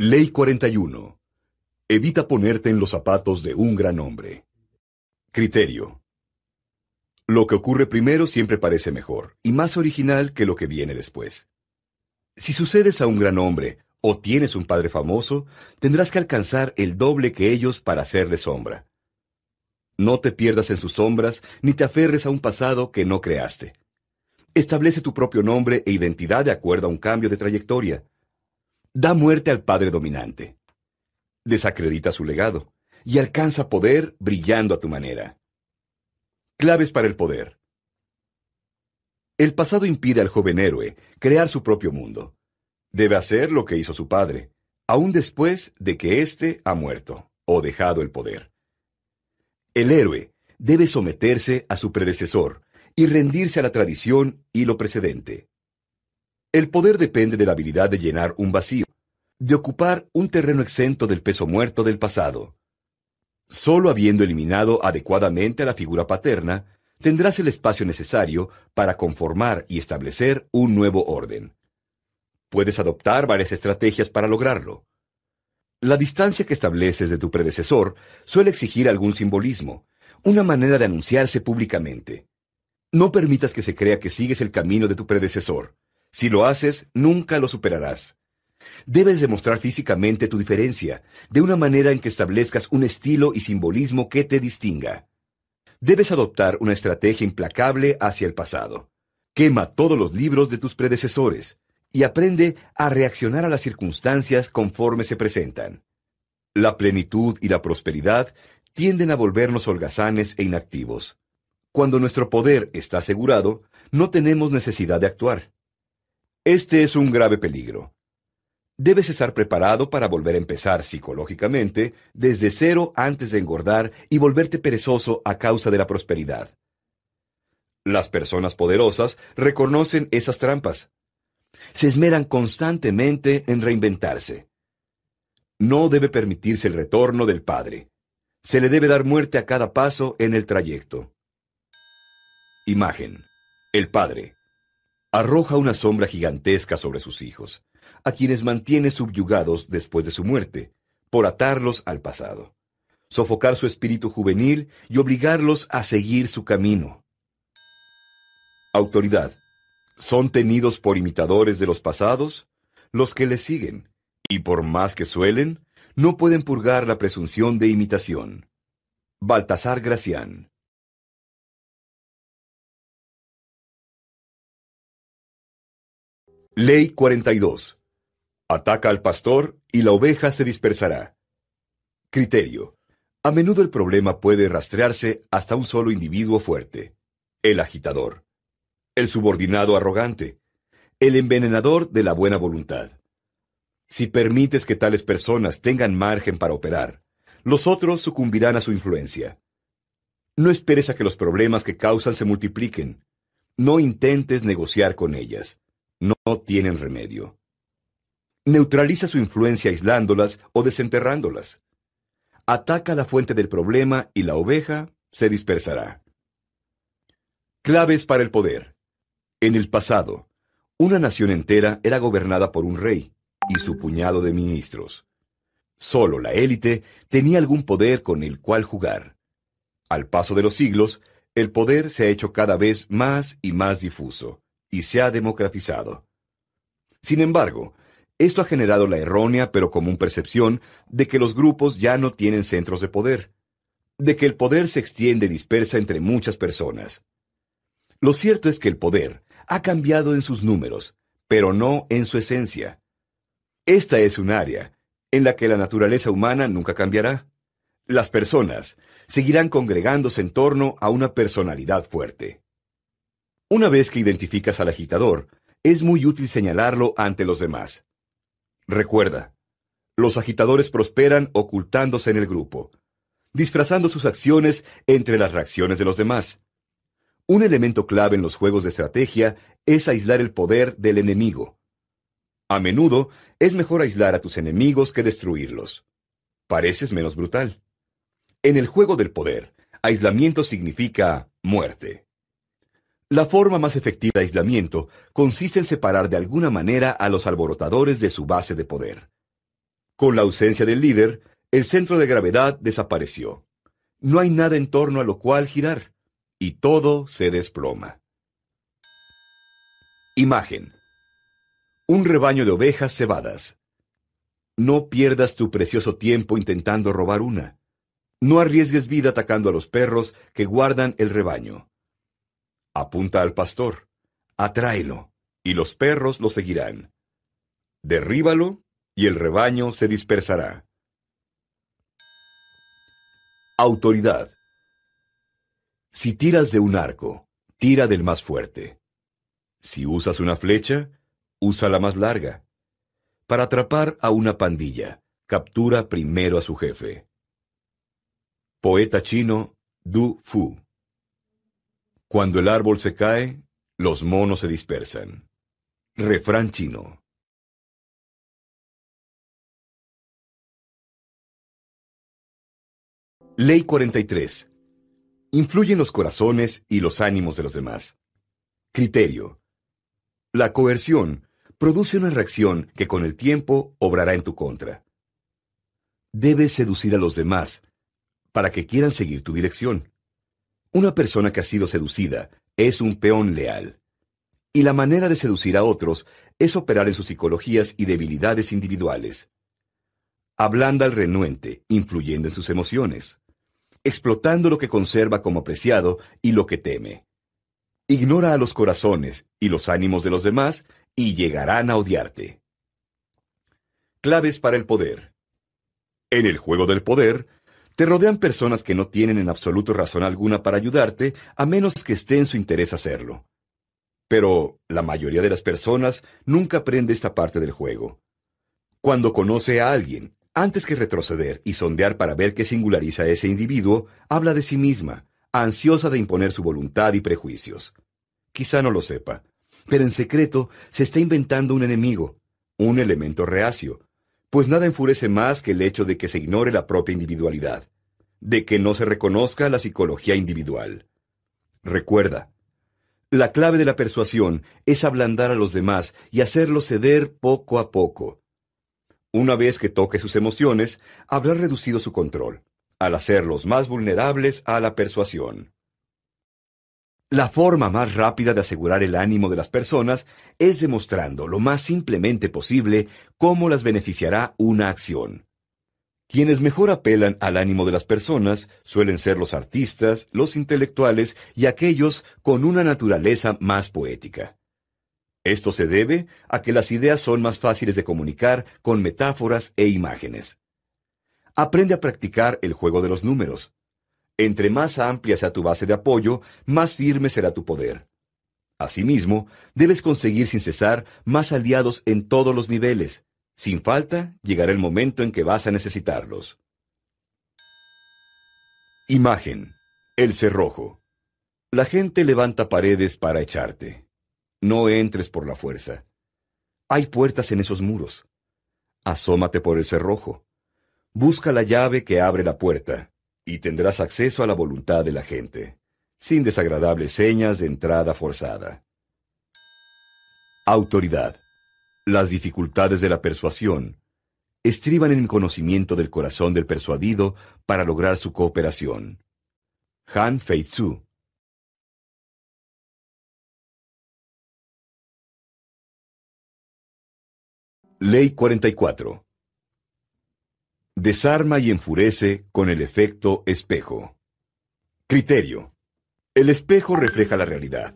Ley 41. Evita ponerte en los zapatos de un gran hombre. Criterio. Lo que ocurre primero siempre parece mejor y más original que lo que viene después. Si sucedes a un gran hombre o tienes un padre famoso, tendrás que alcanzar el doble que ellos para hacerle sombra. No te pierdas en sus sombras, ni te aferres a un pasado que no creaste. Establece tu propio nombre e identidad de acuerdo a un cambio de trayectoria. Da muerte al padre dominante. Desacredita su legado y alcanza poder brillando a tu manera. Claves para el poder. El pasado impide al joven héroe crear su propio mundo. Debe hacer lo que hizo su padre, aun después de que éste ha muerto o dejado el poder. El héroe debe someterse a su predecesor y rendirse a la tradición y lo precedente. El poder depende de la habilidad de llenar un vacío, de ocupar un terreno exento del peso muerto del pasado. Solo habiendo eliminado adecuadamente a la figura paterna, tendrás el espacio necesario para conformar y establecer un nuevo orden. Puedes adoptar varias estrategias para lograrlo. La distancia que estableces de tu predecesor suele exigir algún simbolismo, una manera de anunciarse públicamente. No permitas que se crea que sigues el camino de tu predecesor. Si lo haces, nunca lo superarás. Debes demostrar físicamente tu diferencia, de una manera en que establezcas un estilo y simbolismo que te distinga. Debes adoptar una estrategia implacable hacia el pasado. Quema todos los libros de tus predecesores y aprende a reaccionar a las circunstancias conforme se presentan. La plenitud y la prosperidad tienden a volvernos holgazanes e inactivos. Cuando nuestro poder está asegurado, no tenemos necesidad de actuar. Este es un grave peligro. Debes estar preparado para volver a empezar psicológicamente desde cero antes de engordar y volverte perezoso a causa de la prosperidad. Las personas poderosas reconocen esas trampas. Se esmeran constantemente en reinventarse. No debe permitirse el retorno del Padre. Se le debe dar muerte a cada paso en el trayecto. Imagen. El Padre. Arroja una sombra gigantesca sobre sus hijos, a quienes mantiene subyugados después de su muerte, por atarlos al pasado, sofocar su espíritu juvenil y obligarlos a seguir su camino. Autoridad. Son tenidos por imitadores de los pasados los que les siguen, y por más que suelen, no pueden purgar la presunción de imitación. Baltasar Gracián Ley 42. Ataca al pastor y la oveja se dispersará. Criterio. A menudo el problema puede rastrearse hasta un solo individuo fuerte. El agitador. El subordinado arrogante. El envenenador de la buena voluntad. Si permites que tales personas tengan margen para operar, los otros sucumbirán a su influencia. No esperes a que los problemas que causan se multipliquen. No intentes negociar con ellas. No tienen remedio. Neutraliza su influencia aislándolas o desenterrándolas. Ataca la fuente del problema y la oveja se dispersará. Claves para el poder. En el pasado, una nación entera era gobernada por un rey y su puñado de ministros. Solo la élite tenía algún poder con el cual jugar. Al paso de los siglos, el poder se ha hecho cada vez más y más difuso, y se ha democratizado. Sin embargo, esto ha generado la errónea pero común percepción de que los grupos ya no tienen centros de poder, de que el poder se extiende dispersa entre muchas personas. Lo cierto es que el poder ha cambiado en sus números, pero no en su esencia. Esta es un área en la que la naturaleza humana nunca cambiará. Las personas seguirán congregándose en torno a una personalidad fuerte. Una vez que identificas al agitador, es muy útil señalarlo ante los demás. Recuerda, los agitadores prosperan ocultándose en el grupo, disfrazando sus acciones entre las reacciones de los demás. Un elemento clave en los juegos de estrategia es aislar el poder del enemigo. A menudo es mejor aislar a tus enemigos que destruirlos. Pareces menos brutal. En el juego del poder, aislamiento significa muerte. La forma más efectiva de aislamiento consiste en separar de alguna manera a los alborotadores de su base de poder. Con la ausencia del líder, el centro de gravedad desapareció. No hay nada en torno a lo cual girar, y todo se desploma. Imagen. Un rebaño de ovejas cebadas. No pierdas tu precioso tiempo intentando robar una. No arriesgues vida atacando a los perros que guardan el rebaño. Apunta al pastor, atráelo, y los perros lo seguirán. Derríbalo, y el rebaño se dispersará. Autoridad. Si tiras de un arco, tira del más fuerte. Si usas una flecha, usa la más larga. Para atrapar a una pandilla, captura primero a su jefe. Poeta chino Du Fu. Cuando el árbol se cae, los monos se dispersan. Refrán chino. Ley 43. Influyen los corazones y los ánimos de los demás. Criterio. La coerción produce una reacción que con el tiempo obrará en tu contra. Debes seducir a los demás para que quieran seguir tu dirección. Una persona que ha sido seducida es un peón leal. Y la manera de seducir a otros es operar en sus psicologías y debilidades individuales. Ablanda al renuente, influyendo en sus emociones, explotando lo que conserva como apreciado y lo que teme. Ignora a los corazones y los ánimos de los demás y llegarán a odiarte. Claves para el poder. En el juego del poder, te rodean personas que no tienen en absoluto razón alguna para ayudarte, a menos que esté en su interés hacerlo. Pero la mayoría de las personas nunca aprende esta parte del juego. Cuando conoce a alguien, antes que retroceder y sondear para ver qué singulariza a ese individuo, habla de sí misma, ansiosa de imponer su voluntad y prejuicios. Quizá no lo sepa, pero en secreto se está inventando un enemigo, un elemento reacio, pues nada enfurece más que el hecho de que se ignore la propia individualidad, de que no se reconozca la psicología individual. Recuerda, la clave de la persuasión es ablandar a los demás y hacerlos ceder poco a poco. Una vez que toque sus emociones, habrá reducido su control, al hacerlos más vulnerables a la persuasión. La forma más rápida de asegurar el ánimo de las personas es demostrando lo más simplemente posible cómo las beneficiará una acción. Quienes mejor apelan al ánimo de las personas suelen ser los artistas, los intelectuales y aquellos con una naturaleza más poética. Esto se debe a que las ideas son más fáciles de comunicar con metáforas e imágenes. Aprende a practicar el juego de los números. Entre más amplia sea tu base de apoyo, más firme será tu poder. Asimismo, debes conseguir sin cesar más aliados en todos los niveles. Sin falta, llegará el momento en que vas a necesitarlos. Imagen. El cerrojo. La gente levanta paredes para echarte. No entres por la fuerza. Hay puertas en esos muros. Asómate por el cerrojo. Busca la llave que abre la puerta y tendrás acceso a la voluntad de la gente, sin desagradables señas de entrada forzada. Autoridad. Las dificultades de la persuasión estriban en conocimiento del corazón del persuadido para lograr su cooperación. Han Fei-Tzu Ley 44 Desarma y enfurece con el efecto espejo. Criterio. El espejo refleja la realidad,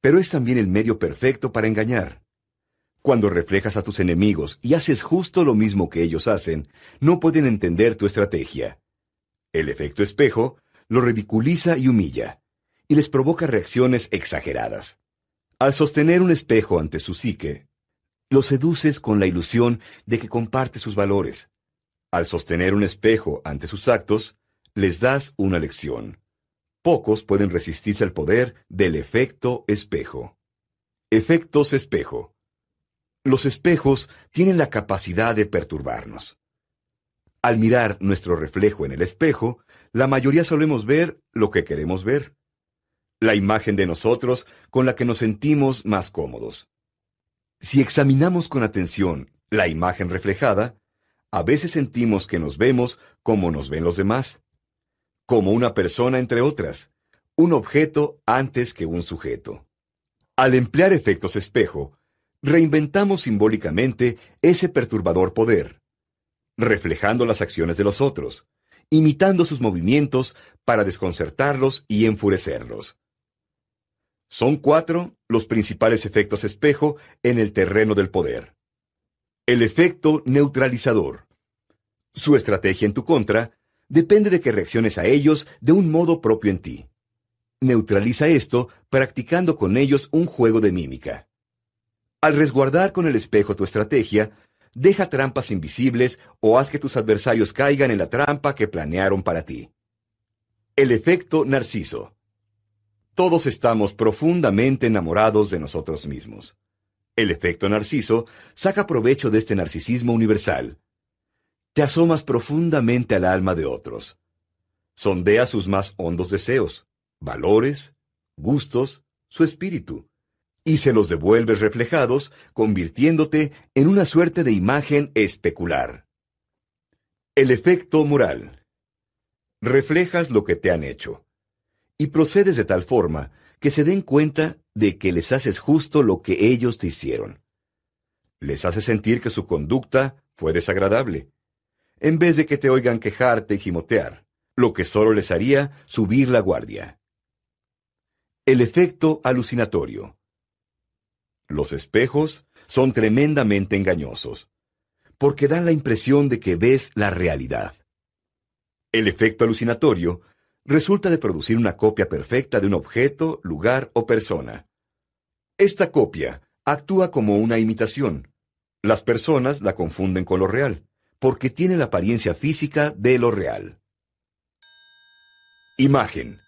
pero es también el medio perfecto para engañar. Cuando reflejas a tus enemigos y haces justo lo mismo que ellos hacen, no pueden entender tu estrategia. El efecto espejo lo ridiculiza y humilla, y les provoca reacciones exageradas. Al sostener un espejo ante su psique, lo seduces con la ilusión de que comparte sus valores, al sostener un espejo ante sus actos, les das una lección. Pocos pueden resistirse al poder del efecto espejo. Efectos espejo. Los espejos tienen la capacidad de perturbarnos. Al mirar nuestro reflejo en el espejo, la mayoría solemos ver lo que queremos ver. La imagen de nosotros con la que nos sentimos más cómodos. Si examinamos con atención la imagen reflejada, a veces sentimos que nos vemos como nos ven los demás, como una persona entre otras, un objeto antes que un sujeto. Al emplear efectos espejo, reinventamos simbólicamente ese perturbador poder, reflejando las acciones de los otros, imitando sus movimientos para desconcertarlos y enfurecerlos. Son cuatro los principales efectos espejo en el terreno del poder. El efecto neutralizador. Su estrategia en tu contra depende de que reacciones a ellos de un modo propio en ti. Neutraliza esto practicando con ellos un juego de mímica. Al resguardar con el espejo tu estrategia, deja trampas invisibles o haz que tus adversarios caigan en la trampa que planearon para ti. El efecto narciso. Todos estamos profundamente enamorados de nosotros mismos. El efecto narciso saca provecho de este narcisismo universal te asomas profundamente al alma de otros. Sondea sus más hondos deseos, valores, gustos, su espíritu, y se los devuelves reflejados, convirtiéndote en una suerte de imagen especular. El efecto moral. Reflejas lo que te han hecho, y procedes de tal forma que se den cuenta de que les haces justo lo que ellos te hicieron. Les haces sentir que su conducta fue desagradable, en vez de que te oigan quejarte y gimotear, lo que solo les haría subir la guardia. El efecto alucinatorio. Los espejos son tremendamente engañosos, porque dan la impresión de que ves la realidad. El efecto alucinatorio resulta de producir una copia perfecta de un objeto, lugar o persona. Esta copia actúa como una imitación. Las personas la confunden con lo real, porque tiene la apariencia física de lo real. Imagen.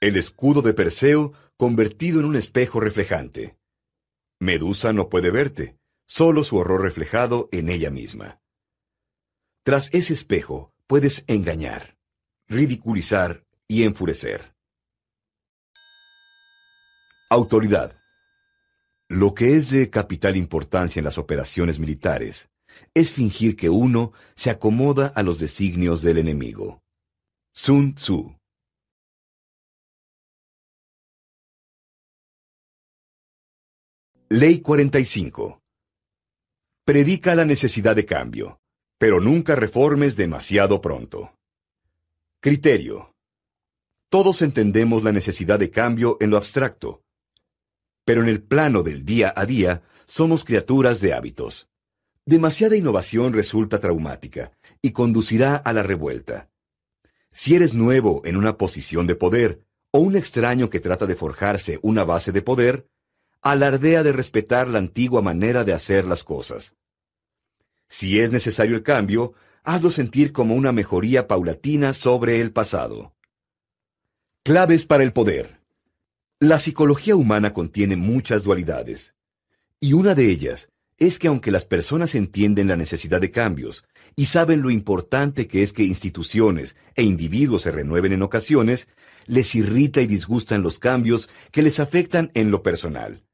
El escudo de Perseo convertido en un espejo reflejante. Medusa no puede verte, solo su horror reflejado en ella misma. Tras ese espejo puedes engañar, ridiculizar y enfurecer. Autoridad. Lo que es de capital importancia en las operaciones militares es fingir que uno se acomoda a los designios del enemigo. Sun Tzu. Ley 45. Predica la necesidad de cambio, pero nunca reformes demasiado pronto. Criterio. Todos entendemos la necesidad de cambio en lo abstracto, pero en el plano del día a día somos criaturas de hábitos. Demasiada innovación resulta traumática y conducirá a la revuelta. Si eres nuevo en una posición de poder o un extraño que trata de forjarse una base de poder, alardea de respetar la antigua manera de hacer las cosas. Si es necesario el cambio, hazlo sentir como una mejoría paulatina sobre el pasado. Claves para el poder. La psicología humana contiene muchas dualidades, y una de ellas es que aunque las personas entienden la necesidad de cambios y saben lo importante que es que instituciones e individuos se renueven en ocasiones, les irrita y disgustan los cambios que les afectan en lo personal.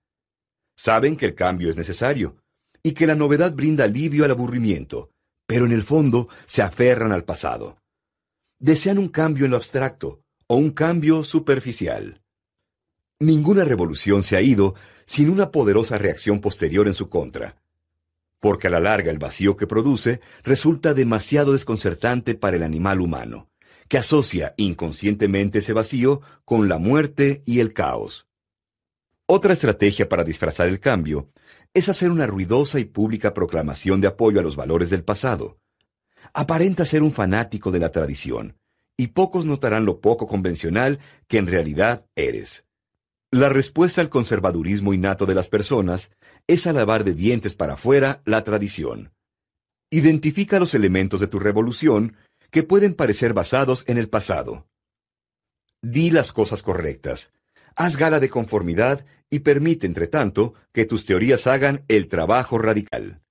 Saben que el cambio es necesario y que la novedad brinda alivio al aburrimiento, pero en el fondo se aferran al pasado. Desean un cambio en lo abstracto o un cambio superficial. Ninguna revolución se ha ido sin una poderosa reacción posterior en su contra, porque a la larga el vacío que produce resulta demasiado desconcertante para el animal humano, que asocia inconscientemente ese vacío con la muerte y el caos. Otra estrategia para disfrazar el cambio es hacer una ruidosa y pública proclamación de apoyo a los valores del pasado. Aparenta ser un fanático de la tradición, y pocos notarán lo poco convencional que en realidad eres. La respuesta al conservadurismo innato de las personas es alabar de dientes para afuera la tradición. Identifica los elementos de tu revolución que pueden parecer basados en el pasado. Di las cosas correctas. Haz gala de conformidad y permite, entre tanto, que tus teorías hagan el trabajo radical.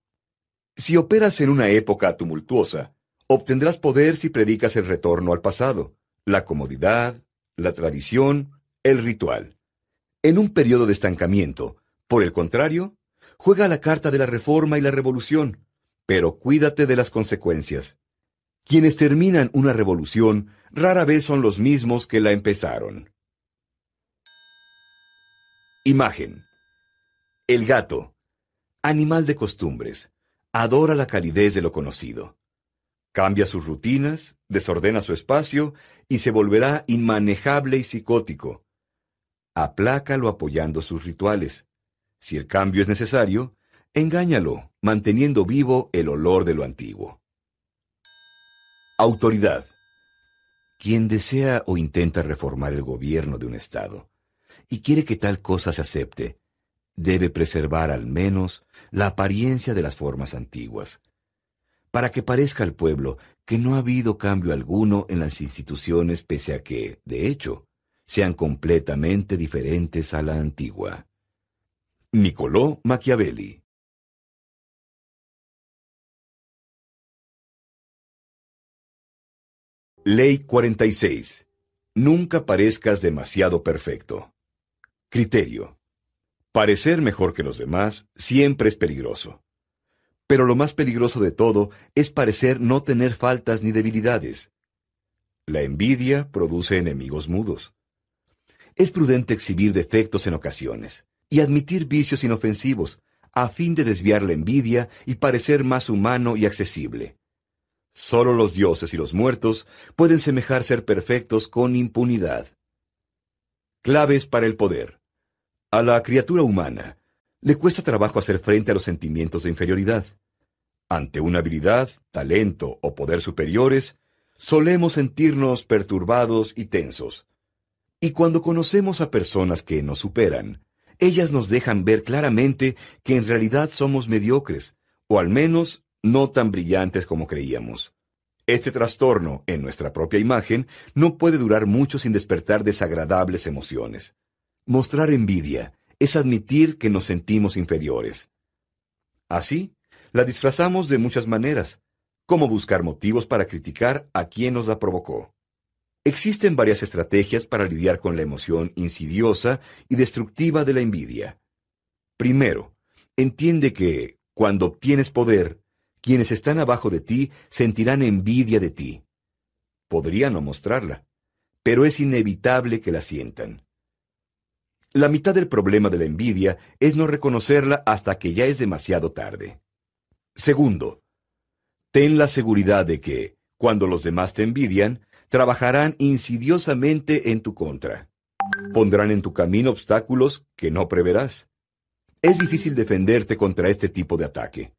Si operas en una época tumultuosa, obtendrás poder si predicas el retorno al pasado, la comodidad, la tradición, el ritual. En un periodo de estancamiento, por el contrario, juega la carta de la reforma y la revolución, pero cuídate de las consecuencias. Quienes terminan una revolución rara vez son los mismos que la empezaron. Imagen. El gato, animal de costumbres, adora la calidez de lo conocido. Cambia sus rutinas, desordena su espacio y se volverá inmanejable y psicótico, aplácalo apoyando sus rituales. Si el cambio es necesario, engáñalo, manteniendo vivo el olor de lo antiguo. Autoridad. Quien desea o intenta reformar el gobierno de un Estado y quiere que tal cosa se acepte, debe preservar al menos la apariencia de las formas antiguas, para que parezca al pueblo que no ha habido cambio alguno en las instituciones pese a que, de hecho, sean completamente diferentes a la antigua. Niccolò Machiavelli Ley 46. Nunca parezcas demasiado perfecto. Criterio. Parecer mejor que los demás siempre es peligroso. Pero lo más peligroso de todo es parecer no tener faltas ni debilidades. La envidia produce enemigos mudos es prudente exhibir defectos en ocasiones y admitir vicios inofensivos, a fin de desviar la envidia y parecer más humano y accesible. Solo los dioses y los muertos pueden semejar ser perfectos con impunidad. Claves para el poder. A la criatura humana le cuesta trabajo hacer frente a los sentimientos de inferioridad. Ante una habilidad, talento o poder superiores, solemos sentirnos perturbados y tensos. Y cuando conocemos a personas que nos superan, ellas nos dejan ver claramente que en realidad somos mediocres, o al menos no tan brillantes como creíamos. Este trastorno en nuestra propia imagen no puede durar mucho sin despertar desagradables emociones. Mostrar envidia es admitir que nos sentimos inferiores. Así, la disfrazamos de muchas maneras, como buscar motivos para criticar a quien nos la provocó. Existen varias estrategias para lidiar con la emoción insidiosa y destructiva de la envidia. Primero, entiende que, cuando obtienes poder, quienes están abajo de ti sentirán envidia de ti. Podrían no mostrarla, pero es inevitable que la sientan. La mitad del problema de la envidia es no reconocerla hasta que ya es demasiado tarde. Segundo, ten la seguridad de que, cuando los demás te envidian, trabajarán insidiosamente en tu contra. Pondrán en tu camino obstáculos que no preverás. Es difícil defenderte contra este tipo de ataque.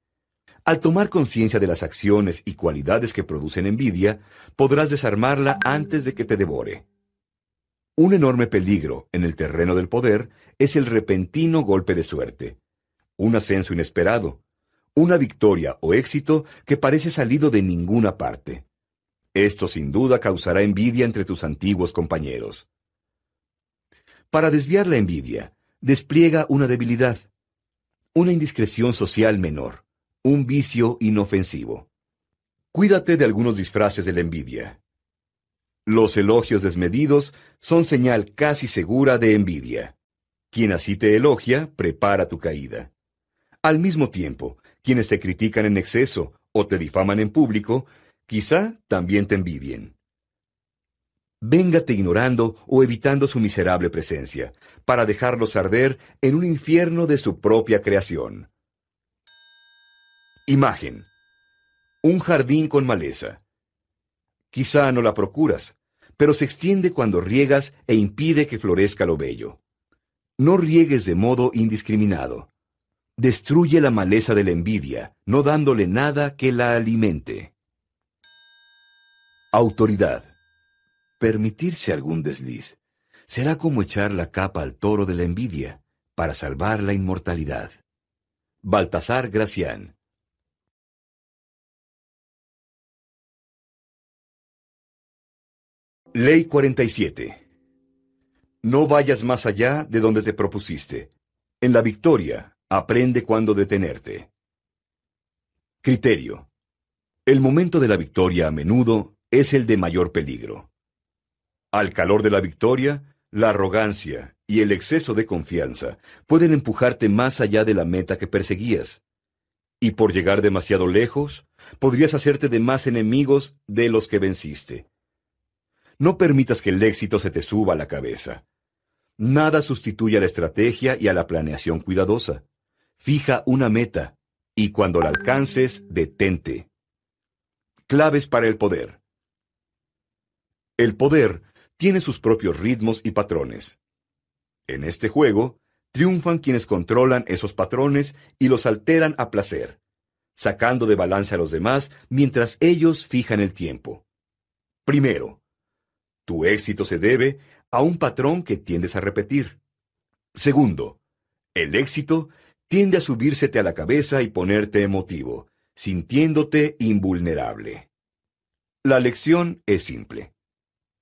Al tomar conciencia de las acciones y cualidades que producen envidia, podrás desarmarla antes de que te devore. Un enorme peligro en el terreno del poder es el repentino golpe de suerte, un ascenso inesperado, una victoria o éxito que parece salido de ninguna parte. Esto sin duda causará envidia entre tus antiguos compañeros. Para desviar la envidia, despliega una debilidad, una indiscreción social menor, un vicio inofensivo. Cuídate de algunos disfraces de la envidia. Los elogios desmedidos son señal casi segura de envidia. Quien así te elogia, prepara tu caída. Al mismo tiempo, quienes te critican en exceso o te difaman en público, quizá también te envidien. Véngate ignorando o evitando su miserable presencia, para dejarlos arder en un infierno de su propia creación. Imagen. Un jardín con maleza. Quizá no la procuras, pero se extiende cuando riegas e impide que florezca lo bello. No riegues de modo indiscriminado. Destruye la maleza de la envidia, no dándole nada que la alimente. Autoridad. Permitirse algún desliz será como echar la capa al toro de la envidia para salvar la inmortalidad. Baltasar Gracián. Ley 47. No vayas más allá de donde te propusiste. En la victoria, Aprende cuándo detenerte. Criterio. El momento de la victoria a menudo es el de mayor peligro. Al calor de la victoria, la arrogancia y el exceso de confianza pueden empujarte más allá de la meta que perseguías. Y por llegar demasiado lejos, podrías hacerte de más enemigos de los que venciste. No permitas que el éxito se te suba a la cabeza. Nada sustituye a la estrategia y a la planeación cuidadosa. Fija una meta y cuando la alcances, detente. Claves para el poder. El poder tiene sus propios ritmos y patrones. En este juego, triunfan quienes controlan esos patrones y los alteran a placer, sacando de balance a los demás mientras ellos fijan el tiempo. Primero, tu éxito se debe a un patrón que tiendes a repetir. Segundo, el éxito tiende a subírsete a la cabeza y ponerte emotivo, sintiéndote invulnerable. La lección es simple.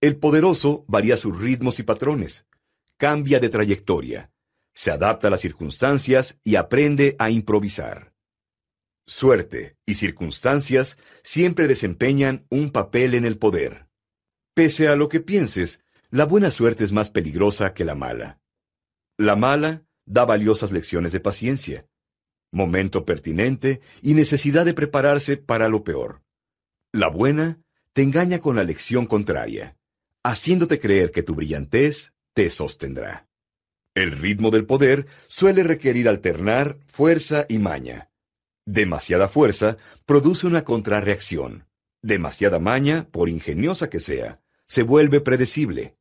El poderoso varía sus ritmos y patrones, cambia de trayectoria, se adapta a las circunstancias y aprende a improvisar. Suerte y circunstancias siempre desempeñan un papel en el poder. Pese a lo que pienses, la buena suerte es más peligrosa que la mala. La mala da valiosas lecciones de paciencia, momento pertinente y necesidad de prepararse para lo peor. La buena te engaña con la lección contraria, haciéndote creer que tu brillantez te sostendrá. El ritmo del poder suele requerir alternar fuerza y maña. Demasiada fuerza produce una contrarreacción. Demasiada maña, por ingeniosa que sea, se vuelve predecible.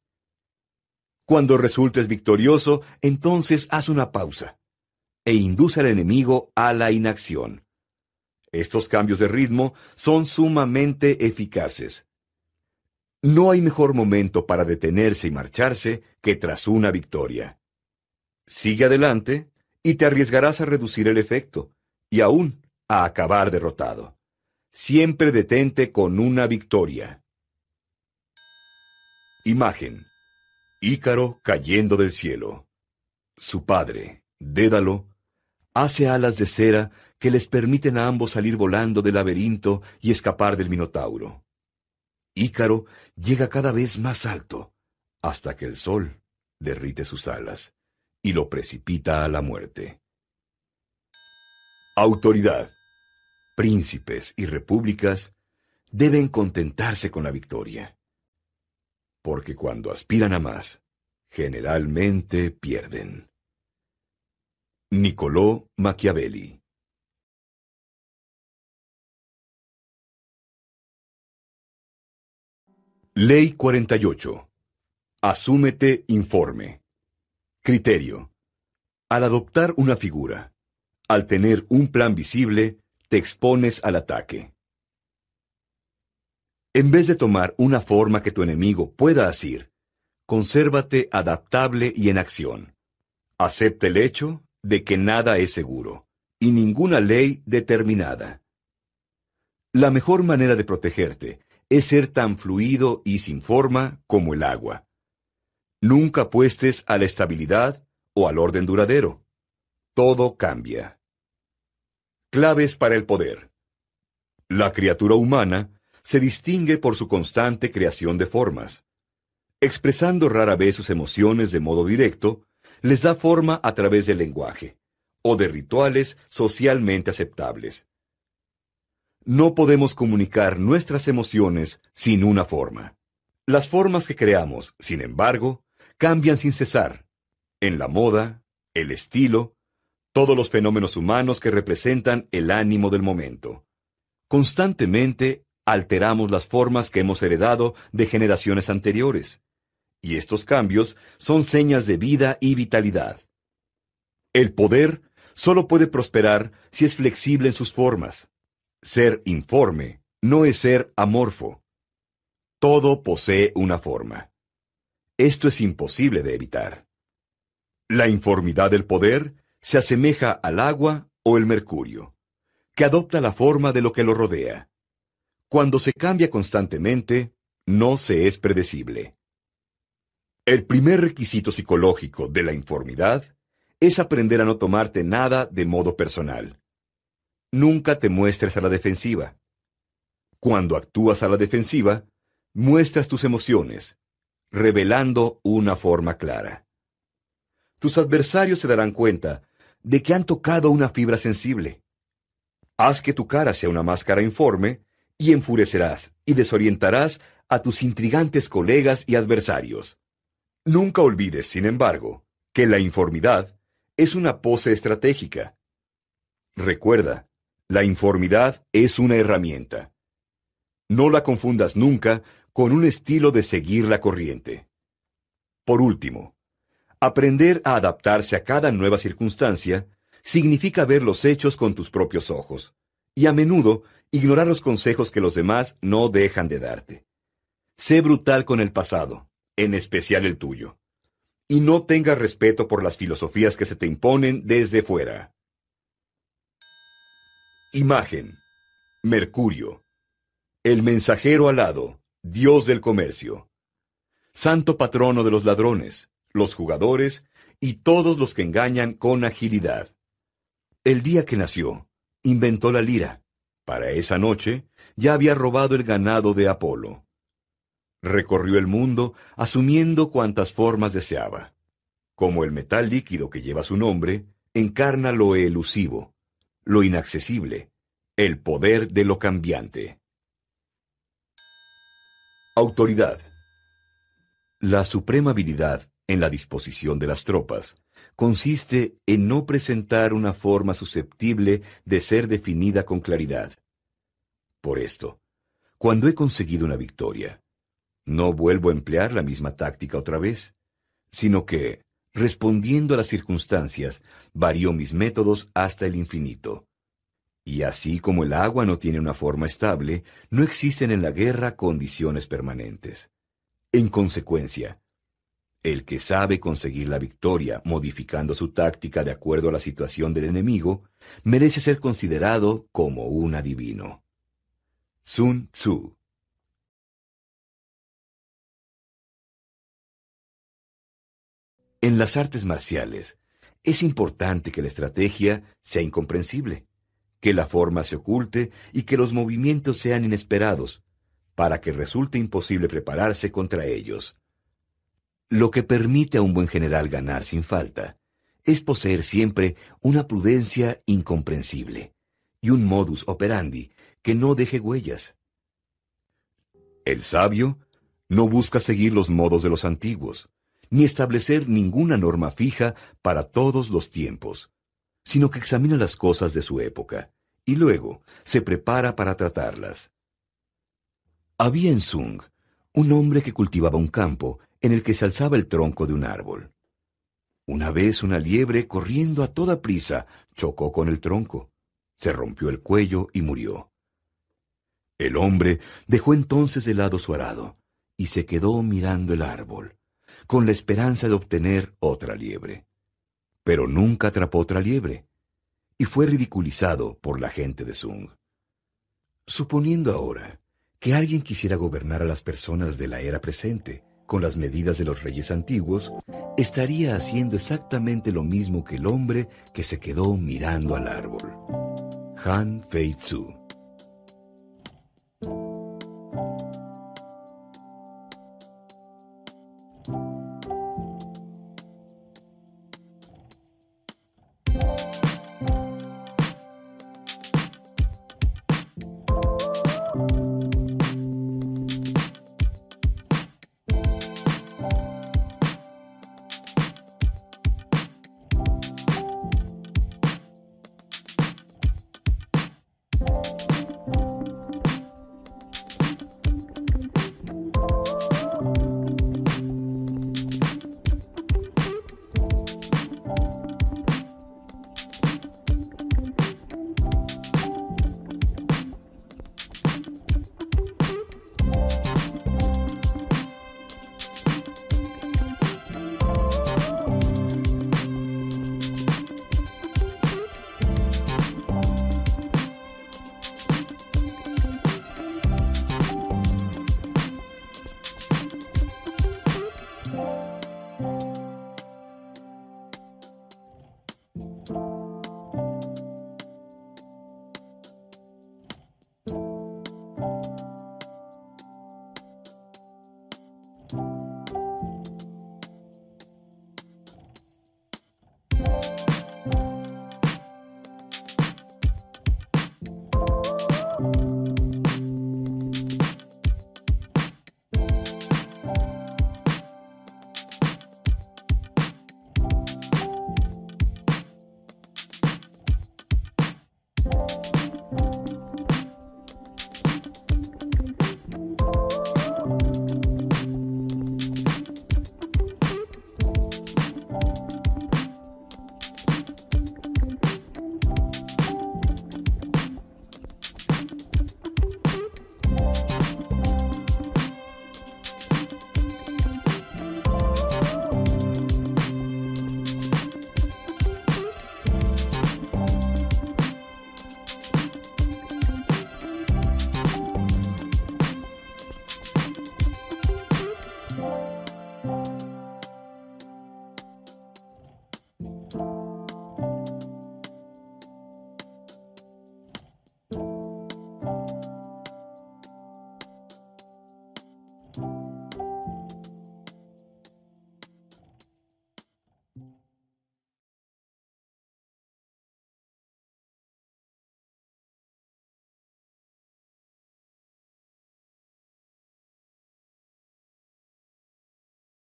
Cuando resultes victorioso, entonces haz una pausa e induce al enemigo a la inacción. Estos cambios de ritmo son sumamente eficaces. No hay mejor momento para detenerse y marcharse que tras una victoria. Sigue adelante y te arriesgarás a reducir el efecto, y aún a acabar derrotado. Siempre detente con una victoria. Imagen. Ícaro cayendo del cielo. Su padre, Dédalo, hace alas de cera que les permiten a ambos salir volando del laberinto y escapar del Minotauro. Ícaro llega cada vez más alto, hasta que el sol derrite sus alas y lo precipita a la muerte. Autoridad. Príncipes y repúblicas deben contentarse con la victoria, porque cuando aspiran a más, generalmente pierden. Niccolò Machiavelli Ley 48. Asúmete informe. Criterio. Al adoptar una figura, al tener un plan visible, te expones al ataque. En vez de tomar una forma que tu enemigo pueda asir, consérvate adaptable y en acción. Acepta el hecho de que nada es seguro, y ninguna ley determinada. La mejor manera de protegerte es ser tan fluido y sin forma como el agua. Nunca apuestes a la estabilidad o al orden duradero. Todo cambia. Claves para el poder. La criatura humana se distingue por su constante creación de formas. Expresando rara vez sus emociones de modo directo, les da forma a través del lenguaje, o de rituales socialmente aceptables. No podemos comunicar nuestras emociones sin una forma. Las formas que creamos, sin embargo, cambian sin cesar. En la moda, el estilo, todos los fenómenos humanos que representan el ánimo del momento. Constantemente alteramos las formas que hemos heredado de generaciones anteriores, y estos cambios son señas de vida y vitalidad. El poder solo puede prosperar si es flexible en sus formas. Ser informe no es ser amorfo. Todo posee una forma. Esto es imposible de evitar. La informidad del poder se asemeja al agua o el mercurio, que adopta la forma de lo que lo rodea. Cuando se cambia constantemente, no se es predecible. El primer requisito psicológico de la informidad es aprender a no tomarte nada de modo personal. Nunca te muestres a la defensiva. Cuando actúas a la defensiva, muestras tus emociones, revelando una forma clara. Tus adversarios se darán cuenta de que han tocado una fibra sensible. Haz que tu cara sea una máscara informe y enfurecerás y desorientarás a tus intrigantes colegas y adversarios. Nunca olvides, sin embargo, que la informidad es una pose estratégica. Recuerda, la informidad es una herramienta. No la confundas nunca con un estilo de seguir la corriente. Por último, aprender a adaptarse a cada nueva circunstancia significa ver los hechos con tus propios ojos, y a menudo ignorar los consejos que los demás no dejan de darte. Sé brutal con el pasado, en especial el tuyo, y no tengas respeto por las filosofías que se te imponen desde fuera. Imagen. Mercurio. El mensajero alado, dios del comercio. Santo patrono de los ladrones, los jugadores y todos los que engañan con agilidad. El día que nació, inventó la lira. Para esa noche, ya había robado el ganado de Apolo. Recorrió el mundo asumiendo cuantas formas deseaba. Como el metal líquido que lleva su nombre, encarna lo elusivo, lo inaccesible, el poder de lo cambiante. Autoridad. La suprema habilidad en la disposición de las tropas consiste en no presentar una forma susceptible de ser definida con claridad. Por esto, cuando he conseguido una victoria, no vuelvo a emplear la misma táctica otra vez, sino que, respondiendo a las circunstancias, varió mis métodos hasta el infinito. Y así como el agua no tiene una forma estable, no existen en la guerra condiciones permanentes. En consecuencia, el que sabe conseguir la victoria modificando su táctica de acuerdo a la situación del enemigo, merece ser considerado como un adivino. Sun Tzu En las artes marciales, es importante que la estrategia sea incomprensible, que la forma se oculte y que los movimientos sean inesperados, para que resulte imposible prepararse contra ellos. Lo que permite a un buen general ganar sin falta es poseer siempre una prudencia incomprensible y un modus operandi que no deje huellas. El sabio no busca seguir los modos de los antiguos, ni establecer ninguna norma fija para todos los tiempos, sino que examina las cosas de su época y luego se prepara para tratarlas. Había en Sung un hombre que cultivaba un campo en el que se alzaba el tronco de un árbol. Una vez una liebre, corriendo a toda prisa, chocó con el tronco, se rompió el cuello y murió. El hombre dejó entonces de lado su arado y se quedó mirando el árbol con la esperanza de obtener otra liebre. Pero nunca atrapó otra liebre, y fue ridiculizado por la gente de Sung. Suponiendo ahora que alguien quisiera gobernar a las personas de la era presente con las medidas de los reyes antiguos, estaría haciendo exactamente lo mismo que el hombre que se quedó mirando al árbol. Han Fei Tzu